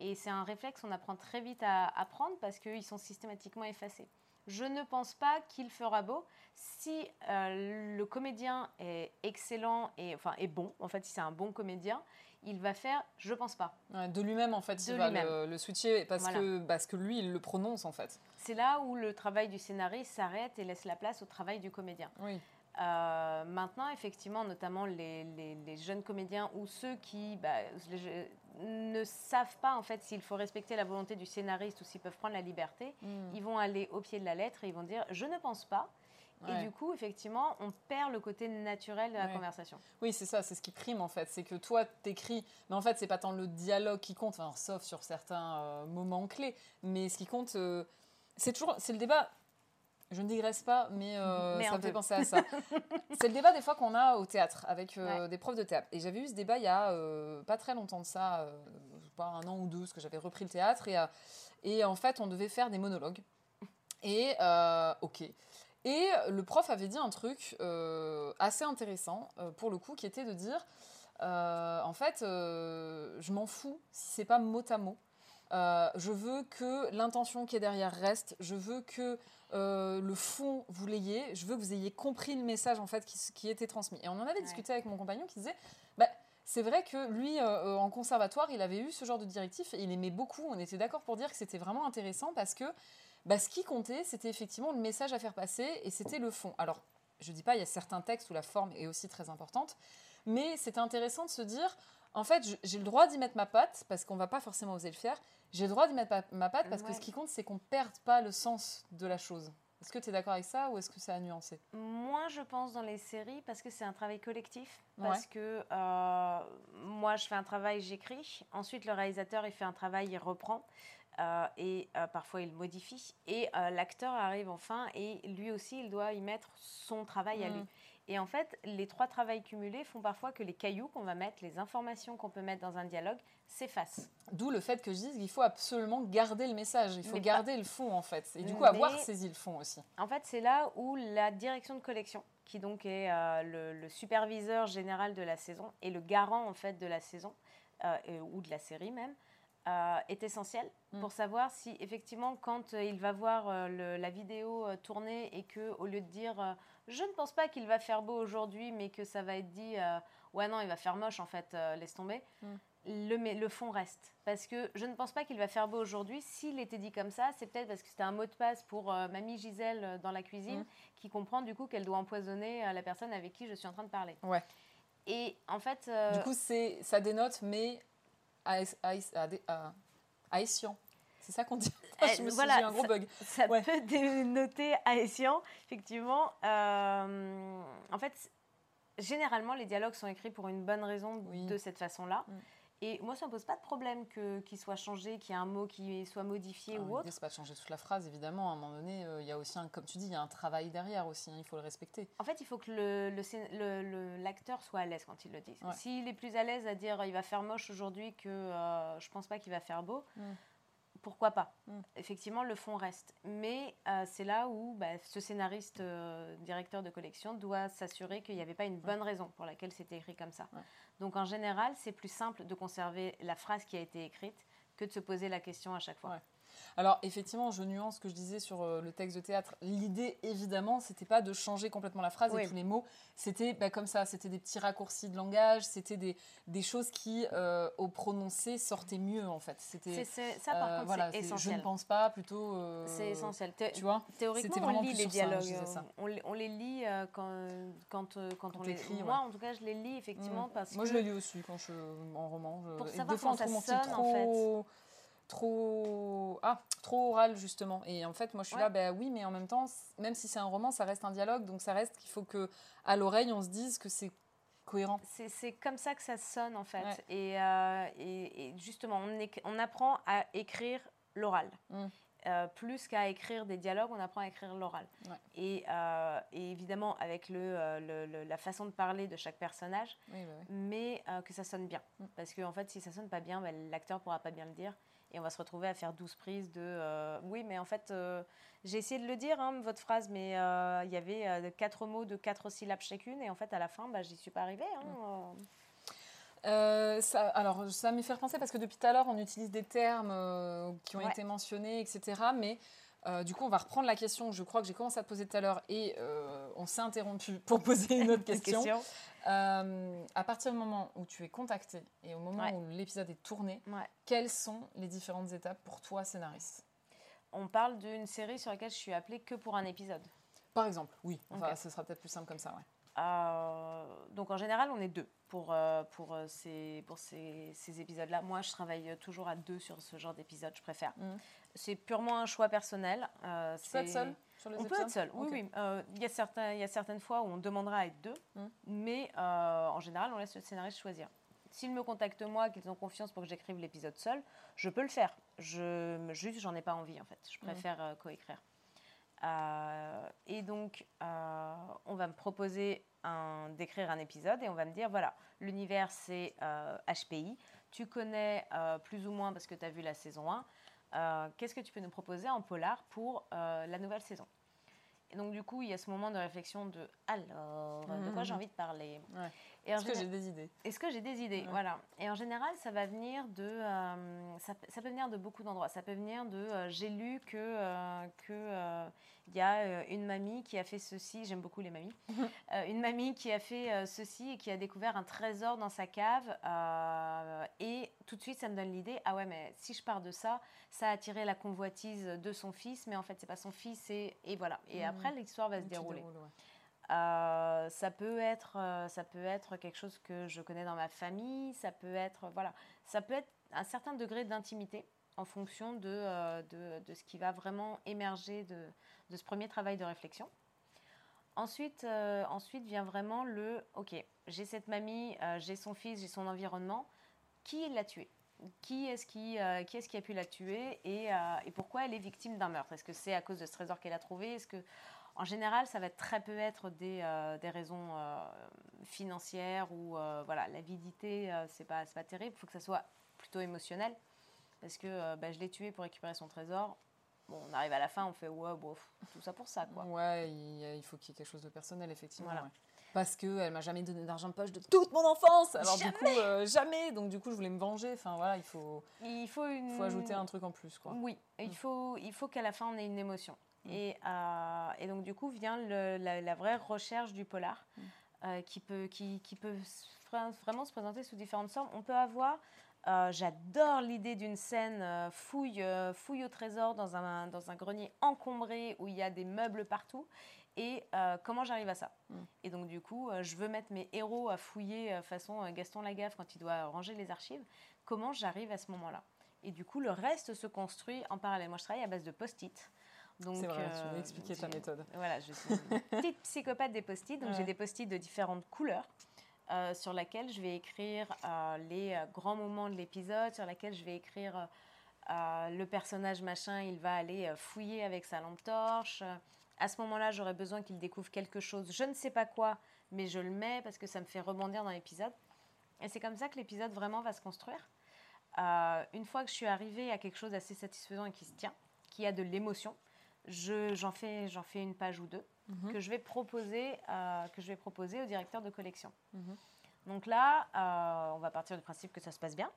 Et c'est un réflexe qu'on apprend très vite à apprendre parce qu'ils sont systématiquement effacés. Je ne pense pas qu'il fera beau si euh, le comédien est excellent et enfin est bon. En fait, si c'est un bon comédien, il va faire je pense pas. de lui-même en fait, il va le, switcher parce que parce que lui il le prononce en fait. C'est là où le travail du scénariste s'arrête et laisse la place au travail du comédien. Oui. Euh, maintenant, effectivement, notamment les, jeunes comédiens ou ceux qui bah, ne savent pas en fait s'il faut respecter la volonté du scénariste ou s'ils peuvent prendre la liberté, hmm. ils vont aller au pied de la lettre et ils vont dire je ne pense pas. Et du coup, effectivement, on perd le côté naturel de la conversation. Oui, c'est ça, c'est ce qui prime en fait. C'est que toi, t'écris, mais en fait, c'est pas tant le dialogue qui compte, sauf sur certains euh, moments clés. Mais ce qui compte, euh, c'est toujours, c'est le débat je ne digresse pas, mais, euh, ça me fait penser à ça. c'est le débat des fois qu'on a au théâtre avec euh, des profs de théâtre. Et j'avais eu ce débat il y a euh, pas très longtemps de ça, pas un an ou deux, parce que j'avais repris le théâtre. Et, et en fait, on devait faire des monologues. Et ok. Et le prof avait dit un truc assez intéressant, pour le coup, qui était de dire, en fait, je m'en fous si c'est pas mot à mot. je veux que l'intention qui est derrière reste. Je veux que le fond, vous l'ayez. Je veux que vous ayez compris le message en fait qui, était transmis. Et on en avait discuté avec mon compagnon qui disait, bah, c'est vrai que lui, en conservatoire, il avait eu ce genre de directif et il aimait beaucoup. On était d'accord pour dire que c'était vraiment intéressant parce que bah, ce qui comptait, c'était effectivement le message à faire passer et c'était le fond. Alors, je ne dis pas, il y a certains textes où la forme est aussi très importante, mais c'est intéressant de se dire, en fait, j'ai le droit d'y mettre ma patte, parce qu'on ne va pas forcément oser le faire, j'ai le droit d'y mettre ma patte parce que ce qui compte, c'est qu'on ne perde pas le sens de la chose. Est-ce que tu es d'accord avec ça ou est-ce que ça a nuancé Moi, je pense dans les séries parce que c'est un travail collectif. Parce que euh, moi, je fais un travail, j'écris. Ensuite, le réalisateur, il fait un travail, il reprend. Euh, et euh, parfois il modifie. Et euh, l'acteur arrive enfin et lui aussi, il doit y mettre son travail à lui. Et en fait, les trois travails cumulés font parfois que les cailloux qu'on va mettre, les informations qu'on peut mettre dans un dialogue, s'effacent. D'où le fait que je dise qu'il faut absolument garder le message, il faut garder le fond en fait. Et du coup, avoir saisi le fond aussi. En fait, c'est là où la direction de collection, qui donc est le, le, superviseur général de la saison et le garant en fait de la saison, ou de la série même, euh, est essentiel mm. pour savoir si effectivement quand euh, il va voir euh, la vidéo tourner et que au lieu de dire je ne pense pas qu'il va faire beau aujourd'hui mais que ça va être dit ouais non il va faire moche en fait laisse tomber mm. le, le fond reste parce que je ne pense pas qu'il va faire beau aujourd'hui s'il était dit comme ça c'est peut-être parce que c'était un mot de passe pour mamie Gisèle dans la cuisine mm. qui comprend du coup qu'elle doit empoisonner la personne avec qui je suis en train de parler ouais et en fait du coup ça dénote mais haïtien. C'est ça qu'on dit. Eh, je me voilà, suis un gros bug. Ça, peut dénoter haïtien, effectivement. Euh, en fait, généralement, les dialogues sont écrits pour une bonne raison de cette façon-là. Mm. Et moi, ça ne me pose pas de problème qu'il soit changé, qu'il y ait un mot qui soit modifié ah, ou autre. C'est pas de changer toute la phrase, évidemment. À un moment donné, euh, il y a aussi, un, comme tu dis, il y a un travail derrière aussi. Hein, il faut le respecter. En fait, il faut que l'acteur le, le, soit à l'aise quand il le dit. S'il est plus à l'aise à dire il va faire moche aujourd'hui que euh, je pense pas qu'il va faire beau, mm pourquoi pas mm. Effectivement, le fond reste. Mais euh, c'est là où bah, ce scénariste, euh, directeur de collection, doit s'assurer qu'il n'y avait pas une bonne raison pour laquelle c'était écrit comme ça. Donc en général, c'est plus simple de conserver la phrase qui a été écrite que de se poser la question à chaque fois. Alors effectivement, je nuance ce que je disais sur euh, le texte de théâtre. L'idée, évidemment, c'était pas de changer complètement la phrase et tous les mots. C'était bah, comme ça, c'était des petits raccourcis de langage, c'était des, des, choses qui, euh, au prononcé, sortaient mieux en fait. C'était ça par euh, contre, voilà, c'est essentiel. Je ne pense pas, plutôt. c'est essentiel. tu vois Théoriquement, on lit les dialogues. on, on, les lit quand, quand, quand, on les lit. Moi, en tout cas, je les lis effectivement mm. parce Moi, que. je les lis aussi quand je en roman. Pour savoir comment ça sonne en fait trop ah trop oral justement. Et en fait moi je suis là ben oui mais en même temps même si c'est un roman ça reste un dialogue. Donc ça reste qu'il faut que à l'oreille on se dise que c'est cohérent. C'est comme ça que ça sonne en fait. Euh, et, et, justement on, on apprend à écrire l'oral. Mmh. euh, plus qu'à écrire des dialogues, on apprend à écrire l'oral. Et, euh, et, évidemment, avec le, la façon de parler de chaque personnage, bah mais que ça sonne bien. Mmh. Parce que, en fait, si ça sonne pas bien, ben, l'acteur pourra pas bien le dire et on va se retrouver à faire 12 prises de euh, oui mais en fait euh, j'ai essayé de le dire hein, votre phrase mais euh, il y avait quatre mots de quatre syllabes chacune et en fait à la fin bah, j'y suis pas arrivée hein, ça, alors ça m'y fait penser parce que depuis tout à l'heure on utilise des termes qui ont été mentionnés etc mais du coup, on va reprendre la question. Je crois que j'ai commencé à te poser tout à l'heure et on s'est interrompu pour poser une autre question. question. Euh, à partir du moment où tu es contacté et au moment où l'épisode est tourné, quelles sont les différentes étapes pour toi, scénariste? On parle d'une série sur laquelle je suis appelée que pour un épisode. Par exemple, oui. Enfin, ce sera peut-être plus simple comme ça, ouais. Euh, donc en général, on est deux pour, euh, pour, ces, pour ces, ces épisodes-là. Moi, je travaille toujours à deux sur ce genre d'épisode, je préfère. Mmh. C'est purement un choix personnel. tu peux être seul on peut être seul, oui, oui. Euh, il, y a certains, il y a certaines fois où on demandera à être deux, hum. mais euh, en général, on laisse le scénariste choisir. S'ils me contactent moi, qu'ils ont confiance pour que j'écrive l'épisode seul, je peux le faire. Je, juste, j'en ai pas envie en fait. Je hum. préfère euh, coécrire. Et donc, on va me proposer d'écrire un épisode et on va me dire voilà, l'univers c'est HPI. Tu connais plus ou moins parce que tu as vu la saison 1 euh, qu'est-ce que tu peux nous proposer en polar pour euh, la nouvelle saison? Et donc, du coup, il y a ce moment de réflexion de alors, de quoi j'ai mhm. envie de parler? Est-ce que j'ai des idées Est-ce que j'ai des idées Voilà. Et en général, ça va venir de. Euh, ça, peut venir de beaucoup d'endroits. Ça peut venir de. j'ai lu que. que il y a une mamie qui a fait ceci, j'aime beaucoup les mamies, une mamie qui a fait ceci et qui a découvert un trésor dans sa cave. et tout de suite, ça me donne l'idée, ah ouais, mais si je pars de ça, ça a attiré la convoitise de son fils, mais en fait, c'est pas son fils, et, et voilà. Et mmh. après, l'histoire va se dérouler. Ça, peut être, ça peut être quelque chose que je connais dans ma famille, ça peut être, voilà, ça peut être un certain degré d'intimité en fonction de, de, de, ce qui va vraiment émerger de, de ce premier travail de réflexion. Ensuite, euh, ensuite vient vraiment le OK, j'ai cette mamie, euh, j'ai son fils, j'ai son environnement. Qui l'a tué? Qui est-ce qui, euh, qui, est qui a pu la tuer? Et, et pourquoi elle est victime d'un meurtre? Est-ce que c'est à cause de ce trésor qu'elle a trouvé? Est-ce que, en général, ça va très peu être des, des raisons financières ou voilà, l'avidité, c'est pas, pas terrible. Il faut que ça soit plutôt émotionnel parce que bah, je l'ai tué pour récupérer son trésor. Bon, on arrive à la fin, on fait ouais, bof, tout ça pour ça, quoi. Ouais, il, faut qu'il y ait quelque chose de personnel, effectivement. Parce qu'elle m'a jamais donné d'argent de poche de toute mon enfance. Alors du coup, euh, jamais. Donc du coup, je voulais me venger. Enfin voilà, il faut. Il faut une. Faut ajouter un truc en plus, quoi. Oui, il mm. faut, il faut qu'à la fin on ait une émotion. Et, euh, et, donc du coup vient le, la, vraie recherche du polar, mm. euh, qui peut, qui, qui peut vraiment se présenter sous différentes formes. On peut avoir euh, j'adore l'idée d'une scène fouille, fouille au trésor dans un, dans un grenier encombré où il y a des meubles partout. Et comment j'arrive à ça? Mm. Et donc, du coup, je veux mettre mes héros à fouiller façon Gaston Lagaffe quand il doit ranger les archives. Comment j'arrive à ce moment-là? Et du coup, le reste se construit en parallèle. Moi, je travaille à base de post-it. C'est vrai, tu m'as expliqué ta méthode. Voilà, je suis une petite psychopathe des post-it. Donc, j'ai des post-it de différentes couleurs. Euh, sur laquelle je vais écrire euh, les euh, grands moments de l'épisode, sur laquelle je vais écrire le personnage machin, il va aller fouiller avec sa lampe torche. À ce moment-là, j'aurais besoin qu'il découvre quelque chose, je ne sais pas quoi, mais je le mets parce que ça me fait rebondir dans l'épisode. Et c'est comme ça que l'épisode vraiment va se construire. une fois que je suis arrivée à quelque chose d'assez satisfaisant et qui se tient, qui a de l'émotion, j'en fais, fais une page ou deux. Mhm. que, je vais proposer, euh, que je vais proposer au directeur de collection. Mhm. Donc là, euh, on va partir du principe que ça se passe bien.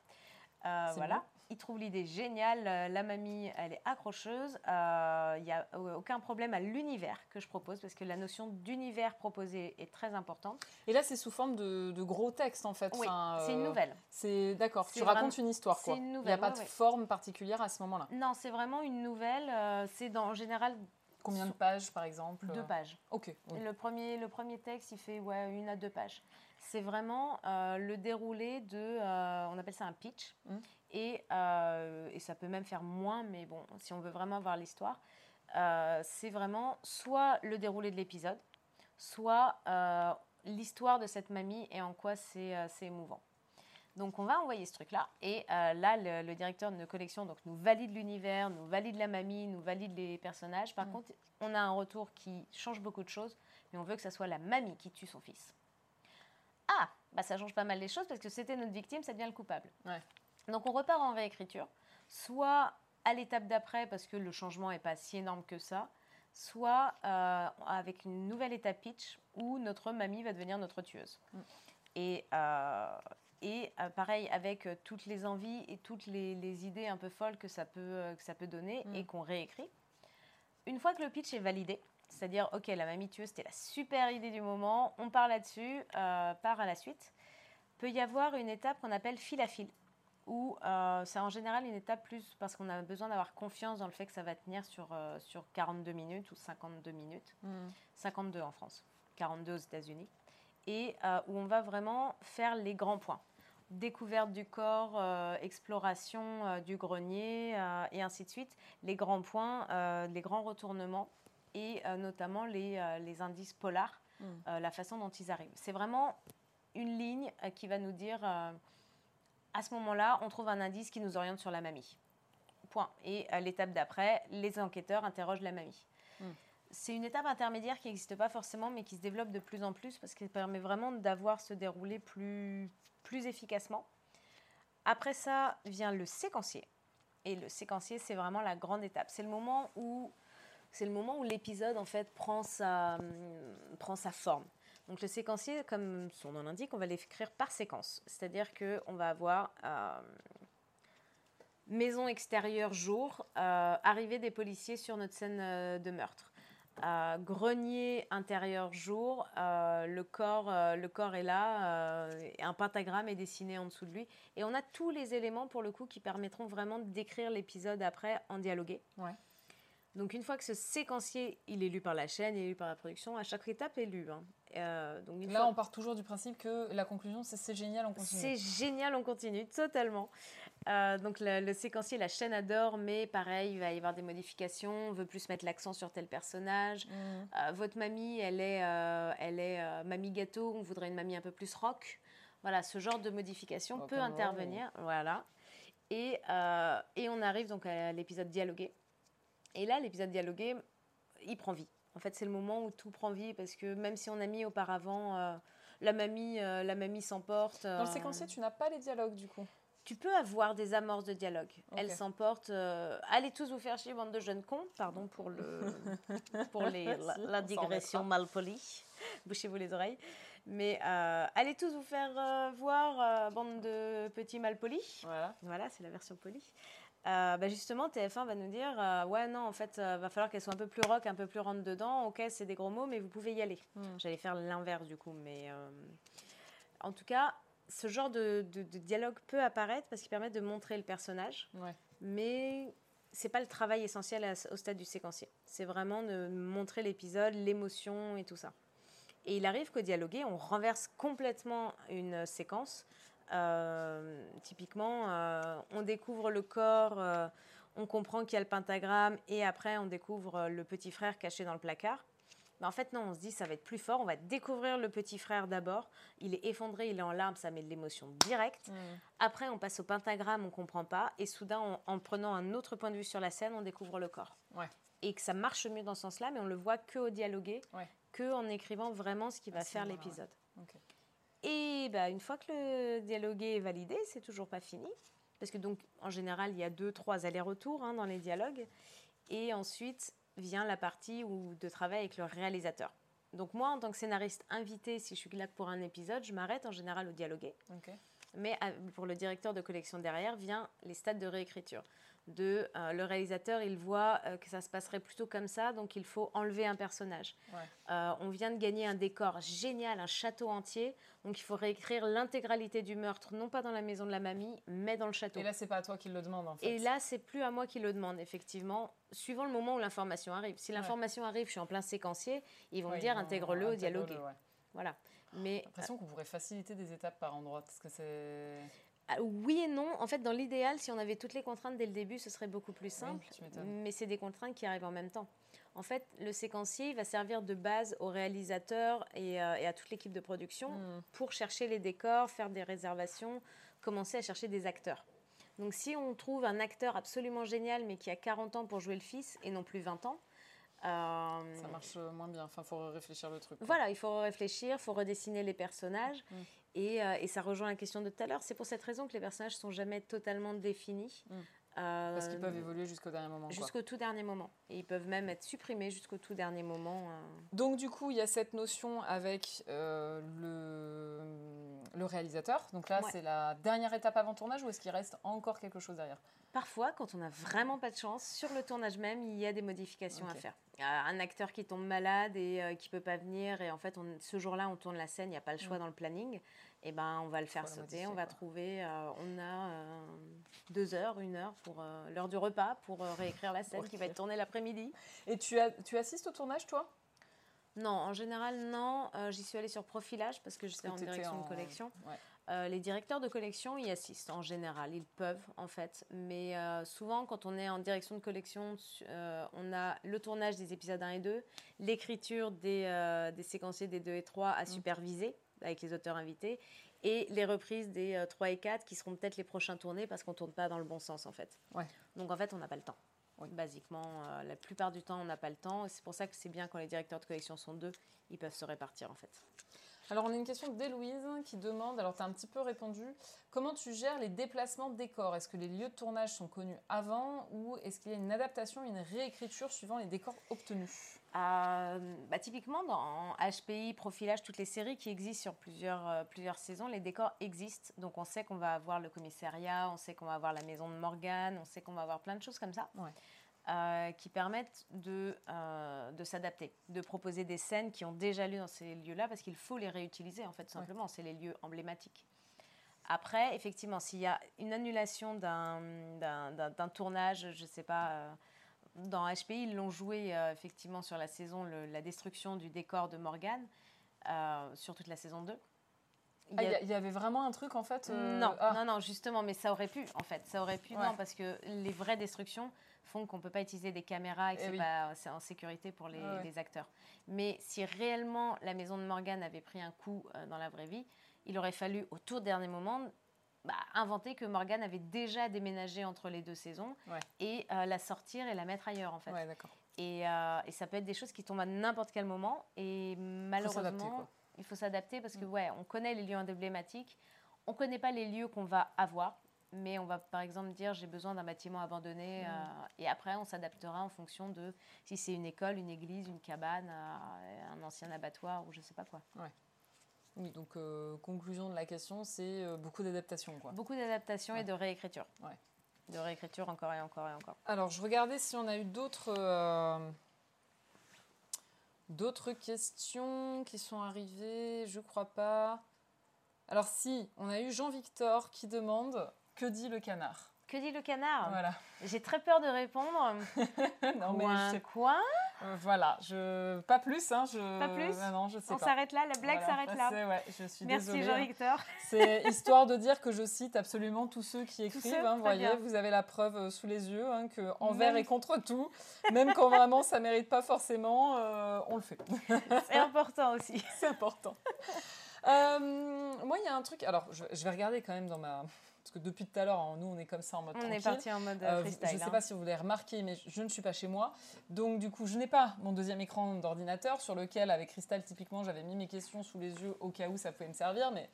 Euh, voilà. Il trouve l'idée géniale. La mamie, elle est accrocheuse. Il n'y a aucun problème à l'univers que je propose parce que la notion d'univers proposé est très importante. Et là, c'est sous forme de, gros textes en fait. Oui, c'est une nouvelle. C'est d'accord. Tu racontes une histoire quoi. Il n'y a pas de forme particulière à ce moment-là. Non, c'est vraiment une nouvelle. c'est en général Combien de pages, par exemple Deux pages. Ok. Le, premier, le premier texte, il fait ouais, une à deux pages. C'est vraiment euh, le déroulé de, euh, on appelle ça un pitch, mmh. et, euh, et, ça peut même faire moins, mais bon, si on veut vraiment voir l'histoire, c'est vraiment soit le déroulé de l'épisode, soit l'histoire de cette mamie et en quoi c'est émouvant. Donc on va envoyer ce truc-là. Et là, le, directeur de collection donc, nous valide l'univers, nous valide la mamie, nous valide les personnages. Par mm. contre, on a un retour qui change beaucoup de choses, mais on veut que ça soit la mamie qui tue son fils. Ah, bah ça change pas mal les choses parce que c'était notre victime, ça devient le coupable. Donc on repart en réécriture, soit à l'étape d'après parce que le changement n'est pas si énorme que ça, soit euh, avec une nouvelle étape pitch où notre mamie va devenir notre tueuse. Mm. Et, euh, et euh, pareil, avec toutes les envies et toutes les, idées un peu folles que ça peut, que ça peut donner et mm. qu'on réécrit. Une fois que le pitch est validé, c'est-à-dire, OK, la mamie tueuse, c'était la super idée du moment, on part là-dessus, part à la suite, peut y avoir une étape qu'on appelle fil à fil, où c'est en général une étape plus parce qu'on a besoin d'avoir confiance dans le fait que ça va tenir sur, sur 42 minutes ou 52 minutes, 52 mm. en France, 42 aux États-Unis et euh, où on va vraiment faire les grands points. Découverte du corps, euh, exploration euh, du grenier et ainsi de suite. Les grands points, les grands retournements et notamment les, les, indices polars, mm. la façon dont ils arrivent. C'est vraiment une ligne qui va nous dire à ce moment-là, on trouve un indice qui nous oriente sur la mamie. Point. Et à l'étape d'après, les enquêteurs interrogent la mamie. Mm c'est une étape intermédiaire qui n'existe pas forcément, mais qui se développe de plus en plus parce qu'elle permet vraiment d'avoir ce déroulé plus, plus efficacement. Après ça vient le séquencier. Et le séquencier, c'est vraiment la grande étape. C'est le moment où c'est le moment où l'épisode en fait prend sa, prend sa forme. Donc le séquencier, comme son nom l'indique, on va l'écrire par séquence. C'est-à-dire qu'on va avoir euh, maison extérieure jour, euh, arrivée des policiers sur notre scène euh, de meurtre. grenier intérieur jour, le, corps, le corps est là, un pentagramme est dessiné en dessous de lui. Et on a tous les éléments pour le coup qui permettront vraiment décrire l'épisode après en dialogué. Ouais. Donc une fois que ce séquencier, il est lu par la chaîne, il est lu par la production, à chaque étape est lu. Hein. Euh, donc Là, on part toujours du principe que la conclusion, c'est c'est génial, on continue. C'est génial, on continue, totalement. Euh, donc le, séquencier, la chaîne adore, mais pareil, il va y avoir des modifications. On veut plus mettre l'accent sur tel personnage. Mmh. Euh, votre mamie, elle est, elle est mamie gâteau. On voudrait une mamie un peu plus rock. Voilà, ce genre de modification peut intervenir. Voilà. Et, et on arrive donc à l'épisode dialogué. Et là, l'épisode dialogué, il prend vie. En fait, c'est le moment où tout prend vie parce que même si on a mis auparavant euh, la mamie, euh, la mamie s'emporte. Dans le euh, séquencier, tu n'as pas les dialogues du coup. Tu peux avoir des amorces de dialogue. Elle s'emporte. allez tous vous faire chier, bande de jeunes cons. Pardon pour le pour les, la, digression mal polie. Bouchez-vous les oreilles. Mais allez tous vous faire voir, bande de petits mal polis. Voilà. Voilà, c'est la version polie. Euh, bah, justement, TF1 va nous dire euh, Ouais, non, en fait, euh, va falloir qu'elle soit un peu plus rock, un peu plus rentre dedans. Ok, c'est des gros mots, mais vous pouvez y aller. Hmm. J'allais faire l'inverse du coup. Mais en tout cas, ce genre de, dialogue peut apparaître parce qu'il permet de montrer le personnage. Ouais. Mais c'est pas le travail essentiel au stade du séquencier. C'est vraiment de montrer l'épisode, l'émotion et tout ça. Et il arrive qu'au dialogué, on renverse complètement une séquence euh, typiquement, euh, on découvre le corps, euh, on comprend qu'il y a le pentagramme et après on découvre le petit frère caché dans le placard. Mais en fait, non, on se dit ça va être plus fort. On va découvrir le petit frère d'abord. Il est effondré, il est en larmes, ça met de l'émotion directe. Mm. Après, on passe au pentagramme, on comprend pas. Et soudain, en prenant un autre point de vue sur la scène, on découvre le corps. Et que ça marche mieux dans ce sens-là, mais on le voit que au dialoguer, que en écrivant vraiment ce qui va ah, faire l'épisode. Et bah, une fois que le dialogué est validé, c'est toujours pas fini. Parce que donc, en général, il y a deux, trois allers-retours hein, dans les dialogues. Et ensuite vient la partie où, de travail avec le réalisateur. Donc moi, en tant que scénariste invité, si je suis là pour un épisode, je m'arrête en général au dialogué. Mais euh, pour le directeur de collection derrière, vient les stades de réécriture de euh, le réalisateur, il voit euh, que ça se passerait plutôt comme ça, donc il faut enlever un personnage. Euh, on vient de gagner un décor génial, un château entier, donc il faut réécrire l'intégralité du meurtre, non pas dans la maison de la mamie, mais dans le château. Et là, c'est pas à toi qui le demande en fait. Et là, c'est plus à moi qui le demande, effectivement, suivant le moment où l'information arrive. Si l'information arrive, je suis en plein séquencier, ils vont me dire intègre-le au dialogue. Voilà. Mais l'impression qu'on pourrait faciliter des étapes par endroit, parce que c'est. Ah, oui et non. En fait, dans l'idéal, si on avait toutes les contraintes dès le début, ce serait beaucoup plus simple. mais c'est des contraintes qui arrivent en même temps. En fait, le séquencier va servir de base au réalisateur et, euh, à toute l'équipe de production hmm. pour chercher les décors, faire des réservations, commencer à chercher des acteurs. Donc si on trouve un acteur absolument génial mais qui a 40 ans pour jouer le fils et non plus 20 ans, euh, ça marche moins bien. Enfin, faut réfléchir le truc. Voilà, il faut réfléchir, faut redessiner les personnages. Hmm. Euh, et, ça rejoint la question de tout à l'heure. C'est pour cette raison que les personnages sont jamais totalement définis. Mm. Euh, Parce qu'ils peuvent évoluer jusqu'au dernier moment. Jusqu'au tout dernier moment. Et ils peuvent même être supprimés jusqu'au tout dernier moment. Euh. Donc du coup, il y a cette notion avec le, le réalisateur. Donc là, c'est la dernière étape avant tournage ou est-ce qu'il reste encore quelque chose derrière? Parfois, quand on n'a vraiment pas de chance, sur le tournage même, il y a des modifications à faire. Un acteur qui tombe malade et euh, qui peut pas venir, et en fait, on, ce jour-là, on tourne la scène, il n'y a pas le choix mm. dans le planning, et ben on va le faire sauter, on va trouver, euh, on a euh, deux heures, une heure pour l'heure du repas pour réécrire la scène qui va être tournée l'après-midi. Et tu, as, tu assistes au tournage, toi? Non, en général, non. J'y suis allée sur profilage parce que j'étais en direction de collection. Euh, les directeurs de collection y assistent en général, ils peuvent en fait, mais euh, souvent quand on est en direction de collection, euh, on a le tournage des épisodes 1 et 2, l'écriture des, des, séquenciers des 2 et 3 à mm. superviser avec les auteurs invités, et les reprises des 3 et 4 qui seront peut-être les prochains tournés parce qu'on ne tourne pas dans le bon sens en fait. Donc en fait on n'a pas le temps. Basiquement, la plupart du temps on n'a pas le temps, c'est pour ça que c'est bien quand les directeurs de collection sont deux, ils peuvent se répartir en fait. Alors, on a une question d'Héloïse qui demande, alors tu as un petit peu répondu, comment tu gères les déplacements de décors? Est-ce que les lieux de tournage sont connus avant ou est-ce qu'il y a une adaptation, une réécriture suivant les décors obtenus? Euh, bah, Typiquement, dans HPI, Profilage, toutes les séries qui existent sur plusieurs, euh, plusieurs saisons, les décors existent. Donc, on sait qu'on va avoir le commissariat, on sait qu'on va avoir la maison de Morgane, on sait qu'on va avoir plein de choses comme ça. Qui permettent de, de s'adapter, de proposer des scènes qui ont déjà lieu dans ces lieux-là, parce qu'il faut les réutiliser, en fait, simplement. C'est les lieux emblématiques. Après, effectivement, s'il y a une annulation d'un tournage, je ne sais pas, dans HPI, ils l'ont joué effectivement sur la saison, la destruction du décor de Morgane, sur toute la saison 2. Ah, il y, avait vraiment un truc en fait euh, Non, ah. non, non, justement, mais ça aurait pu en fait. Ça aurait pu, non, parce que les vraies destructions font qu'on ne peut pas utiliser des caméras et que eh c'est en sécurité pour les, acteurs. Mais si réellement la maison de Morgane avait pris un coup euh, dans la vraie vie, il aurait fallu au tout dernier moment bah, inventer que Morgane avait déjà déménagé entre les deux saisons et euh, la sortir et la mettre ailleurs en fait. Et, et, ça peut être des choses qui tombent à n'importe quel moment et malheureusement il faut s'adapter parce que, mm. ouais, on connaît les lieux emblématiques, on ne connaît pas les lieux qu'on va avoir, mais on va par exemple dire j'ai besoin d'un bâtiment abandonné mm. euh, et après on s'adaptera en fonction de si c'est une école, une église, une cabane, euh, un ancien abattoir ou je sais pas quoi. Ouais. Oui, donc euh, conclusion de la question, c'est beaucoup d'adaptation. Beaucoup d'adaptation et de réécriture. Ouais. De réécriture encore et encore et encore. Alors je regardais si on a eu d'autres D'autres questions qui sont arrivées Je crois pas. Alors si, on a eu Jean-Victor qui demande que dit le canard Que dit le canard? Voilà. J'ai très peur de répondre. non, mais quoi euh, Voilà, je pas plus, hein, je. Pas plus? Ah non, je sais On s'arrête là, la blague s'arrête là. Ouais, je suis Merci Jean-Victor. C'est histoire de dire que je cite absolument tous ceux qui écrivent. Hein, vous voyez, vous avez la preuve euh, sous les yeux hein, que envers et contre tout, même quand vraiment ça mérite pas forcément, euh, on le fait. C'est important aussi. C'est important. moi, il y a un truc. Alors, je, je vais regarder quand même dans ma parce que depuis tout à l'heure, hein, nous, on est comme ça en mode On est parti en mode euh, freestyle. je ne sais pas si vous l'avez remarqué, mais je ne suis pas chez moi. Donc, du coup, je n'ai pas mon deuxième écran d'ordinateur sur lequel, avec Cristal, typiquement, j'avais mis mes questions sous les yeux au cas où ça pouvait me servir. Mais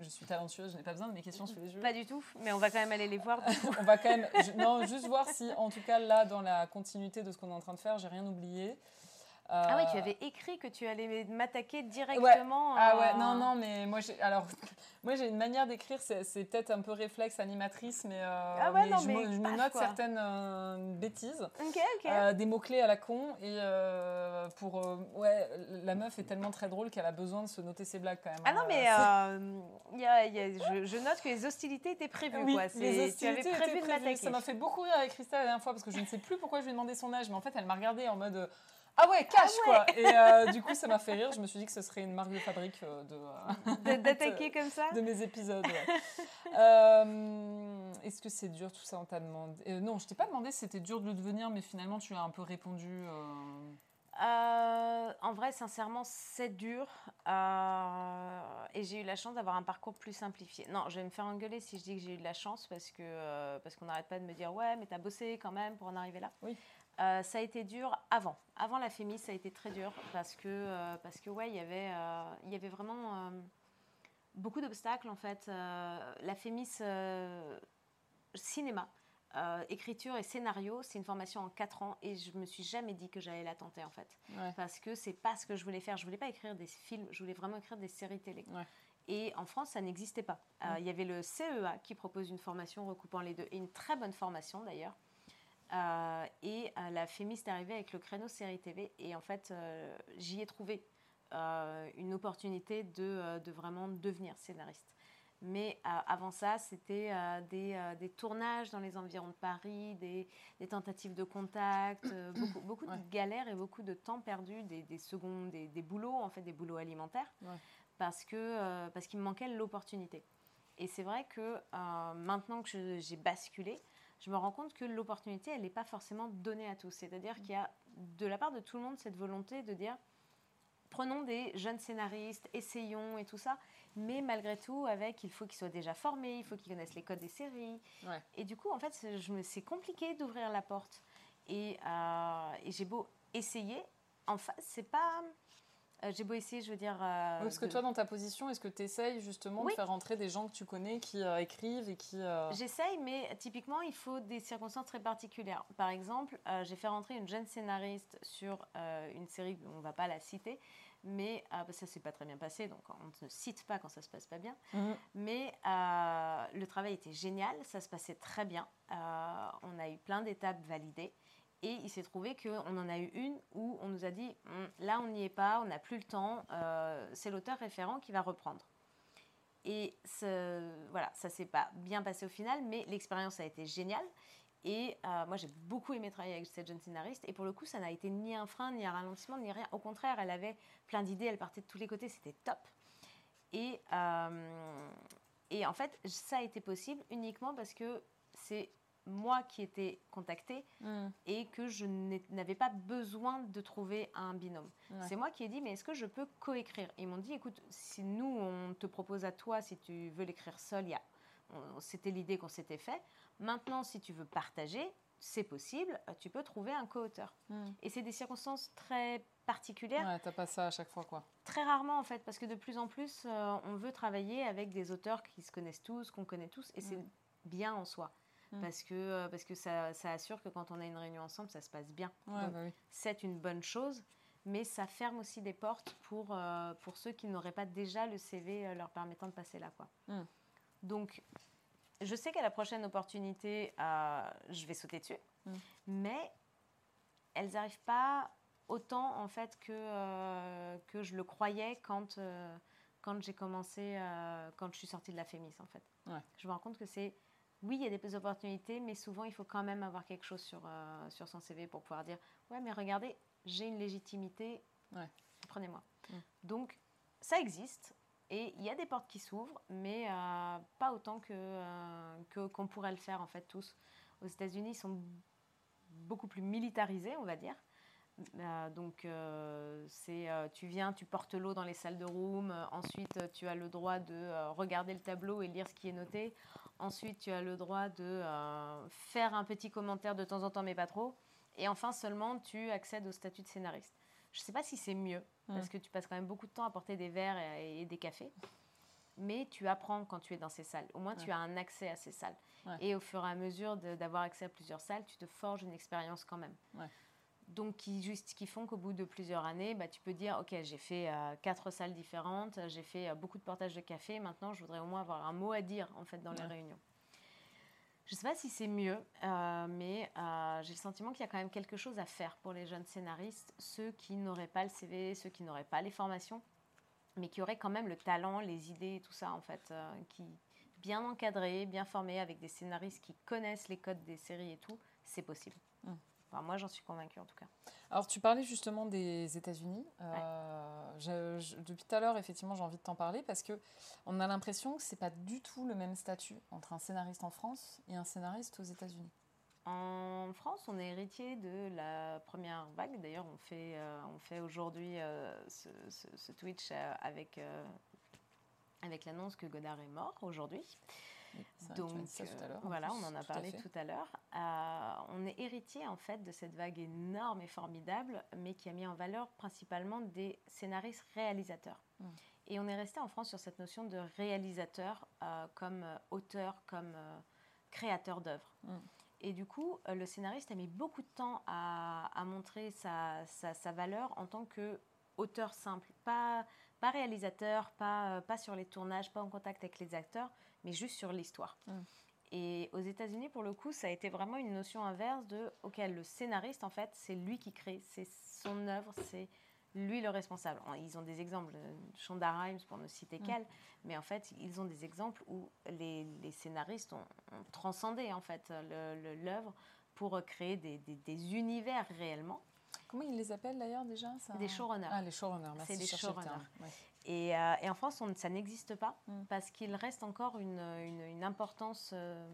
je suis talentueuse, je n'ai pas besoin de mes questions sous les yeux. Pas du tout, mais on va quand même aller les voir. on va quand même, non, juste voir si, en tout cas, là, dans la continuité de ce qu'on est en train de faire, j'ai rien oublié ah oui, tu euh, avais écrit que tu allais m'attaquer directement. Ah ouais, non, non, mais moi, j'ai, alors, moi j'ai une manière d'écrire, c'est, peut-être un peu réflexe animatrice, mais, euh, ah ouais, non, je, mais me, note certaines euh, bêtises, des mots-clés à la con, et pour, ouais, la meuf est tellement très drôle qu'elle a besoin de se noter ses blagues quand même. Ah non, hein, mais y a, y a, je, note que les hostilités étaient prévues. Oui, quoi. les hostilités tu avais prévu de m'attaquer. Ça m'a fait beaucoup rire avec Christelle la dernière fois, parce que je ne sais plus pourquoi je lui ai demandé son âge, mais en fait, elle m'a regardé en mode ah ouais, cash ah quoi. Et euh, du coup, ça m'a fait rire. Je me suis dit que ce serait une marque de fabrique euh, de d'attaquer comme ça de mes épisodes. Euh, est-ce que c'est dur tout ça? On t'a demandé Non, je t'ai pas demandé si c'était dur de le devenir, mais finalement, tu as un peu répondu. en vrai, sincèrement, c'est dur. et j'ai eu la chance d'avoir un parcours plus simplifié. Non, je vais me faire engueuler si je dis que j'ai eu de la chance parce que parce qu'on n'arrête pas de me dire ouais, mais t'as bossé quand même pour en arriver là. Oui. Euh, ça a été dur avant. Avant la Fémis, ça a été très dur parce que, euh, parce que ouais, il y avait, euh, il y avait vraiment beaucoup d'obstacles en fait. la Fémis cinéma, écriture et scénario, c'est une formation en 4 ans et je me suis jamais dit que j'allais la tenter en fait. Parce que c'est pas ce que je voulais faire. Je voulais pas écrire des films, je voulais vraiment écrire des séries télé. Et en France, ça n'existait pas. Il y avait le CEA qui propose une formation recoupant les deux, et une très bonne formation d'ailleurs. Euh, et euh, la Fémis est arrivée avec le créneau série TV. Et en fait, euh, j'y ai trouvé une opportunité de, de, vraiment devenir scénariste. Mais avant ça, c'était des, des, tournages dans les environs de Paris, des, des tentatives de contact, beaucoup, beaucoup de galères et beaucoup de temps perdu, des, des secondes, des, boulots, en fait, des boulots alimentaires, parce que parce qu'il me manquait l'opportunité. Et c'est vrai que maintenant que j'ai basculé, je me rends compte que l'opportunité, elle n'est pas forcément donnée à tous. C'est-à-dire qu'il y a de la part de tout le monde cette volonté de dire prenons des jeunes scénaristes, essayons et tout ça, mais malgré tout, avec, il faut qu'ils soient déjà formés, il faut qu'ils connaissent les codes des séries. Et du coup, en fait, c'est compliqué d'ouvrir la porte. Et, euh, et j'ai beau essayer, en face, c'est pas euh, j'ai beau essayer, je veux dire. Euh, parce que toi, dans ta position, est-ce que tu essayes justement de faire rentrer des gens que tu connais qui euh, écrivent et qui. J'essaye, mais typiquement, il faut des circonstances très particulières. Par exemple, j'ai fait rentrer une jeune scénariste sur une série, on ne va pas la citer, mais ça s'est pas très bien passé, donc on ne cite pas quand ça se passe pas bien. Mhm. Mais le travail était génial, ça se passait très bien. on a eu plein d'étapes validées. Et il s'est trouvé qu'on en a eu une où on nous a dit hum, là, on n'y est pas, on n'a plus le temps, euh, c'est l'auteur référent qui va reprendre. Et voilà, ça s'est pas bien passé au final, mais l'expérience a été géniale. Et euh, moi, j'ai beaucoup aimé travailler avec cette jeune scénariste. Et pour le coup, ça n'a été ni un frein, ni un ralentissement, ni rien. Au contraire, elle avait plein d'idées, elle partait de tous les côtés, c'était top. Et, euh, et en fait, ça a été possible uniquement parce que c'est moi qui étais contactée hmm. et que je n'avais pas besoin de trouver un binôme. C'est moi qui ai dit, mais est-ce que je peux coécrire? Ils m'ont dit, écoute, si nous, on te propose à toi, si tu veux l'écrire seul, c'était l'idée qu'on s'était fait. Maintenant, si tu veux partager, c'est possible, tu peux trouver un co-auteur. Hmm. Et c'est des circonstances très particulières. Ouais, t'as pas ça à chaque fois, quoi. Très rarement, en fait, parce que de plus en plus, euh, on veut travailler avec des auteurs qui se connaissent tous, qu'on connaît tous, et c'est hmm. bien en soi. Mm. parce que, euh, parce que ça, ça, assure que quand on a une réunion ensemble, ça se passe bien. Bah c'est une bonne chose, mais ça ferme aussi des portes pour, euh, pour ceux qui n'auraient pas déjà le CV euh, leur permettant de passer là. Quoi. Mm. Donc, je sais qu'à la prochaine opportunité, je vais sauter dessus, mm. mais elles n'arrivent pas autant en fait que, que je le croyais quand, quand j'ai commencé, quand je suis sortie de la Fémis en fait. Je me rends compte que c'est oui, il y a des opportunités, mais souvent, il faut quand même avoir quelque chose sur, euh, sur son CV pour pouvoir dire Ouais, mais regardez, j'ai une légitimité, prenez-moi. Mm. Donc, ça existe et il y a des portes qui s'ouvrent, mais euh, pas autant que, euh, qu'on pourrait le faire, en fait, tous. Aux États-Unis, ils sont beaucoup plus militarisés, on va dire. donc, c'est tu viens, tu portes l'eau dans les salles de room. ensuite, tu as le droit de regarder le tableau et lire ce qui est noté. Ensuite, tu as le droit de euh, faire un petit commentaire de temps en temps, mais pas trop. Et enfin, seulement, tu accèdes au statut de scénariste. Je ne sais pas si c'est mieux, parce que tu passes quand même beaucoup de temps à porter des verres et, des cafés. Mais tu apprends quand tu es dans ces salles. Au moins, tu as un accès à ces salles. Et au fur et à mesure d'avoir accès à plusieurs salles, tu te forges une expérience quand même donc qui, juste, qui font qu'au bout de plusieurs années, bah, tu peux dire, OK, j'ai fait euh, quatre salles différentes, j'ai fait euh, beaucoup de portages de café, maintenant je voudrais au moins avoir un mot à dire en fait dans les réunions. Je ne sais pas si c'est mieux, euh, mais j'ai le sentiment qu'il y a quand même quelque chose à faire pour les jeunes scénaristes, ceux qui n'auraient pas le CV, ceux qui n'auraient pas les formations, mais qui auraient quand même le talent, les idées et tout ça en fait, qui bien encadrés, bien formés, avec des scénaristes qui connaissent les codes des séries et tout, c'est possible. Moi, j'en suis convaincue en tout cas. Alors, tu parlais justement des États-Unis. Euh, depuis tout à l'heure, effectivement, j'ai envie de t'en parler parce que on a l'impression que c'est pas du tout le même statut entre un scénariste en France et un scénariste aux États-Unis. En France, on est héritier de la première vague. D'ailleurs, on fait, euh, on fait aujourd'hui euh, ce, ce, Twitch avec, avec l'annonce que Godard est mort aujourd'hui. Donc, voilà, on en a parlé tout à l'heure. Euh, on est héritier en fait de cette vague énorme et formidable, mais qui a mis en valeur principalement des scénaristes réalisateurs. Mm. Et on est resté en France sur cette notion de réalisateur euh, comme euh, auteur, comme créateur d'œuvres. Mm. Et du coup, le scénariste a mis beaucoup de temps à, montrer sa, sa, valeur en tant que auteur simple, pas, pas réalisateur, pas, pas sur les tournages, pas en contact avec les acteurs, mais juste sur l'histoire. Mm. Et aux États-Unis, pour le coup, ça a été vraiment une notion inverse de, ok, le scénariste, en fait, c'est lui qui crée, c'est son œuvre, c'est lui le responsable. Ils ont des exemples, Shonda Rhimes pour ne citer mm. qu'elle, mais en fait, ils ont des exemples où les, les scénaristes ont, transcendé en fait l'œuvre pour créer des, des, univers réellement. Comment ils les appellent d'ailleurs déjà Des showrunners. Ah, les showrunners, merci. C'est des showrunners. Euh, et, en France, ça n'existe pas mm. parce qu'il reste encore une, une, importance euh,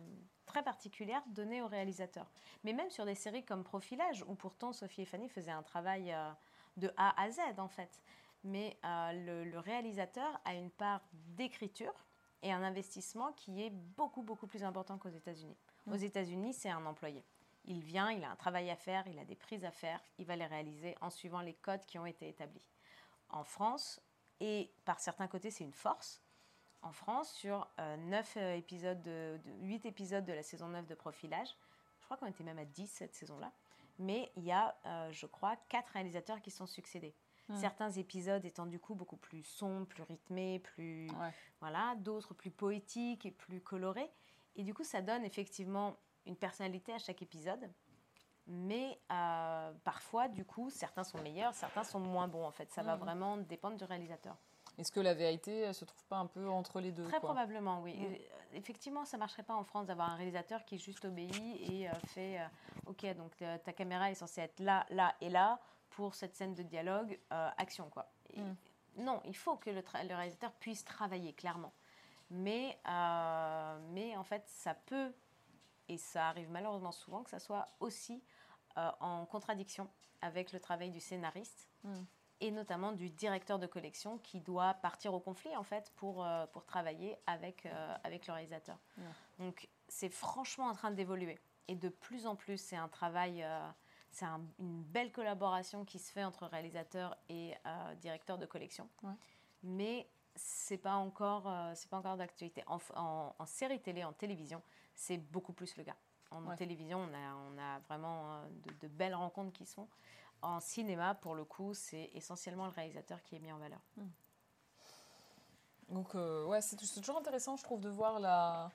très particulière donnée aux réalisateurs. Mais même sur des séries comme Profilage, où pourtant Sophie et Fanny faisaient un travail euh, de A à Z en fait. Mais le, le, réalisateur a une part d'écriture et un investissement qui est beaucoup, beaucoup plus important qu'aux États-Unis. Aux États-Unis, c'est un employé. Il vient, il a un travail à faire, il a des prises à faire, il va les réaliser en suivant les codes qui ont été établis. En France, et par certains côtés, c'est une force. En France, sur 9 euh, euh, épisodes, de, 8 épisodes de la saison 9 de Profilage, je crois qu'on était même à 10 cette saison-là, mais il y a, euh, je crois, 4 réalisateurs qui sont succédés. Hmm. Certains épisodes étant du coup beaucoup plus sombres, plus rythmés, plus voilà, d'autres plus poétiques et plus colorés. Et du coup, ça donne effectivement une personnalité à chaque épisode. Mais parfois, du coup, certains sont meilleurs, certains sont moins bons. En fait, ça va mmh. vraiment dépendre du réalisateur. Est-ce que la vérité se trouve pas un peu entre les deux Très probablement, oui. Mm. Effectivement, ça marcherait pas en France d'avoir un réalisateur qui juste obéit et euh, fait euh, OK, donc euh, ta caméra est censée être là, là et là pour cette scène de dialogue, action quoi. Mm. Non, il faut que le, le, réalisateur puisse travailler clairement. Mais, mais en fait, ça peut, et ça arrive malheureusement souvent, que ça soit aussi en contradiction avec le travail du scénariste. Mm et notamment du directeur de collection qui doit partir au conflit en fait pour, euh, pour travailler avec, euh, avec le réalisateur. Donc c'est franchement en train d'évoluer et de plus en plus c'est un travail, euh, c'est une belle collaboration qui se fait entre réalisateur et directeur de collection. Mais c'est pas encore c'est pas encore d'actualité. En, en, série télé, en télévision, c'est beaucoup plus le cas. En télévision, on a, on a vraiment de, de, belles rencontres qui sont en cinéma, pour le coup, c'est essentiellement le réalisateur qui est mis en valeur. Hmm. Donc, euh, ouais, c'est toujours intéressant, je trouve, de voir la,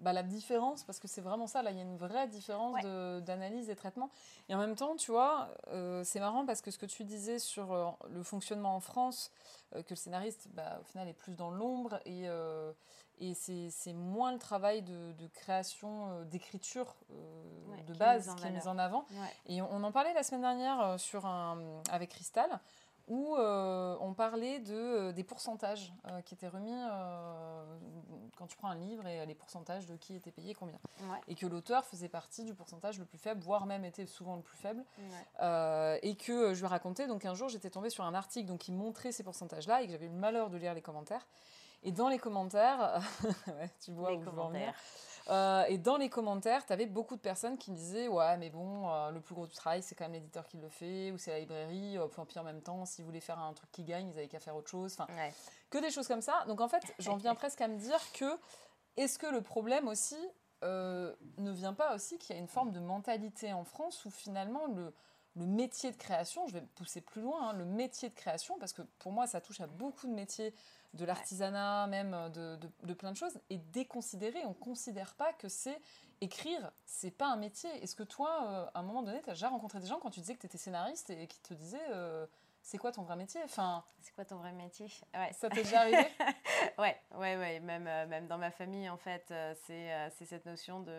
bah, la différence, parce que c'est vraiment ça, là, il y a une vraie différence d'analyse et traitement. Et en même temps, tu vois, euh, c'est marrant parce que ce que tu disais sur euh, le fonctionnement en France, que le scénariste, bah, au final, est plus dans l'ombre et, et c'est moins le travail de, création, euh, d'écriture euh, de base qui est mis en avant. Et on, en parlait la semaine dernière euh, sur un, avec Cristal, où on parlait de, des pourcentages qui étaient remis quand tu prends un livre et les pourcentages de qui était payé combien. Et que l'auteur faisait partie du pourcentage le plus faible, voire même était souvent le plus faible. et que je lui racontais, donc un jour j'étais tombée sur un article donc, qui montrait ces pourcentages-là et que j'avais eu le malheur de lire les commentaires. Et dans les commentaires, tu vois où commentaires. je euh, et dans les commentaires, tu avais beaucoup de personnes qui disaient Ouais, mais bon, euh, le plus gros du travail, c'est quand même l'éditeur qui le fait, ou c'est la librairie. Euh, puis en même temps, s'ils voulaient faire un truc qui gagne, ils avaient qu'à faire autre chose. Enfin, que des choses comme ça. Donc en fait, j'en viens presque à me dire que est-ce que le problème aussi ne vient pas aussi qu'il y a une forme de mentalité en France où finalement le, le métier de création, je vais pousser plus loin, hein, le métier de création, parce que pour moi, ça touche à beaucoup de métiers de l'artisanat, même euh, de, plein de choses, est déconsidéré. On ne considère pas que c'est écrire, c'est pas un métier. Est-ce que toi, euh, à un moment donné, tu as déjà rencontré des gens quand tu disais que tu étais scénariste et qui te disaient euh, c'est quoi ton vrai métier? Enfin, C'est quoi ton vrai métier? Ouais. Ça t'est déjà arrivé? Ouais, ouais, ouais. Même, même dans ma famille, en fait, c'est cette notion de.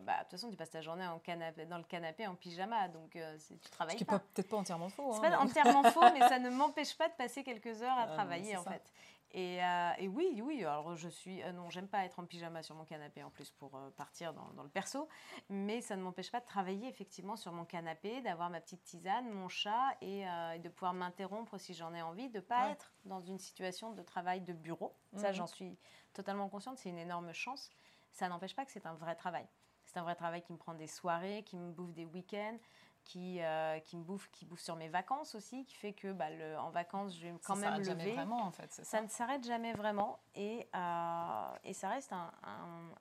bah, de toute façon, tu passes ta journée en canapé, dans le canapé en pyjama, donc tu travailles. Ce qui n'est peut-être pas entièrement faux. C'est hein, pas entièrement faux, mais ça ne m'empêche pas de passer quelques heures à ah, travailler, en fait. Euh, et, oui, oui, alors je suis. Euh, non, j'aime pas être en pyjama sur mon canapé en plus pour euh, partir dans, le perso, mais ça ne m'empêche pas de travailler effectivement sur mon canapé, d'avoir ma petite tisane, mon chat et, de pouvoir m'interrompre si j'en ai envie, de pas être dans une situation de travail de bureau. Ça, mhm. j'en suis totalement consciente, c'est une énorme chance. Ça n'empêche pas que c'est un vrai travail. C'est un vrai travail qui me prend des soirées, qui me bouffe des week-ends, qui, euh, qui me bouffe, qui bouffe sur mes vacances aussi, qui fait que bah, le, en vacances, je vais quand même lever. Jamais vraiment, en fait, ça, ne s'arrête jamais vraiment. Et, euh, et ça reste un,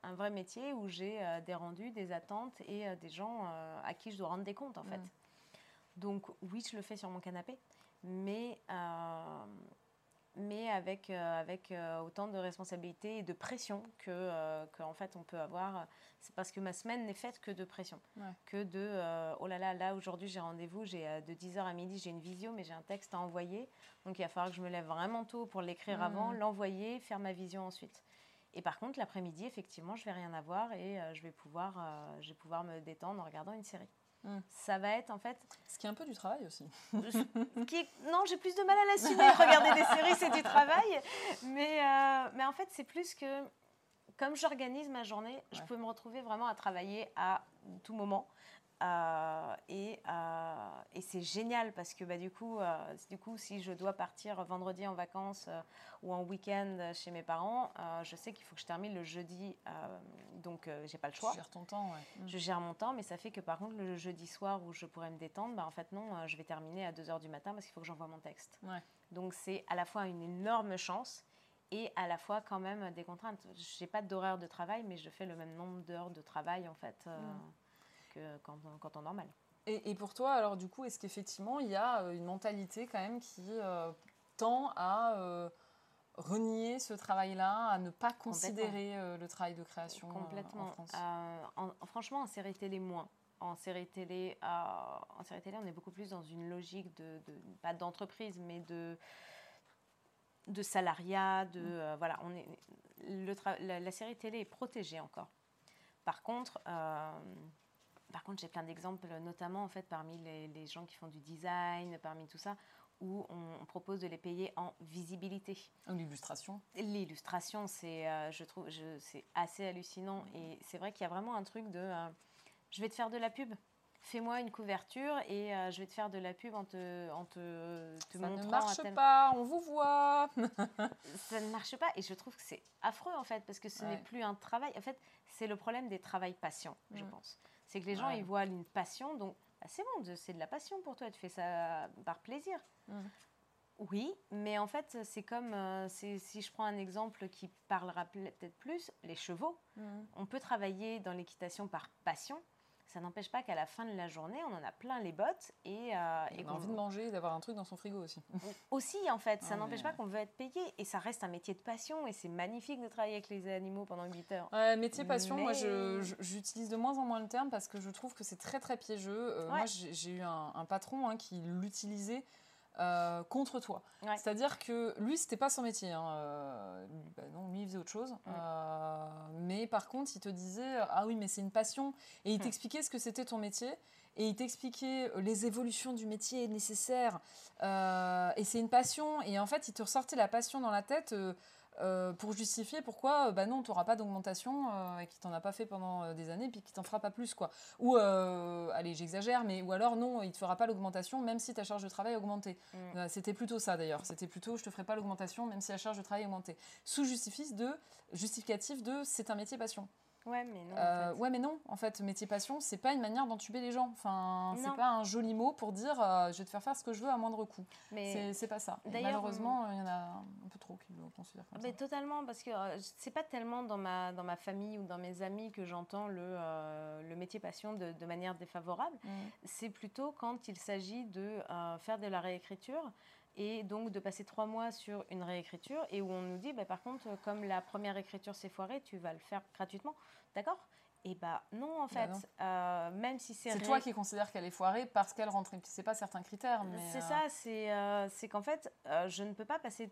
un, vrai métier où j'ai euh, des rendus, des attentes et des gens à qui je dois rendre des comptes, en fait. Mm. Donc, oui, je le fais sur mon canapé, mais, mais avec, avec autant de responsabilités et de pression que, que en fait, on peut avoir c'est parce que ma semaine n'est faite que de pression. Que de euh, oh là là, là aujourd'hui j'ai rendez-vous, j'ai euh, de 10h à midi j'ai une visio, mais j'ai un texte à envoyer. Donc il va falloir que je me lève vraiment tôt pour l'écrire mmh. avant, l'envoyer, faire ma vision ensuite. Et par contre, l'après-midi, effectivement, je vais rien avoir et euh, je, vais pouvoir, je vais pouvoir me détendre en regardant une série. Mmh. Ça va être en fait. Ce qui est un peu du travail aussi. qui Non, j'ai plus de mal à l'assumer. Regarder des séries, c'est du travail. Mais, mais en fait, c'est plus que comme j'organise ma journée, je peux me retrouver vraiment à travailler à tout moment. Euh, et, euh, et c'est génial parce que bah, du, coup, euh, du coup, si je dois partir vendredi en vacances ou en week-end chez mes parents, je sais qu'il faut que je termine le jeudi, donc j'ai pas le choix. Tu gères ton temps, ouais. Je gère mon temps, mais ça fait que par contre, le jeudi soir où je pourrais me détendre, bah, en fait, non, je vais terminer à 2h du matin parce qu'il faut que j'envoie mon texte. Donc c'est à la fois une énorme chance et à la fois quand même des contraintes. Je n'ai pas d'horaire de travail, mais je fais le même nombre d'heures de travail en fait mm. Que quand, quand temps normal. Et, et, pour toi, alors du coup, est-ce qu'effectivement il y a euh, une mentalité quand même qui euh, tend à renier ce travail-là, à ne pas considérer le travail de création Complètement. en France Franchement, en série télé, moins. en série télé, en série télé, on est beaucoup plus dans une logique de, pas d'entreprise, mais de de salariat, de mm. voilà, on est le la, série télé est protégée encore. Par contre, par contre, j'ai plein d'exemples, notamment en fait parmi les, les, gens qui font du design, parmi tout ça, où on, propose de les payer en visibilité. L'illustration L'illustration, c'est, euh, je trouve, c'est assez hallucinant. Et c'est vrai qu'il y a vraiment un truc de, euh, je vais te faire de la pub. Fais-moi une couverture et euh, je vais te faire de la pub en te, en te, te Ça ne marche pas, on vous voit. ça ne marche pas et je trouve que c'est affreux en fait parce que ce n'est plus un travail. En fait, c'est le problème des travails patients, je mm. pense. C'est que les gens, ils voient une passion, donc bah, c'est bon, c'est de la passion pour toi, tu fais ça par plaisir. Mm. Oui, mais en fait, c'est comme euh, si je prends un exemple qui parlera peut-être plus, les chevaux. Mm. On peut travailler dans l'équitation par passion, ça n'empêche pas qu'à la fin de la journée, on en a plein les bottes et, euh, on a envie de manger et d'avoir un truc dans son frigo aussi. Aussi, en fait, ça n'empêche pas qu'on veut être payé et ça reste un métier de passion et c'est magnifique de travailler avec les animaux pendant 8 heures. Ouais, métier passion, moi j'utilise de moins en moins le terme parce que je trouve que c'est très très piégeux. Euh, moi j'ai eu un, patron hein, qui l'utilisait euh, contre toi. C'est-à-dire que lui, c'était pas son métier. Hein. Euh, bah non, lui, il faisait autre chose. Euh, mais par contre, il te disait Ah oui, mais c'est une passion. Et il t'expliquait ce que c'était ton métier. Et il t'expliquait les évolutions du métier nécessaires. et c'est une passion. Et en fait, il te ressortait la passion dans la tête. Euh, pour justifier pourquoi euh, bah non, tu n'auras pas d'augmentation euh, et qui t'en a pas fait pendant des années puis qui t'en fera pas plus quoi. Ou allez, j'exagère mais ou alors non, il te fera pas l'augmentation même si ta charge de travail a augmenté. Mm. c'était plutôt ça d'ailleurs, c'était plutôt je te ferai pas l'augmentation même si la charge de travail a augmenté. Sous de justificatif de c'est un métier passion. Ouais, mais non. en euh, fait. Ouais, mais non. En fait, métier passion, c'est pas une manière d'entuber les gens. Enfin, c'est pas un joli mot pour dire euh, je vais te faire faire ce que je veux à moindre coût. Mais c'est pas ça. Malheureusement, il y en a un peu trop qui le considèrent comme mais Totalement, parce que euh, c'est pas tellement dans ma, dans ma famille ou dans mes amis que j'entends le, le métier passion de, de manière défavorable. Mm. C'est plutôt quand il s'agit de faire de la réécriture et donc de passer trois mois sur une réécriture et où on nous dit, bah, par contre, comme la première écriture s'est foirée, tu vas le faire gratuitement, d'accord? Et bah non en bah fait, euh, même si c'est. C'est toi qui considères qu'elle est foirée parce qu'elle rentre. C'est pas certains critères. C'est ça, euh, c'est qu'en fait, euh, je ne peux pas passer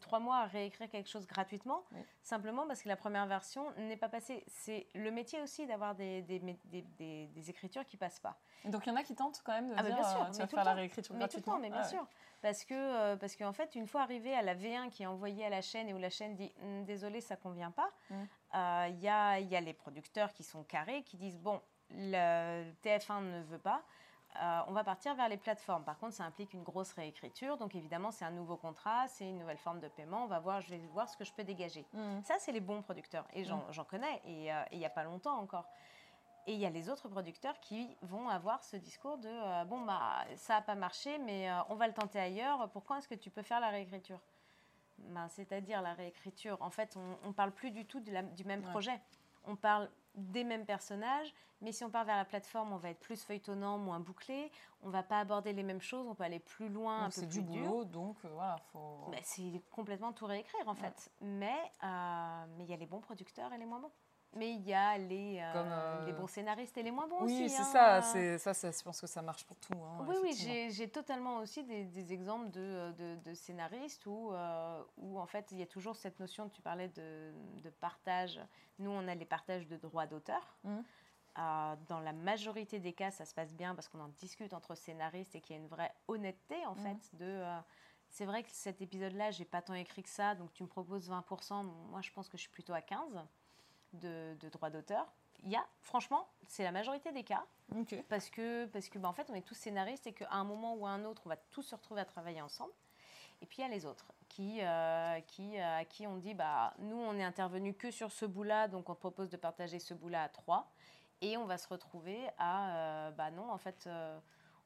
trois mois à réécrire quelque chose gratuitement, simplement parce que la première version n'est pas passée. C'est le métier aussi d'avoir des des, des, des, écritures qui passent pas. donc il y en a qui tentent quand même de ah dire, bien sûr, tu vas faire la réécriture mais gratuitement. mais bien sûr. Parce que, parce qu'en fait, une fois arrivé à la V1 qui est envoyée à la chaîne et où la chaîne dit hum, désolé, ça convient pas. Il euh, y, a, y, a, les producteurs qui sont carrés, qui disent bon, le TF1 ne veut pas. Euh, on va partir vers les plateformes. Par contre, ça implique une grosse réécriture. Donc, évidemment, c'est un nouveau contrat, c'est une nouvelle forme de paiement. On va voir, je vais voir ce que je peux dégager. Mmh. Ça, c'est les bons producteurs. Et j'en mmh. connais. Et euh, il n'y a pas longtemps encore. Et il y a les autres producteurs qui vont avoir ce discours de bon, bah, ça n'a pas marché, mais on va le tenter ailleurs. Pourquoi est-ce que tu peux faire la réécriture? Ben, c'est-à-dire la réécriture. En fait, on ne parle plus du tout du même projet. On parle des mêmes personnages, mais si on part vers la plateforme, on va être plus feuilletonnant, moins bouclé. On va pas aborder les mêmes choses, on peut aller plus loin, un peu plus du boulot, donc euh, voilà, faut. Ben, c'est complètement tout réécrire en fait. Mais euh, mais il y a les bons producteurs et les moins bons. Mais il y a les, euh, euh, les bons scénaristes et les moins bons oui, aussi. Oui, c'est ça, c'est ça, je pense que ça marche pour tout. Hein, oui, oui, j'ai totalement aussi des, des exemples de, de, de, scénaristes où, euh, où, en fait, il y a toujours cette notion, tu parlais de, de partage. Nous, on a les partages de droits d'auteur. Mmh. dans la majorité des cas, ça se passe bien parce qu'on en discute entre scénaristes et qu'il y a une vraie honnêteté, en mmh. fait, de c'est vrai que cet épisode-là, j'ai pas tant écrit que ça, donc tu me proposes 20%, moi je pense que je suis plutôt à 15% de, de droits d'auteur. Il y a, franchement, c'est la majorité des cas. Parce que, parce que bah, en fait, on est tous scénaristes et qu'à un moment ou à un autre, on va tous se retrouver à travailler ensemble. Et puis il y a les autres qui, euh, qui, euh, à qui on dit bah, nous, on est intervenu que sur ce bout-là, donc on te propose de partager ce bout-là à trois. Et on va se retrouver à euh, bah non, en fait,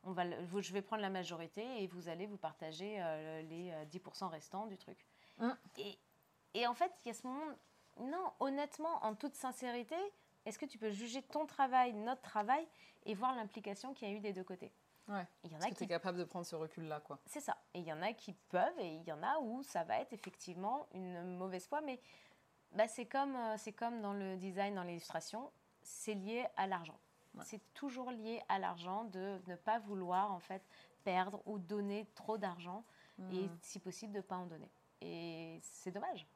on va, je vais prendre la majorité et vous allez vous partager les 10% restants du truc. Hum. Et, et en fait, il y a ce moment non, honnêtement, en toute sincérité, est-ce que tu peux juger ton travail, notre travail, et voir l'implication qu'il y a eu des deux côtés? Ouais. Il y en a qui... tu es capable de prendre ce recul-là, quoi. C'est ça. Et il y en a qui peuvent, et il y en a où ça va être effectivement une mauvaise foi, mais bah, c'est comme, euh, c'est comme dans le design, dans l'illustration, c'est lié à l'argent. C'est toujours lié à l'argent, de ne pas vouloir en fait perdre ou donner trop d'argent et hmm. si possible de ne pas en donner. Et c'est dommage.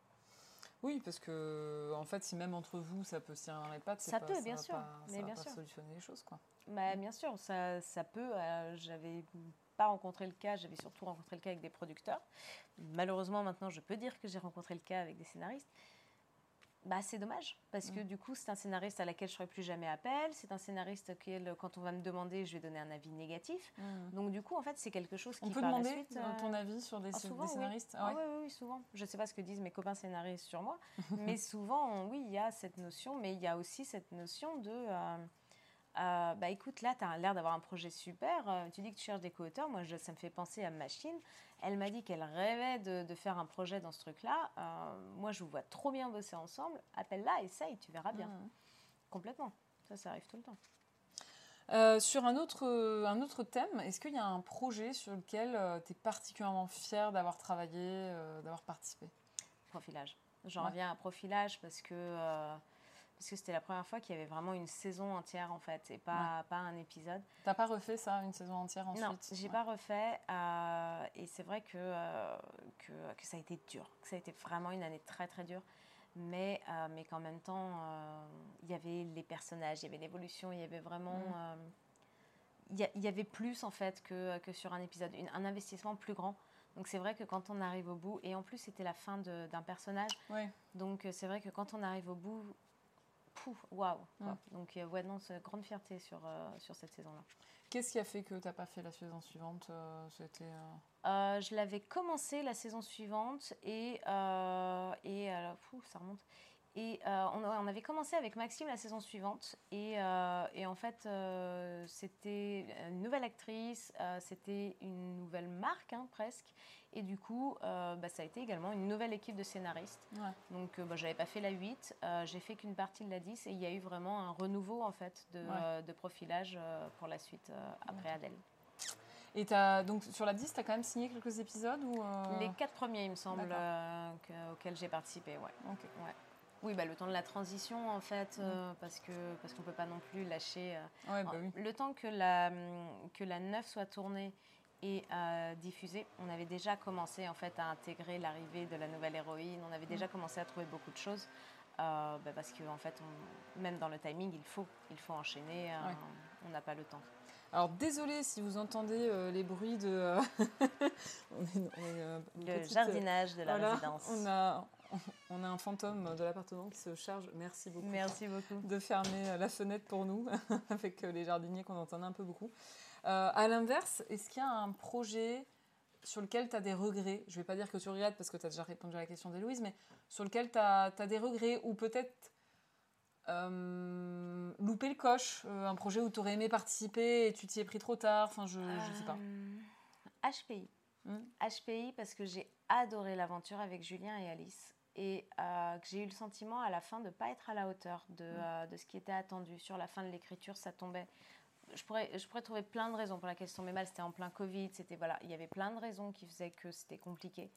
Oui, parce que en fait, si même entre vous, ça peut se tirer dans les pattes, ça peut, bien sûr, mais bien sûr. solutionner les choses, quoi. Bah, bien sûr, ça, ça peut. Euh, j'avais pas rencontré le cas, j'avais surtout rencontré le cas avec des producteurs. Malheureusement, maintenant, je peux dire que j'ai rencontré le cas avec des scénaristes. Bah, c'est dommage, parce que mm. du coup, c'est un scénariste à laquelle je ne ferai plus jamais appel. C'est un scénariste auquel, quand on va me demander, je vais donner un avis négatif. Mm. Donc, du coup, en fait, c'est quelque chose qui. On peut demander suite, euh, ton avis sur des, ah, scénaristes ah, oui. oui. souvent. Je ne sais pas ce que disent mes copains scénaristes sur moi, mais souvent, oui, il y a cette notion, mais il y a aussi cette notion de. Euh, euh, bah écoute, là, tu as l'air d'avoir un projet super. Euh, tu dis que tu cherches des co-auteurs. Moi, ça me fait penser à Machine. Elle m'a dit qu'elle rêvait de, faire un projet dans ce truc-là. Euh, moi, je vous vois trop bien bosser ensemble. Appelle-la, essaye, tu verras bien. Mmh. Complètement. Ça, ça arrive tout le temps. sur un autre, un autre thème, est-ce qu'il y a un projet sur lequel tu es particulièrement fier d'avoir travaillé, d'avoir participé? Profilage. J'en reviens à profilage parce que parce que c'était la première fois qu'il y avait vraiment une saison entière en fait et pas, pas un épisode. T'as pas refait ça, une saison entière ensuite? Non, j'ai pas refait euh, et c'est vrai que, euh, que, que, ça a été dur, que ça a été vraiment une année très très dure. Mais, euh, mais qu'en même temps, il y avait les personnages, il y avait l'évolution, il y avait vraiment. Mm. il y, avait plus en fait que, que sur un épisode, un investissement plus grand. Donc c'est vrai que quand on arrive au bout, et en plus c'était la fin d'un personnage, donc c'est vrai que quand on arrive au bout, waouh. Donc, euh, ouais, non, grande fierté sur, euh, sur cette saison-là. Qu'est-ce qui a fait que tu n'as pas fait la saison suivante euh, C'était. je l'avais commencé la saison suivante et, et ça remonte. Et on, on, avait commencé avec Maxime la saison suivante. Et, et en fait, c'était une nouvelle actrice, c'était une nouvelle marque hein, presque. Et du coup, euh, bah, ça a été également une nouvelle équipe de scénaristes. Donc, euh, bah, je n'avais pas fait la 8, euh, j'ai fait qu'une partie de la 10 et il y a eu vraiment un renouveau en fait de, de profilage pour la suite après Adèle. Et as, donc sur la 10, tu as quand même signé quelques épisodes ou Les quatre premiers, il me semble, auxquels j'ai participé. Ouais. ouais. Oui, bah, le temps de la transition, en fait, mm. parce qu'on parce qu'on ne peut pas non plus lâcher. Bah oui. Le temps que la, que la 9 soit tournée et euh, diffusé. On avait déjà commencé en fait à intégrer l'arrivée de la nouvelle héroïne. On avait déjà mm. commencé à trouver beaucoup de choses euh, bah, parce qu'en en fait, même dans le timing, il faut, il faut enchaîner. Euh, on n'a pas le temps. Alors désolé si vous entendez les bruits de le jardinage de la résidence. On a, on a un fantôme de l'appartement qui se charge. Merci beaucoup. Merci beaucoup. De fermer la fenêtre pour nous avec les jardiniers qu'on entendait un peu beaucoup. Euh, à l'inverse, est-ce qu'il y a un projet sur lequel tu as des regrets? Je ne vais pas dire que tu regrettes parce que tu as déjà répondu à la question d'Héloïse, mais sur lequel tu as, des regrets ou peut-être euh, louper le coche, euh, un projet où tu aurais aimé participer et tu t'y es pris trop tard, enfin je ne sais pas. HPI. HPI hmm? parce que j'ai adoré l'aventure avec Julien et Alice et que j'ai eu le sentiment à la fin de ne pas être à la hauteur de, hmm. de, ce qui était attendu. Sur la fin de l'écriture, ça tombait je pourrais, je pourrais trouver plein de raisons pour laquelle ça tombait mal. C'était en plein Covid, c'était voilà, il y avait plein de raisons qui faisaient que c'était compliqué.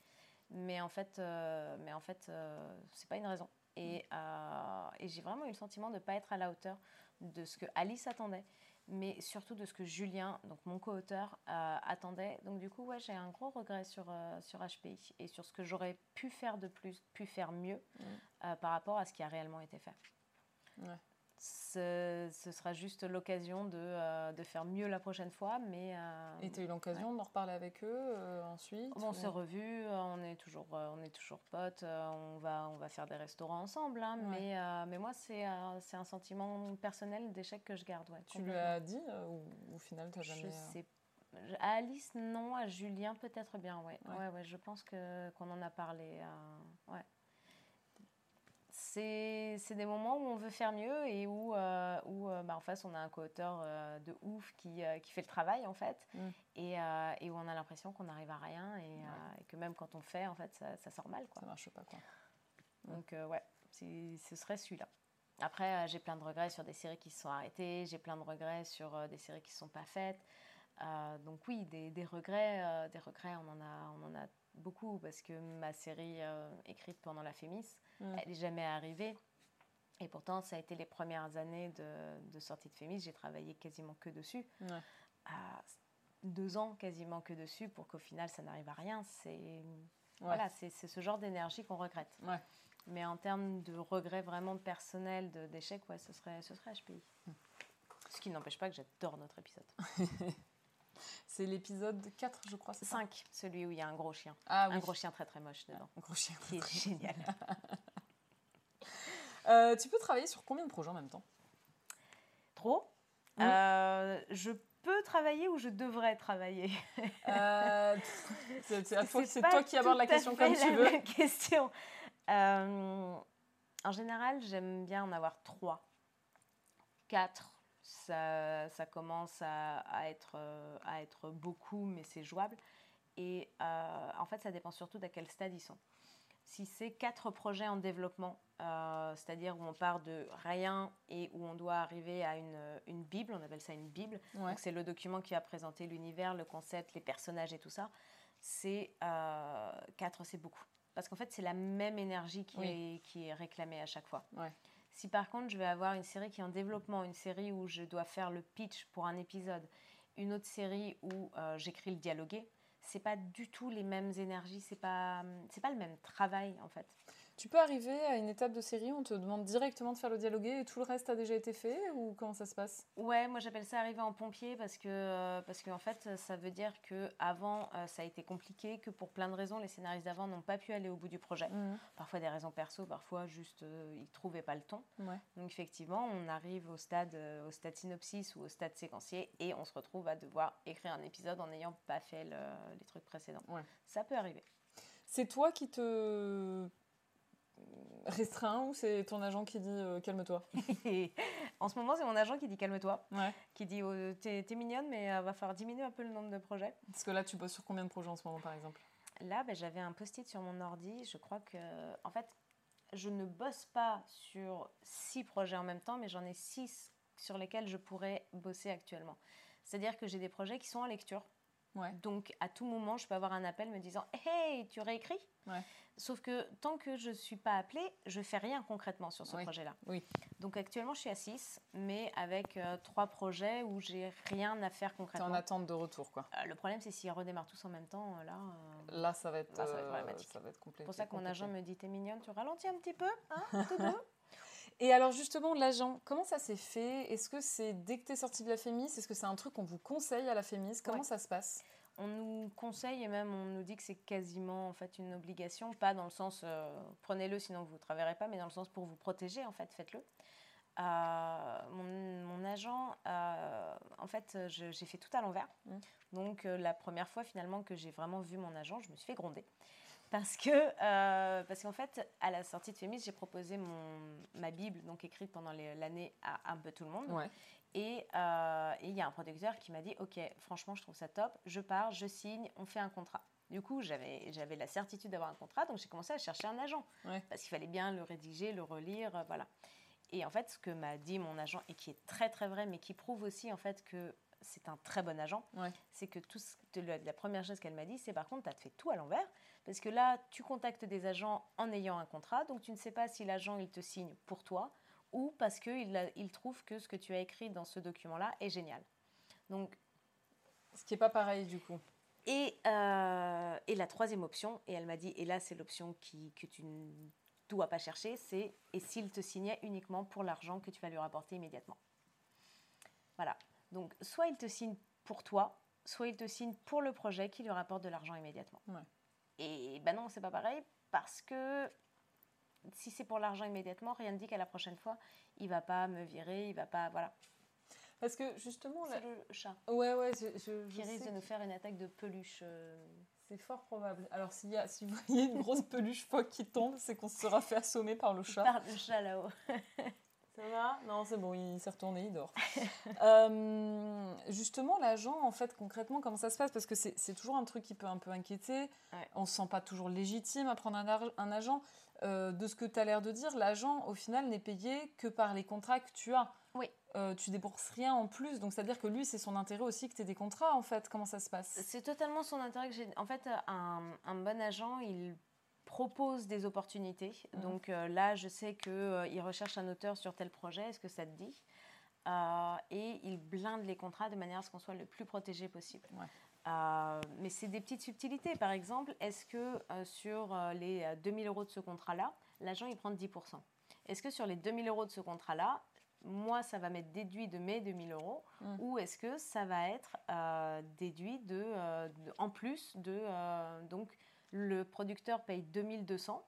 Mais en fait, euh, mais en fait, euh, c'est pas une raison. Et, euh, et j'ai vraiment eu le sentiment de ne pas être à la hauteur de ce que Alice attendait, mais surtout de ce que Julien, donc mon co-auteur, attendait. Donc du coup, ouais, j'ai un gros regret sur, sur HPI et sur ce que j'aurais pu faire de plus, pu faire mieux mmh. par rapport à ce qui a réellement été fait. Ouais ce, sera juste l'occasion de, euh, de, faire mieux la prochaine fois. Mais, euh, Et tu as eu l'occasion d'en reparler avec eux euh, ensuite On s'est revus, on est toujours, on est toujours potes, on, va, on va faire des restaurants ensemble. Hein, mais, mais moi, c'est un sentiment personnel d'échec que je garde. Ouais, tu lui as dit ou au final, tu n'as jamais. Je sais à Alice, non. À Julien, peut-être bien, ouais. Ouais. ouais. je pense qu'on en a parlé. ouais c'est des moments où on veut faire mieux et où, euh, où euh, bah, en face, on a un co-auteur euh, de ouf qui, qui, fait le travail, en fait, mm. et, et, où on a l'impression qu'on n'arrive à rien et, que même quand on fait, en fait, ça, ça sort mal. Quoi. Ça marche pas, quoi. Donc, ouais, ce serait celui-là. Après, j'ai plein de regrets sur des séries qui se sont arrêtées, j'ai plein de regrets sur des séries qui ne sont pas faites. donc oui, des, des regrets, des regrets, on en a, on en a beaucoup parce que ma série écrite pendant la Fémis, Mm. Elle n'est jamais arrivée. Et pourtant, ça a été les premières années de, sortie de Fémis. J'ai travaillé quasiment que dessus. À deux ans quasiment que dessus pour qu'au final, ça n'arrive à rien. C'est voilà, c'est ce genre d'énergie qu'on regrette. Mais en termes de regrets vraiment personnels, d'échecs, ouais, ce serait, ce serait HPI. Hmm. Ce qui n'empêche pas que j'adore notre épisode. c'est l'épisode 4, je crois. 5, celui où il y a un gros chien. Ah, un gros chien très très moche dedans. Un gros chien. Qui est génial. Euh, tu peux travailler sur combien de projets en même temps? Trop? Euh, je peux travailler ou je devrais travailler? Euh, C'est toi qui abordes la question comme tu veux. question. en général, j'aime bien en avoir trois. Quatre, ça, ça commence à, à, être, à être beaucoup, mais c'est jouable. Et en fait, ça dépend surtout d'à quel stade ils sont si c'est quatre projets en développement, euh, c'est-à-dire où on part de rien et où on doit arriver à une, Bible, on appelle ça une Bible. Donc c'est le document qui va présenter l'univers, le concept, les personnages et tout ça. C'est euh, quatre, c'est beaucoup. Parce qu'en fait, c'est la même énergie qui, est, qui est réclamée à chaque fois. Si par contre, je vais avoir une série qui est en développement, une série où je dois faire le pitch pour un épisode, une autre série où euh, j'écris le dialogué, c'est pas du tout les mêmes énergies, c'est pas c'est pas le même travail en fait. Tu peux arriver à une étape de série où on te demande directement de faire le dialogué et tout le reste a déjà été fait ou comment ça se passe? Ouais, moi j'appelle ça arriver en pompier parce que euh, parce qu'en fait ça veut dire que avant euh, ça a été compliqué, que pour plein de raisons les scénaristes d'avant n'ont pas pu aller au bout du projet. Mmh. Parfois des raisons perso, parfois juste euh, ils trouvaient pas le ton. Donc effectivement on arrive au stade au stade synopsis ou au stade séquencier et on se retrouve à devoir écrire un épisode en n'ayant pas fait les trucs précédents. Ça peut arriver. C'est toi qui te restreint ou c'est ton agent qui dit euh, calme-toi? En ce moment, c'est mon agent qui dit calme-toi. Qui dit oh, t'es, mignonne, mais euh, va falloir diminuer un peu le nombre de projets. Parce que là, tu bosses sur combien de projets en ce moment, par exemple? Là, ben, j'avais un post-it sur mon ordi. Je crois que, en fait, je ne bosse pas sur six projets en même temps, mais j'en ai six sur lesquels je pourrais bosser actuellement. C'est-à-dire que j'ai des projets qui sont en lecture. Donc, à tout moment, je peux avoir un appel me disant Hey, tu réécris ouais. Sauf que tant que je ne suis pas appelée, je fais rien concrètement sur ce projet-là. Oui. Donc actuellement, je suis à 6, mais avec euh, trois projets où j'ai rien à faire concrètement. Tu en attente de retour, quoi. Euh, le problème, c'est s'ils redémarrent tous en même temps, euh, là. là, ça va être, ça va être problématique. C'est pour ça que mon agent me dit T'es mignonne, tu ralentis un petit peu, hein, tout doux? Et alors justement, l'agent, comment ça s'est fait? Est-ce que c'est dès que tu es sortie de la FEMIS Est-ce que c'est un truc qu'on vous conseille à la FEMIS Comment ça se passe? On nous conseille et même on nous dit que c'est quasiment en fait une obligation, pas dans le sens euh, prenez-le sinon vous ne travaillerez pas, mais dans le sens pour vous protéger en fait, faites-le. Euh, mon, agent, euh, en fait, j'ai fait tout à l'envers. Mmh. Donc la première fois finalement que j'ai vraiment vu mon agent, je me suis fait gronder. Parce que parce qu'en fait, à la sortie de Fémis, j'ai proposé mon, ma Bible, donc écrite pendant l'année à un peu tout le monde. Euh, et il y a un producteur qui m'a dit Ok, franchement, je trouve ça top, je pars, je signe, on fait un contrat. Du coup, j'avais la certitude d'avoir un contrat, donc j'ai commencé à chercher un agent. Parce qu'il fallait bien le rédiger, le relire, euh, voilà. Et en fait, ce que m'a dit mon agent, et qui est très très vrai, mais qui prouve aussi en fait que c'est un très bon agent, c'est que tout la première chose qu'elle m'a dit, c'est par contre, tu as fait tout à l'envers. Parce que là, tu contactes des agents en ayant un contrat, donc tu ne sais pas si l'agent, il te signe pour toi ou parce qu'il il trouve que ce que tu as écrit dans ce document-là est génial. Donc, ce qui n'est pas pareil du coup. Et, euh, et la troisième option, et elle m'a dit, et là c'est l'option qui, que tu ne dois pas chercher, c'est et s'il te signait uniquement pour l'argent que tu vas lui rapporter immédiatement. Voilà. Donc soit il te signe pour toi, soit il te signe pour le projet qui lui rapporte de l'argent immédiatement. Et ben non, c'est pas pareil parce que si c'est pour l'argent immédiatement, rien ne dit qu'à la prochaine fois, il va pas me virer, il va pas. Voilà. Parce que justement. C'est le chat. Ouais, ouais. Je, qui risque de nous faire une attaque de peluche. Euh. C'est fort probable. Alors, s'il y a, si vous voyez une grosse peluche phoque qui tombe, c'est qu'on se sera fait assommer par le chat. Par le chat là-haut. Ça va? Non, c'est bon, il s'est retourné, il dort. Euh, justement, l'agent, en fait, concrètement, comment ça se passe? Parce que c'est toujours un truc qui peut un peu inquiéter. On ne se sent pas toujours légitime à prendre un, un agent. Euh, de ce que tu as l'air de dire, l'agent, au final, n'est payé que par les contrats que tu as. Oui. Euh, tu débourses rien en plus. Donc, c'est-à-dire que lui, c'est son intérêt aussi que tu aies des contrats, en fait. Comment ça se passe? C'est totalement son intérêt que j'ai. En fait, un, bon agent, il propose des opportunités. Mmh. Donc là, je sais qu'il recherche un auteur sur tel projet. Est-ce que ça te dit? Et il blinde les contrats de manière à ce qu'on soit le plus protégé possible. mais c'est des petites subtilités. Par exemple, est-ce que sur les 2000 euros de ce contrat-là, l'agent il prend 10% Est-ce que sur les 2000 euros de ce contrat-là, moi, ça va m'être déduit de mes 2000 euros mmh. ou est-ce que ça va être euh, déduit de, euh, en plus de. Euh, donc, le producteur paye 2200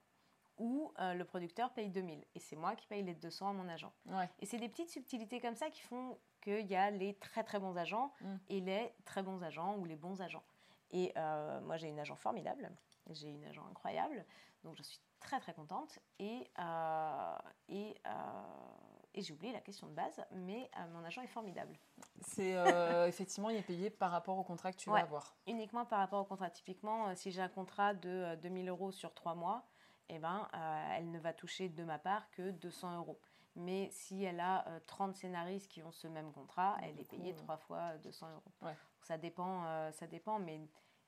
ou le producteur paye 2000 et c'est moi qui paye les 200 à mon agent. Et c'est des petites subtilités comme ça qui font qu'il y a les très très bons agents mmh. et les très bons agents ou les bons agents. Et moi, j'ai une agent formidable, j'ai une agent incroyable, donc je suis très très contente et. et et j'ai oublié la question de base, mais euh, mon agent est formidable. C'est euh, effectivement, il est payé par rapport au contrat que tu vas avoir. Uniquement par rapport au contrat. Typiquement, euh, si j'ai un contrat de 2000 euros sur trois mois, eh ben, elle ne va toucher de ma part que 200 euros. Mais si elle a 30 scénaristes qui ont ce même contrat, elle est payée trois fois 200 euros. Ça dépend, ça dépend, mais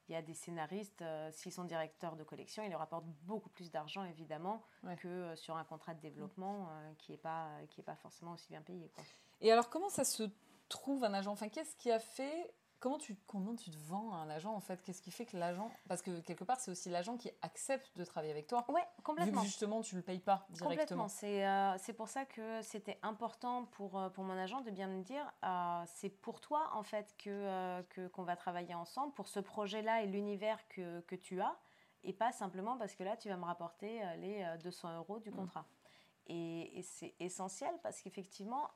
il y a des scénaristes, euh, s'ils sont directeurs de collection, ils leur apportent beaucoup plus d'argent, évidemment, que euh, sur un contrat de développement euh, qui n'est pas, qui est pas forcément aussi bien payé. Quoi. Et alors, comment ça se trouve un agent? Enfin, qu'est-ce qui a fait Comment tu, comment tu te vends à un agent en fait? Qu'est-ce qui fait que l'agent. Parce que quelque part, c'est aussi l'agent qui accepte de travailler avec toi. Oui, complètement. Vu que justement, tu ne le payes pas directement. Complètement. C'est pour ça que c'était important pour, pour mon agent de bien me dire c'est pour toi en fait que qu'on va travailler ensemble, pour ce projet-là et l'univers que, que, tu as, et pas simplement parce que là, tu vas me rapporter les 200 euros du mmh. contrat. Et, et c'est essentiel parce qu'effectivement,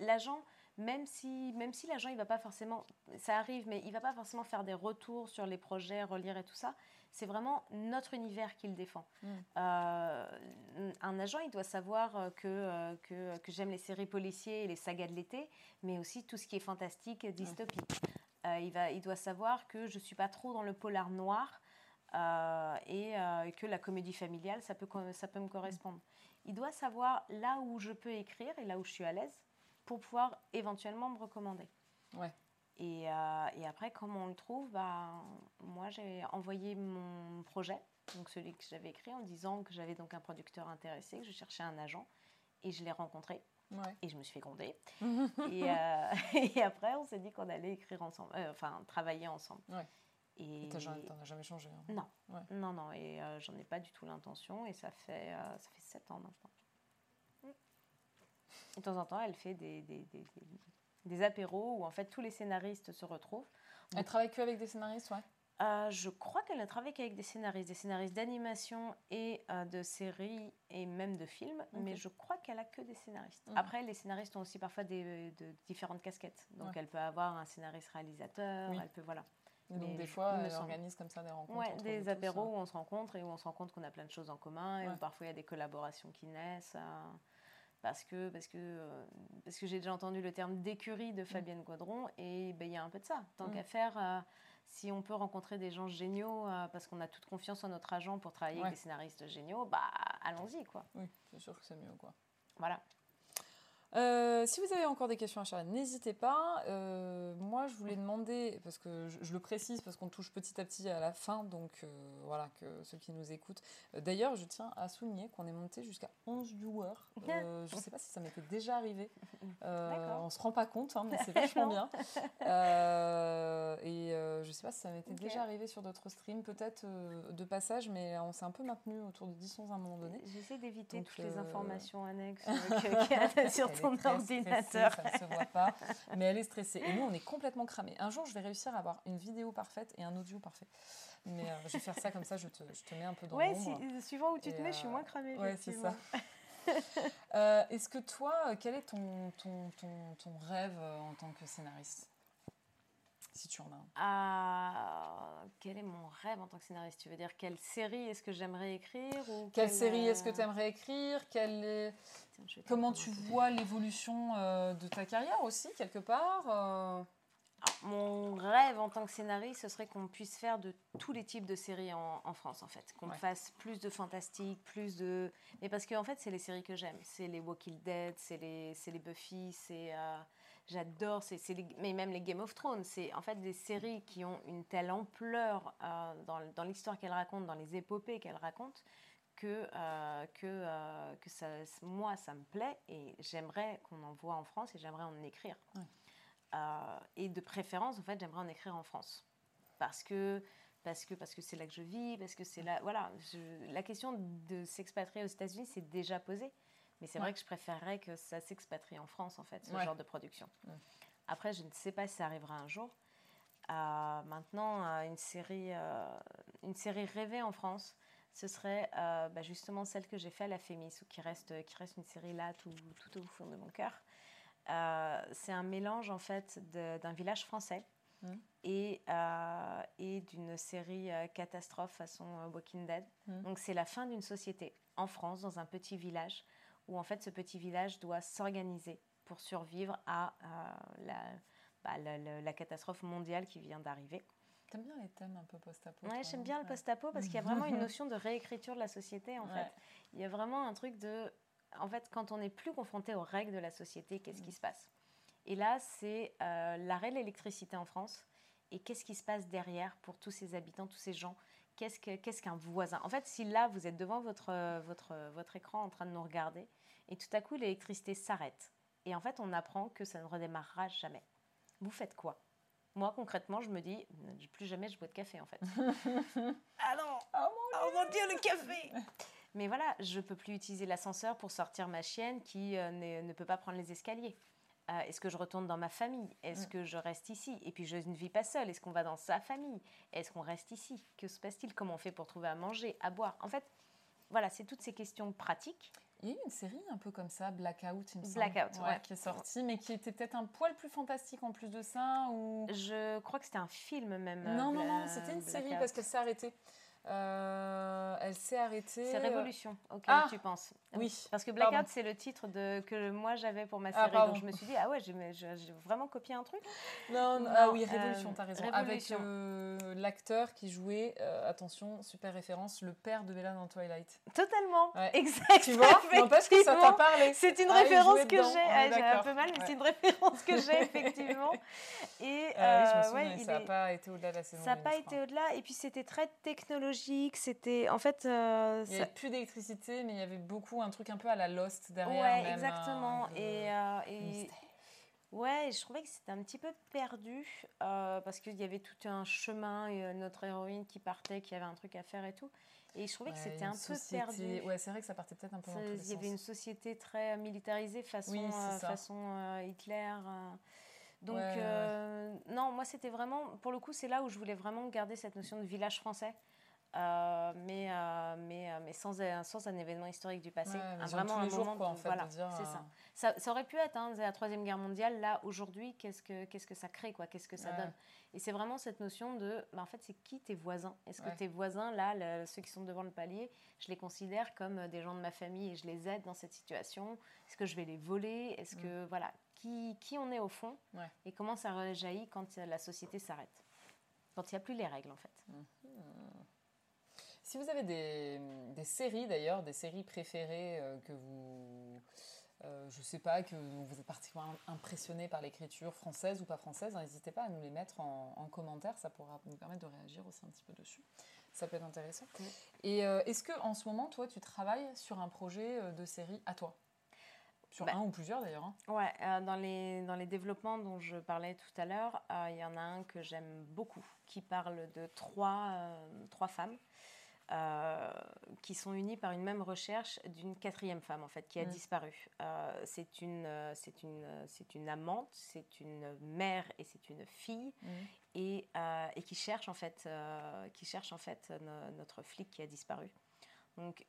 l'agent même si, même si l'agent, il va pas forcément, ça arrive, mais il va pas forcément faire des retours sur les projets, relire et tout ça. C'est vraiment notre univers qu'il défend. Mm. Euh, un agent, il doit savoir euh, que, euh, que, que j'aime les séries policiers et les sagas de l'été, mais aussi tout ce qui est fantastique, dystopique. il, va, il doit savoir que je suis pas trop dans le polar noir et que la comédie familiale, ça peut, ça peut me correspondre. Il doit savoir là où je peux écrire et là où je suis à l'aise pour pouvoir éventuellement me recommander. Ouais. Et, euh, et, après, comment on le trouve? Bah, Moi, j'ai envoyé mon projet, donc celui que j'avais écrit, en disant que j'avais donc un producteur intéressé, que je cherchais un agent, et je l'ai rencontré. Ouais. Et je me suis fait gronder. et, euh, et, après, on s'est dit qu'on allait écrire ensemble, euh, enfin, travailler ensemble. Ouais. Et t'en as jamais changé hein? Non. Non, non. Et j'en ai pas du tout l'intention. Et ça fait, ça fait 7 ans maintenant de temps en temps, elle fait des, des, des, des, apéros où en fait tous les scénaristes se retrouvent. Elle travaille que avec des scénaristes, ouais euh, je crois qu'elle ne travaille qu'avec des scénaristes, des scénaristes d'animation et euh, de séries et même de films, mais je crois qu'elle a que des scénaristes. Après, les scénaristes ont aussi parfois des, de différentes casquettes. Donc, elle peut avoir un scénariste réalisateur, elle peut, voilà. donc, des fois, elle organise comme ça des rencontres. Ouais, des apéros hein. où on se rencontre et où on se rend compte qu'on a plein de choses en commun et où parfois il y a des collaborations qui naissent. Euh, parce que, parce que, euh, parce que j'ai déjà entendu le terme d'écurie de mm. Fabienne Quadron et ben, il y a un peu de ça. Tant mm. qu'à faire, euh, si on peut rencontrer des gens géniaux euh, parce qu'on a toute confiance en notre agent pour travailler avec des scénaristes géniaux, bah allons-y quoi. Oui, c'est sûr que c'est mieux quoi. Voilà. Euh, si vous avez encore des questions à Charlotte, n'hésitez pas. Euh, moi, je voulais demander, parce que je, le précise, parce qu'on touche petit à petit à la fin, donc euh, voilà, que ceux qui nous écoutent. D'ailleurs, je tiens à souligner qu'on est monté jusqu'à 11 viewers. je ne sais pas si ça m'était déjà arrivé. on ne se rend pas compte, hein, mais c'est vachement bien. et je ne sais pas si ça m'était déjà arrivé sur d'autres streams, peut-être de passage, mais on s'est un peu maintenu autour de 10 11 à un moment donné. J'essaie d'éviter toutes les informations annexes sur ton ordinateur. ça ne se voit pas, mais elle est stressée. Et nous, on est complètement cramés. Un jour, je vais réussir à avoir une vidéo parfaite et un audio parfait. Mais euh, je vais faire ça comme ça, je te, je te mets un peu dans ouais, si, suivant où tu te mets, je suis moins cramée. Ouais, c'est ça. euh, Est-ce que toi, quel est ton, ton, ton, ton rêve euh, en tant que scénariste? Si tu en as un ah, Quel est mon rêve en tant que scénariste? Tu veux dire quelle série est-ce que j'aimerais écrire ou Quelle, série est-ce que tu aimerais écrire? Quelle est... Comment tu vois l'évolution euh, de ta carrière aussi, quelque part euh? Mon rêve en tant que scénariste, ce serait qu'on puisse faire de tous les types de séries en, France, en fait. Qu'on fasse plus de fantastique, plus de... Mais parce que, en fait, c'est les séries que j'aime. C'est les Walking Dead, c'est les, les Buffy, c'est... Euh, J'adore, c'est, mais même les Game of Thrones, c'est en fait des séries qui ont une telle ampleur euh, dans, dans l'histoire qu'elles racontent, dans les épopées qu'elles racontent, que, euh, que, euh, que ça, moi, ça me plaît et j'aimerais qu'on en voit en France et j'aimerais en écrire. et de préférence, en fait, j'aimerais en écrire en France. Parce que parce que parce que c'est là que je vis, parce que c'est là, voilà. la question de s'expatrier aux États-Unis, c'est déjà posée. Mais c'est vrai que je préférerais que ça s'expatrie en France, en fait, ce genre de production. Après, je ne sais pas si ça arrivera un jour. Euh, maintenant, euh, une, série, euh, une série rêvée en France, ce serait bah, justement celle que j'ai fait à la Fémis, ou qui reste, qui reste une série là, tout, tout au fond de mon cœur. c'est un mélange, en fait, d'un village français mm. et, et d'une série catastrophe façon Walking Dead. Mm. Donc, c'est la fin d'une société en France, dans un petit village où en fait ce petit village doit s'organiser pour survivre à euh, bah, la, la, catastrophe mondiale qui vient d'arriver. T'aimes bien les thèmes un peu post-apo Ouais, j'aime bien le post-apo parce qu'il y a vraiment une notion de réécriture de la société en fait. Il y a vraiment un truc de, en fait, quand on n'est plus confronté aux règles de la société, qu'est-ce qui mm. se passe? Et là, c'est euh, l'arrêt de l'électricité en France et qu'est-ce qui se passe derrière pour tous ces habitants, tous ces gens qu'est-ce qu'un voisin? En fait, si là, vous êtes devant votre, votre, votre écran en train de nous regarder, et tout à coup, l'électricité s'arrête, et en fait, on apprend que ça ne redémarrera jamais. Vous faites quoi? Moi, concrètement, je me dis, plus jamais je bois de café, en fait. ah non oh mon, oh mon Dieu, le café Mais voilà, je ne peux plus utiliser l'ascenseur pour sortir ma chienne qui euh, ne peut pas prendre les escaliers. Euh, est-ce que je retourne dans ma famille? Est-ce mm. que je reste ici? Et puis je ne vis pas seule. Est-ce qu'on va dans sa famille? Est-ce qu'on reste ici? Que se passe-t-il? Comment on fait pour trouver à manger, à boire? En fait, voilà, c'est toutes ces questions pratiques. Il y a eu une série un peu comme ça, Blackout, il me Blackout, ouais, qui est sortie, mais qui était peut-être un poil plus fantastique en plus de ça. Ou... Je crois que c'était un film même. Non, non, non, c'était une série parce qu'elle s'est arrêtée. Euh, elle s'est arrêtée. C'est euh, Révolution auquel ah, tu penses. Oui. Parce que Blackout, c'est le titre de, que moi j'avais pour ma ah, série. donc je me suis dit, ah ouais, j'ai vraiment copié un truc. Non, non, ah oui, Révolution, euh, t'as raison. Avec l'acteur qui jouait, attention, super référence, le père de Bella dans Twilight. Totalement. Exactement. Tu vois N'empêche que ça t'a parlé. C'est une référence que j'ai. j'ai un peu mal, mais c'est une référence que j'ai, effectivement. Et oui, ça n'a pas été au-delà de la saison. Ça n'a pas été au-delà. Et puis c'était très technologique c'était en fait. Euh, il n'y avait plus d'électricité, mais il y avait beaucoup un truc un peu à la Lost derrière. Ouais, exactement. et, euh, et... Ouais, je trouvais que c'était un petit peu perdu euh, parce qu'il y avait tout un chemin et notre héroïne qui partait, qui avait un truc à faire et tout. Et je trouvais que c'était un peu perdu. Ouais, c'est vrai que ça partait peut-être un peu. Il y avait une société très militarisée façon, façon Hitler. Donc, non, moi, c'était vraiment, pour le coup, c'est là où je voulais vraiment garder cette notion de village français. Euh, mais, euh, mais, euh, mais sans, sans un événement historique du passé. vraiment un moment quoi, en fait, voilà, c'est ça. ça. ça. aurait pu être hein, la Troisième Guerre mondiale. Là, aujourd'hui, qu'est-ce que, qu'est-ce que ça crée quoi? Qu'est-ce que ça donne? Et c'est vraiment cette notion de, bah, en fait, c'est qui tes voisins? Est-ce que tes voisins, là, ceux qui sont devant le palier, je les considère comme des gens de ma famille et je les aide dans cette situation? Est-ce que je vais les voler? Est-ce que, mm. voilà, qui, qui on est au fond? Et comment ça rejaillit quand la société s'arrête? Quand il n'y a plus les règles, en fait. Mm-hmm. Si vous avez des, des séries d'ailleurs, des séries préférées euh, que vous, euh, je sais pas, que vous êtes particulièrement impressionné par l'écriture française ou pas française, n'hésitez pas à nous les mettre en, en, commentaire, ça pourra nous permettre de réagir aussi un petit peu dessus. Ça peut être intéressant. Et euh, est-ce que en ce moment, toi, tu travailles sur un projet de série à toi? Sur bah un ou plusieurs d'ailleurs. Hein. Ouais, dans, les, dans les développements dont je parlais tout à l'heure, il y en a un que j'aime beaucoup, qui parle de trois, trois femmes euh, qui sont unis par une même recherche d'une quatrième femme en fait qui a mm. disparu. Euh, c'est une, euh, c'est une, c'est une amante, c'est une mère et c'est une fille mm. et, et, qui cherche en fait, qui cherche en fait notre flic qui a disparu. Donc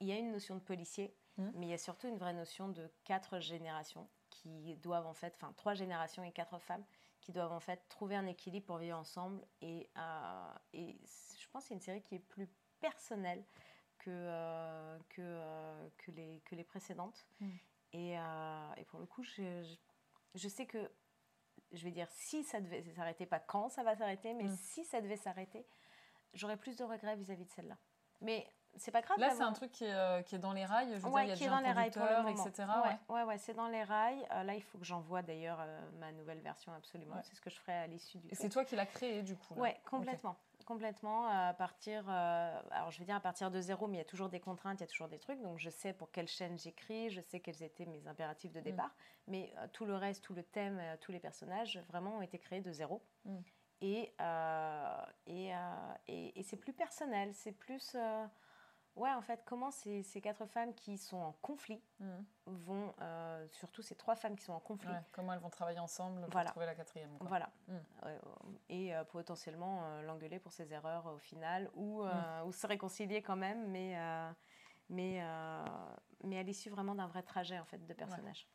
il y a une notion de policier, mm. mais il y a surtout une vraie notion de quatre générations qui doivent en fait, enfin trois générations et quatre femmes qui doivent en fait trouver un équilibre pour vivre ensemble et, et je pense que c'est une série qui est plus personnel que, euh, que, euh, que, les, que les précédentes. Mm. Et, euh, et, pour le coup, je, je, sais que, je vais dire, si ça devait s'arrêter, pas quand ça va s'arrêter, mais mm. si ça devait s'arrêter, j'aurais plus de regrets vis-à-vis de celle-là. Mais c'est pas grave. Là, c'est un truc qui est, qui est, dans les rails. Je veux ouais, dire, il y a qui est dans les rails pour le moment. etc. Ouais, ouais, ouais c'est dans les rails. là, il faut que j'envoie d'ailleurs ma nouvelle version absolument. C'est ce que je ferai à l'issue du. C'est toi qui l'as créé du coup. Là. Ouais, complètement complètement à partir, euh, alors je vais dire à partir de zéro, mais il y a toujours des contraintes, il y a toujours des trucs. Donc je sais pour quelle chaîne j'écris, je sais quels étaient mes impératifs de mm. départ, mais euh, tout le reste, tout le thème, euh, tous les personnages, vraiment ont été créés de zéro. Mm. Et, et, et, et c'est plus personnel, c'est plus Ouais, en fait, comment ces, ces, quatre femmes qui sont en conflit mmh. vont, euh, surtout ces trois femmes qui sont en conflit. comment elles vont travailler ensemble pour trouver la quatrième. Voilà. Mmh. et euh, potentiellement euh, l'engueuler pour ses erreurs au final, ou, mmh. ou se réconcilier quand même, mais, mais, mais à l'issue vraiment d'un vrai trajet en fait, de personnages.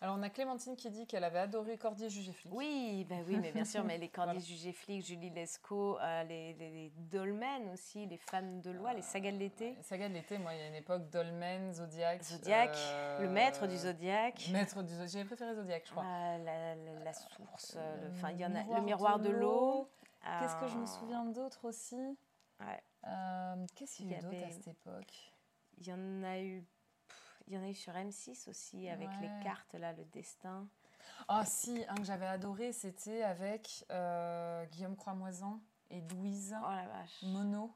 Alors, on a Clémentine qui dit qu'elle avait adoré Cordier jugé flic. Oui, ben oui, mais bien sûr, mais les Cordier jugé flic, Julie Lescaut, euh, les, les, Dolmen aussi, les femmes de loi, les sagas de l'été. Les sagas de l'été, moi, il y a une époque Dolmen, Zodiac. Zodiac, euh, le maître du Zodiac. Maître du Zodiac, j'ai préféré Zodiac, je crois. Ah, la, la, source, euh, enfin, il y en a le miroir de l'eau. Qu'est-ce que je me souviens d'autres aussi? Ouais. Qu'est-ce qu'il y a d'autre à cette époque? Il y en a eu il y en a eu sur M6 aussi, avec les cartes, là, le destin. Ah si, un que j'avais adoré, c'était avec euh, Guillaume Croixmoisan et Louise oh, la vache. Mono,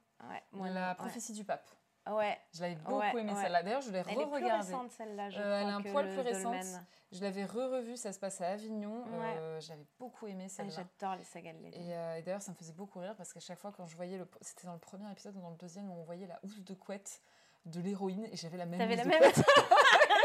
ouais, la prophétie du pape. Ouais. Je l'avais beaucoup aimé celle-là. D'ailleurs, je l'ai re-regardée. Elle est plus récente celle-là. Euh, elle est un poil plus récente. Je l'avais re-revue, ça se passe à Avignon. Euh, j'avais beaucoup aimé celle-là. J'adore les sagas de Et, euh, et d'ailleurs, ça me faisait beaucoup rire parce qu'à chaque fois, quand je voyais le. C'était dans le premier épisode ou dans le deuxième où on voyait la housse de couette de l'héroïne et j'avais la même. T'avais la même.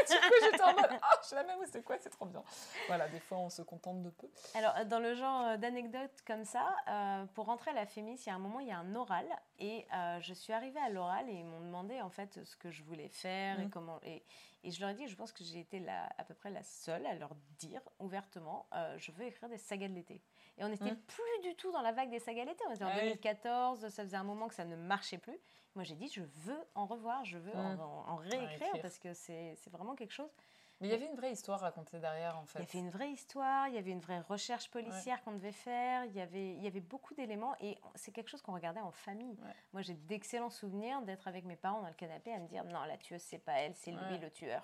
du coup, j'étais en mode Ah, j'ai la même c'est quoi C'est trop bien. Voilà, des fois, on se contente de peu. Alors, dans le genre euh, d'anecdote comme ça, euh, pour rentrer à la Fémis, il y a un moment, il y a un oral et euh, je suis arrivée à l'oral et ils m'ont demandé en fait ce que je voulais faire et mmh. comment. Et, et, je leur ai dit, je pense que j'ai été la, à peu près la seule à leur dire ouvertement Je veux écrire des sagas de l'été. Et on n'était mmh. plus du tout dans la vague des sagas l'été. On était en 2014, ça faisait un moment que ça ne marchait plus. Moi, j'ai dit, je veux en revoir, je veux en, mmh. réécrire parce que c'est vraiment quelque chose. Mais il y avait une vraie histoire racontée derrière, en fait. Il y avait une vraie histoire, il y avait une vraie recherche policière qu'on devait faire, il y avait, il y avait beaucoup d'éléments et c'est quelque chose qu'on regardait en famille. Moi, j'ai d'excellents souvenirs d'être avec mes parents dans le canapé à me dire non, la tueuse, c'est pas elle, c'est lui le tueur.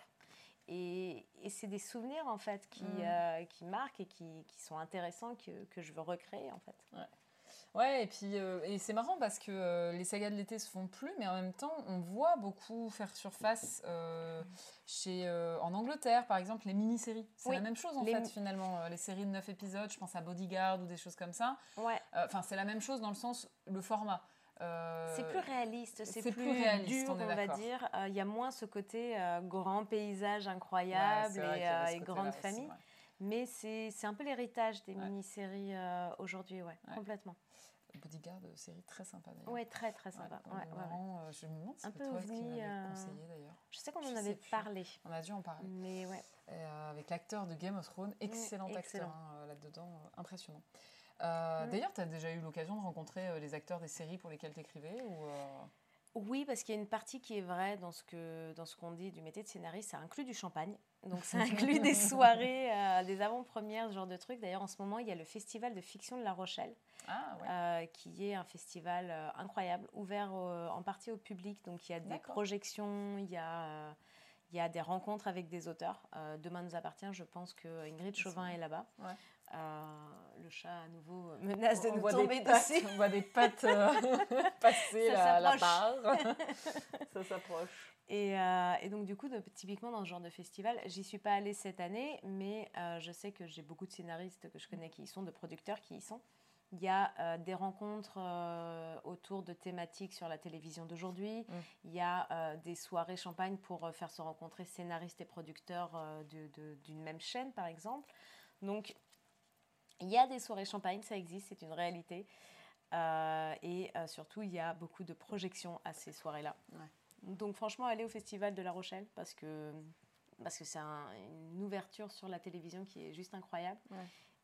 Et, et c'est des souvenirs, en fait, qui, mmh. euh, qui marquent et qui, qui, sont intéressants que, que je veux recréer, en fait. Ouais, et puis euh, et c'est marrant parce que euh, les sagas de l'été se font plus, mais en même temps, on voit beaucoup faire surface euh, chez, en Angleterre, par exemple, les mini-séries. C'est la même chose en fait, finalement. Les séries de 9 épisodes, je pense à Bodyguard ou des choses comme ça. Ouais. Enfin, c'est la même chose dans le sens, le format. C'est plus réaliste, c'est plus, réaliste, dur, on, va dire. Il y a moins ce côté grand paysage incroyable et, grande famille. Mais c'est un peu l'héritage des mini-séries aujourd'hui, ouais, complètement. Bodyguard, euh, série très sympa d'ailleurs. Oui, très très sympa. Euh, je me demande si un peu toi ovni, qui euh... conseillé d'ailleurs. Je sais qu'on en avait parlé. On a dû en parler. Mais ouais. Euh, avec l'acteur de Game of Thrones, excellent, acteur hein, là-dedans, impressionnant. Mm. D'ailleurs, tu as déjà eu l'occasion de rencontrer les acteurs des séries pour lesquelles tu écrivais ou, oui, parce qu'il y a une partie qui est vraie dans ce que dans ce qu'on dit du métier de scénariste, ça inclut du champagne. Donc ça inclut des soirées, euh, des avant-premières, ce genre de trucs. D'ailleurs, en ce moment, il y a le Festival de fiction de La Rochelle, ah, euh, qui est un festival euh, incroyable, ouvert en partie au public. Donc il y a des projections, il y a, il y a des rencontres avec des auteurs. Demain nous appartient, je pense que Ingrid Chauvin est, là-bas. le chat à nouveau menace de nous tomber dessus. On voit des pattes passer la, la barre. Ça s'approche. Euh, et, donc, du coup, typiquement dans ce genre de festival, j'y suis pas allée cette année, mais euh, je sais que j'ai beaucoup de scénaristes que je connais qui y sont, de producteurs qui y sont. Il y a euh, des rencontres autour de thématiques sur la télévision d'aujourd'hui. Mm. Il y a des soirées champagne pour faire se rencontrer scénaristes et producteurs d'une même chaîne, par exemple. Donc, il y a des soirées champagne, ça existe, c'est une réalité. et surtout, il y a beaucoup de projections à ces soirées-là. Donc franchement, aller au Festival de La Rochelle parce que parce que c'est une ouverture sur la télévision qui est juste incroyable.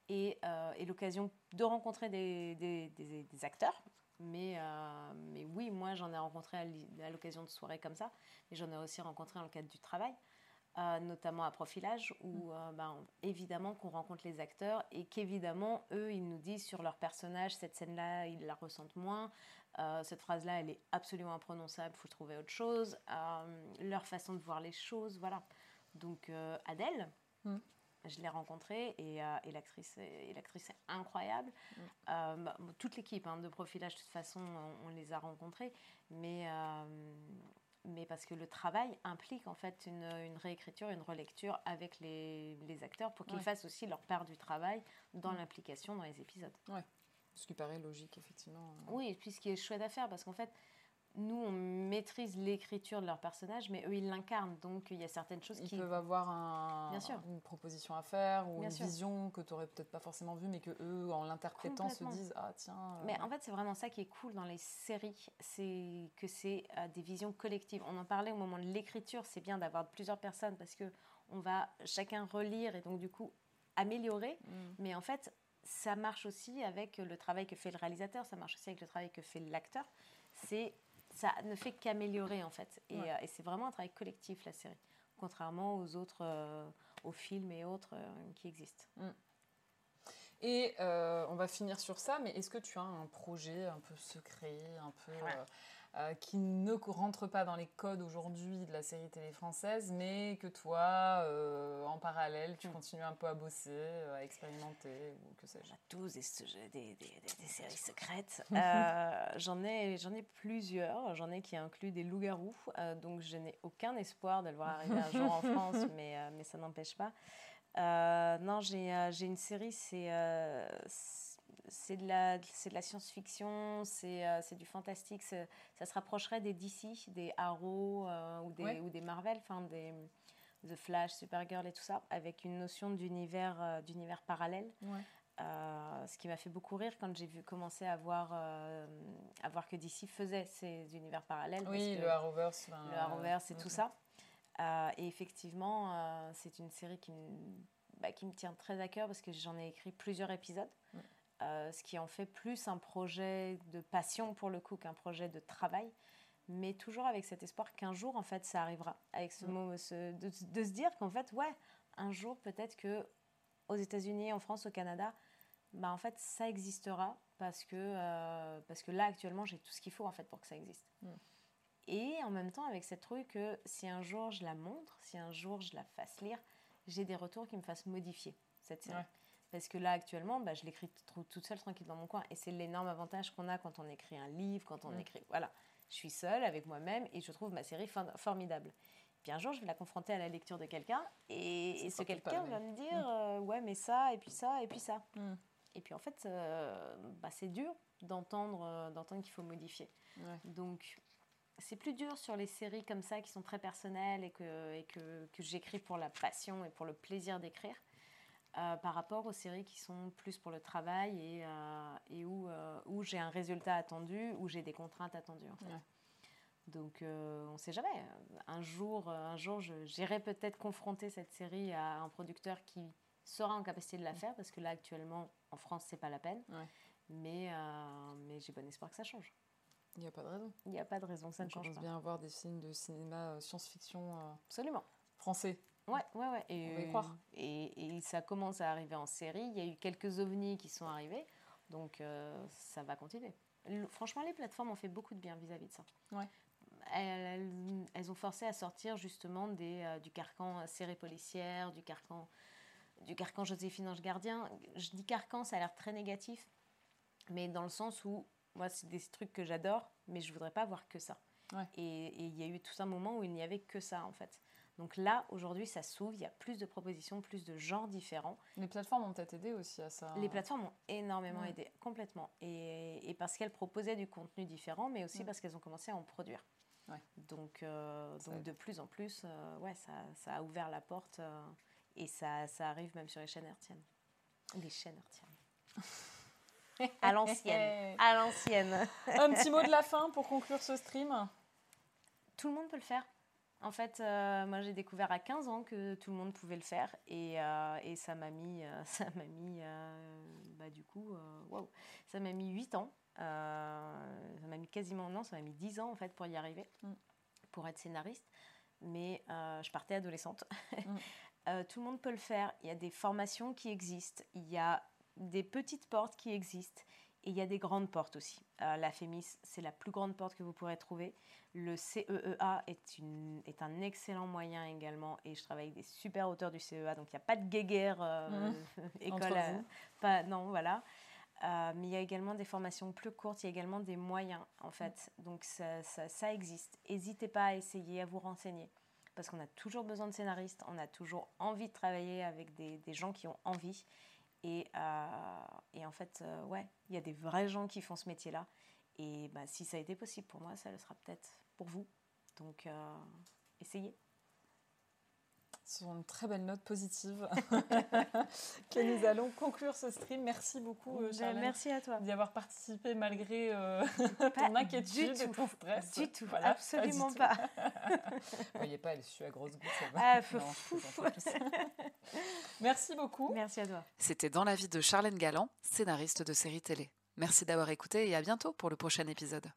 Et, euh, et l'occasion de rencontrer des, des, des, acteurs. Mais, euh, mais oui, moi j'en ai rencontré à l'occasion de soirées comme ça, mais j'en ai aussi rencontré dans le cadre du travail. notamment à profilage, où mm. ben, évidemment qu'on rencontre les acteurs et qu'évidemment, eux, ils nous disent sur leur personnage, cette scène-là, ils la ressentent moins, cette phrase-là, elle est absolument imprononçable, il faut trouver autre chose, leur façon de voir les choses, voilà. Donc Adèle, mm je l'ai rencontrée et, euh, et l'actrice est incroyable. Mm. Euh, bah, toute l'équipe hein, de profilage, de toute façon, on, les a rencontrés, mais, euh, mais parce que le travail implique en fait une, une réécriture, une relecture avec les, les acteurs pour qu'ils fassent aussi leur part du travail dans mm. l'implication dans les épisodes. Ouais. Ce qui paraît logique, effectivement. Oui, et puis ce qui est chouette à faire, parce qu'en fait, nous, on maîtrise l'écriture de leur personnage, mais eux, ils l'incarnent. Donc, il y a certaines choses qui... Ils peuvent avoir un, une proposition à faire ou une vision que tu n'aurais peut-être pas forcément vue, mais que eux, en l'interprétant, se disent Ah, tiens. Euh, mais en fait, c'est vraiment ça qui est cool dans les séries, c'est que c'est euh, des visions collectives. On en parlait au moment de l'écriture, c'est bien d'avoir plusieurs personnes parce que on va chacun relire et donc, du coup, améliorer. Mm. Mais en fait, ça marche aussi avec le travail que fait le réalisateur, ça marche aussi avec le travail que fait l'acteur. C'est ça ne fait qu'améliorer en fait. Et, euh, et c'est vraiment un travail collectif la série, contrairement aux autres, euh, aux films et autres euh, qui existent. Mm. Et on va finir sur ça, mais est-ce que tu as un projet un peu secret, un peu euh, qui ne rentre pas dans les codes aujourd'hui de la série télé française, mais que toi, euh, en parallèle, tu mm. continues un peu à bosser, euh, à expérimenter, ou que sais-je. tous des, des, des, séries secrètes. j'en ai, j'en ai plusieurs. J'en ai qui incluent des loups-garous, donc je n'ai aucun espoir de le voir arriver un jour en France, mais, mais ça n'empêche pas. non, j'ai, j'ai une série, c'est c'est de la, de la science-fiction, c'est euh, du fantastique. Ça se rapprocherait des DC, des Arrow euh, ou, des, ou des Marvel, enfin des The Flash, Supergirl et tout ça, avec une notion d'univers euh, d'univers parallèle. ce qui m'a fait beaucoup rire quand j'ai vu commencer à voir, à voir que DC faisait ces univers parallèles. Oui, le Arrowverse. le Arrowverse et tout ça. et effectivement, c'est une série qui me, bah, qui me tient très à cœur parce que j'en ai écrit plusieurs épisodes. Euh, ce qui en fait plus un projet de passion pour le coup qu'un projet de travail, mais toujours avec cet espoir qu'un jour en fait ça arrivera, avec ce mot, ce, de, se dire qu'en fait ouais, un jour peut-être que aux États-Unis, en France, au Canada, bah en fait ça existera parce que euh, parce que là actuellement j'ai tout ce qu'il faut en fait pour que ça existe. Mm. Et en même temps avec cette truc que si un jour je la montre, si un jour je la fasse lire, j'ai des retours qui me fassent modifier cette série. Parce que là, actuellement, bah, je l'écris toute seule, tranquille dans mon coin. Et c'est l'énorme avantage qu'on a quand on écrit un livre, quand on écrit. Voilà. Je suis seule avec moi-même et je trouve ma série formidable. Puis un jour, je vais la confronter à la lecture de quelqu'un et, ce quelqu'un va me dire euh, Ouais, mais ça, et puis ça, et puis ça. Hmm. Et puis en fait, euh, bah, c'est dur d'entendre euh, d'entendre qu'il faut modifier. Donc, c'est plus dur sur les séries comme ça qui sont très personnelles et que, et que, que j'écris pour la passion et pour le plaisir d'écrire. Euh, par rapport aux séries qui sont plus pour le travail et, euh, et où, euh, où j'ai un résultat attendu, où j'ai des contraintes attendues. En fait. Donc on ne sait jamais. Un jour, un jour j'irai peut-être confronter cette série à un producteur qui sera en capacité de la faire, parce que là actuellement en France c'est pas la peine. Mais, mais j'ai bon espoir que ça change. Il n'y a pas de raison. Il n'y a pas de raison que ça ne change pas. On bien avoir des films de cinéma science-fiction Absolument. français. Ouais, ouais, ouais. Et, Et, et, ça commence à arriver en série. Il y a eu quelques ovnis qui sont arrivés. Donc, euh, ça va continuer. Franchement, les plateformes ont fait beaucoup de bien vis-à-vis de ça. Ouais. Elles, elles, ont forcé à sortir justement des, euh, du carcan série policière, du carcan, du carcan Joséphine Ange Gardien. Je dis carcan, ça a l'air très négatif, mais dans le sens où moi, c'est des trucs que j'adore, mais je voudrais pas voir que ça. Ouais. Et il y a eu tout un moment où il n'y avait que ça, en fait. Donc là, aujourd'hui, ça s'ouvre, il y a plus de propositions, plus de genres différents. Les plateformes ont peut-être aidé aussi à ça. Les plateformes ont énormément aidé, complètement. Et, parce qu'elles proposaient du contenu différent, mais aussi parce qu'elles ont commencé à en produire. Donc, euh, donc de plus en plus, euh, ouais, ça, ça, a ouvert la porte euh, et ça, ça, arrive même sur les chaînes hertziennes. Les chaînes hertziennes. à l'ancienne. à l'ancienne. Un petit mot de la fin pour conclure ce stream? Tout le monde peut le faire. En fait, euh, moi j'ai découvert à 15 ans que tout le monde pouvait le faire et, euh, et ça m'a mis, euh, ça m'a mis bah, du coup, wow, ça m'a mis 8 ans. ça m'a mis quasiment, non, ça m'a mis 10 ans en fait pour y arriver, mm. pour être scénariste. mais je partais adolescente. Mm. tout le monde peut le faire. Il y a des formations qui existent. Il y a des petites portes qui existent. Et il y a des grandes portes aussi. Euh, la FEMIS, c'est la plus grande porte que vous pourrez trouver. Le CEEA est, une, est un excellent moyen également. Et je travaille avec des super auteurs du CEA. Donc il n'y a pas de guéguerre euh, mmh. école. Euh, pas, non, voilà. mais il y a également des formations plus courtes. Il y a également des moyens, en fait. Donc ça, ça, existe. N'hésitez pas à essayer, à vous renseigner. Parce qu'on a toujours besoin de scénaristes. On a toujours envie de travailler avec des, des gens qui ont envie. Et, euh, et en fait, euh, ouais, il y a des vrais gens qui font ce métier-là. Et bah, si ça a été possible pour moi, ça le sera peut-être pour vous. Donc, euh, essayez. Ce sont une très belle note positive que nous allons conclure ce stream. Merci beaucoup, ben, Charlène. Merci à toi. D'y avoir participé malgré ton inquiétude et ton stress. Du tout, absolument pas. Vous voyez pas, elle suit à grosse goutte, ça va. Ah, Merci beaucoup. Merci à toi. C'était Dans la vie de Charlène Galland, scénariste de série télé. Merci d'avoir écouté et à bientôt pour le prochain épisode.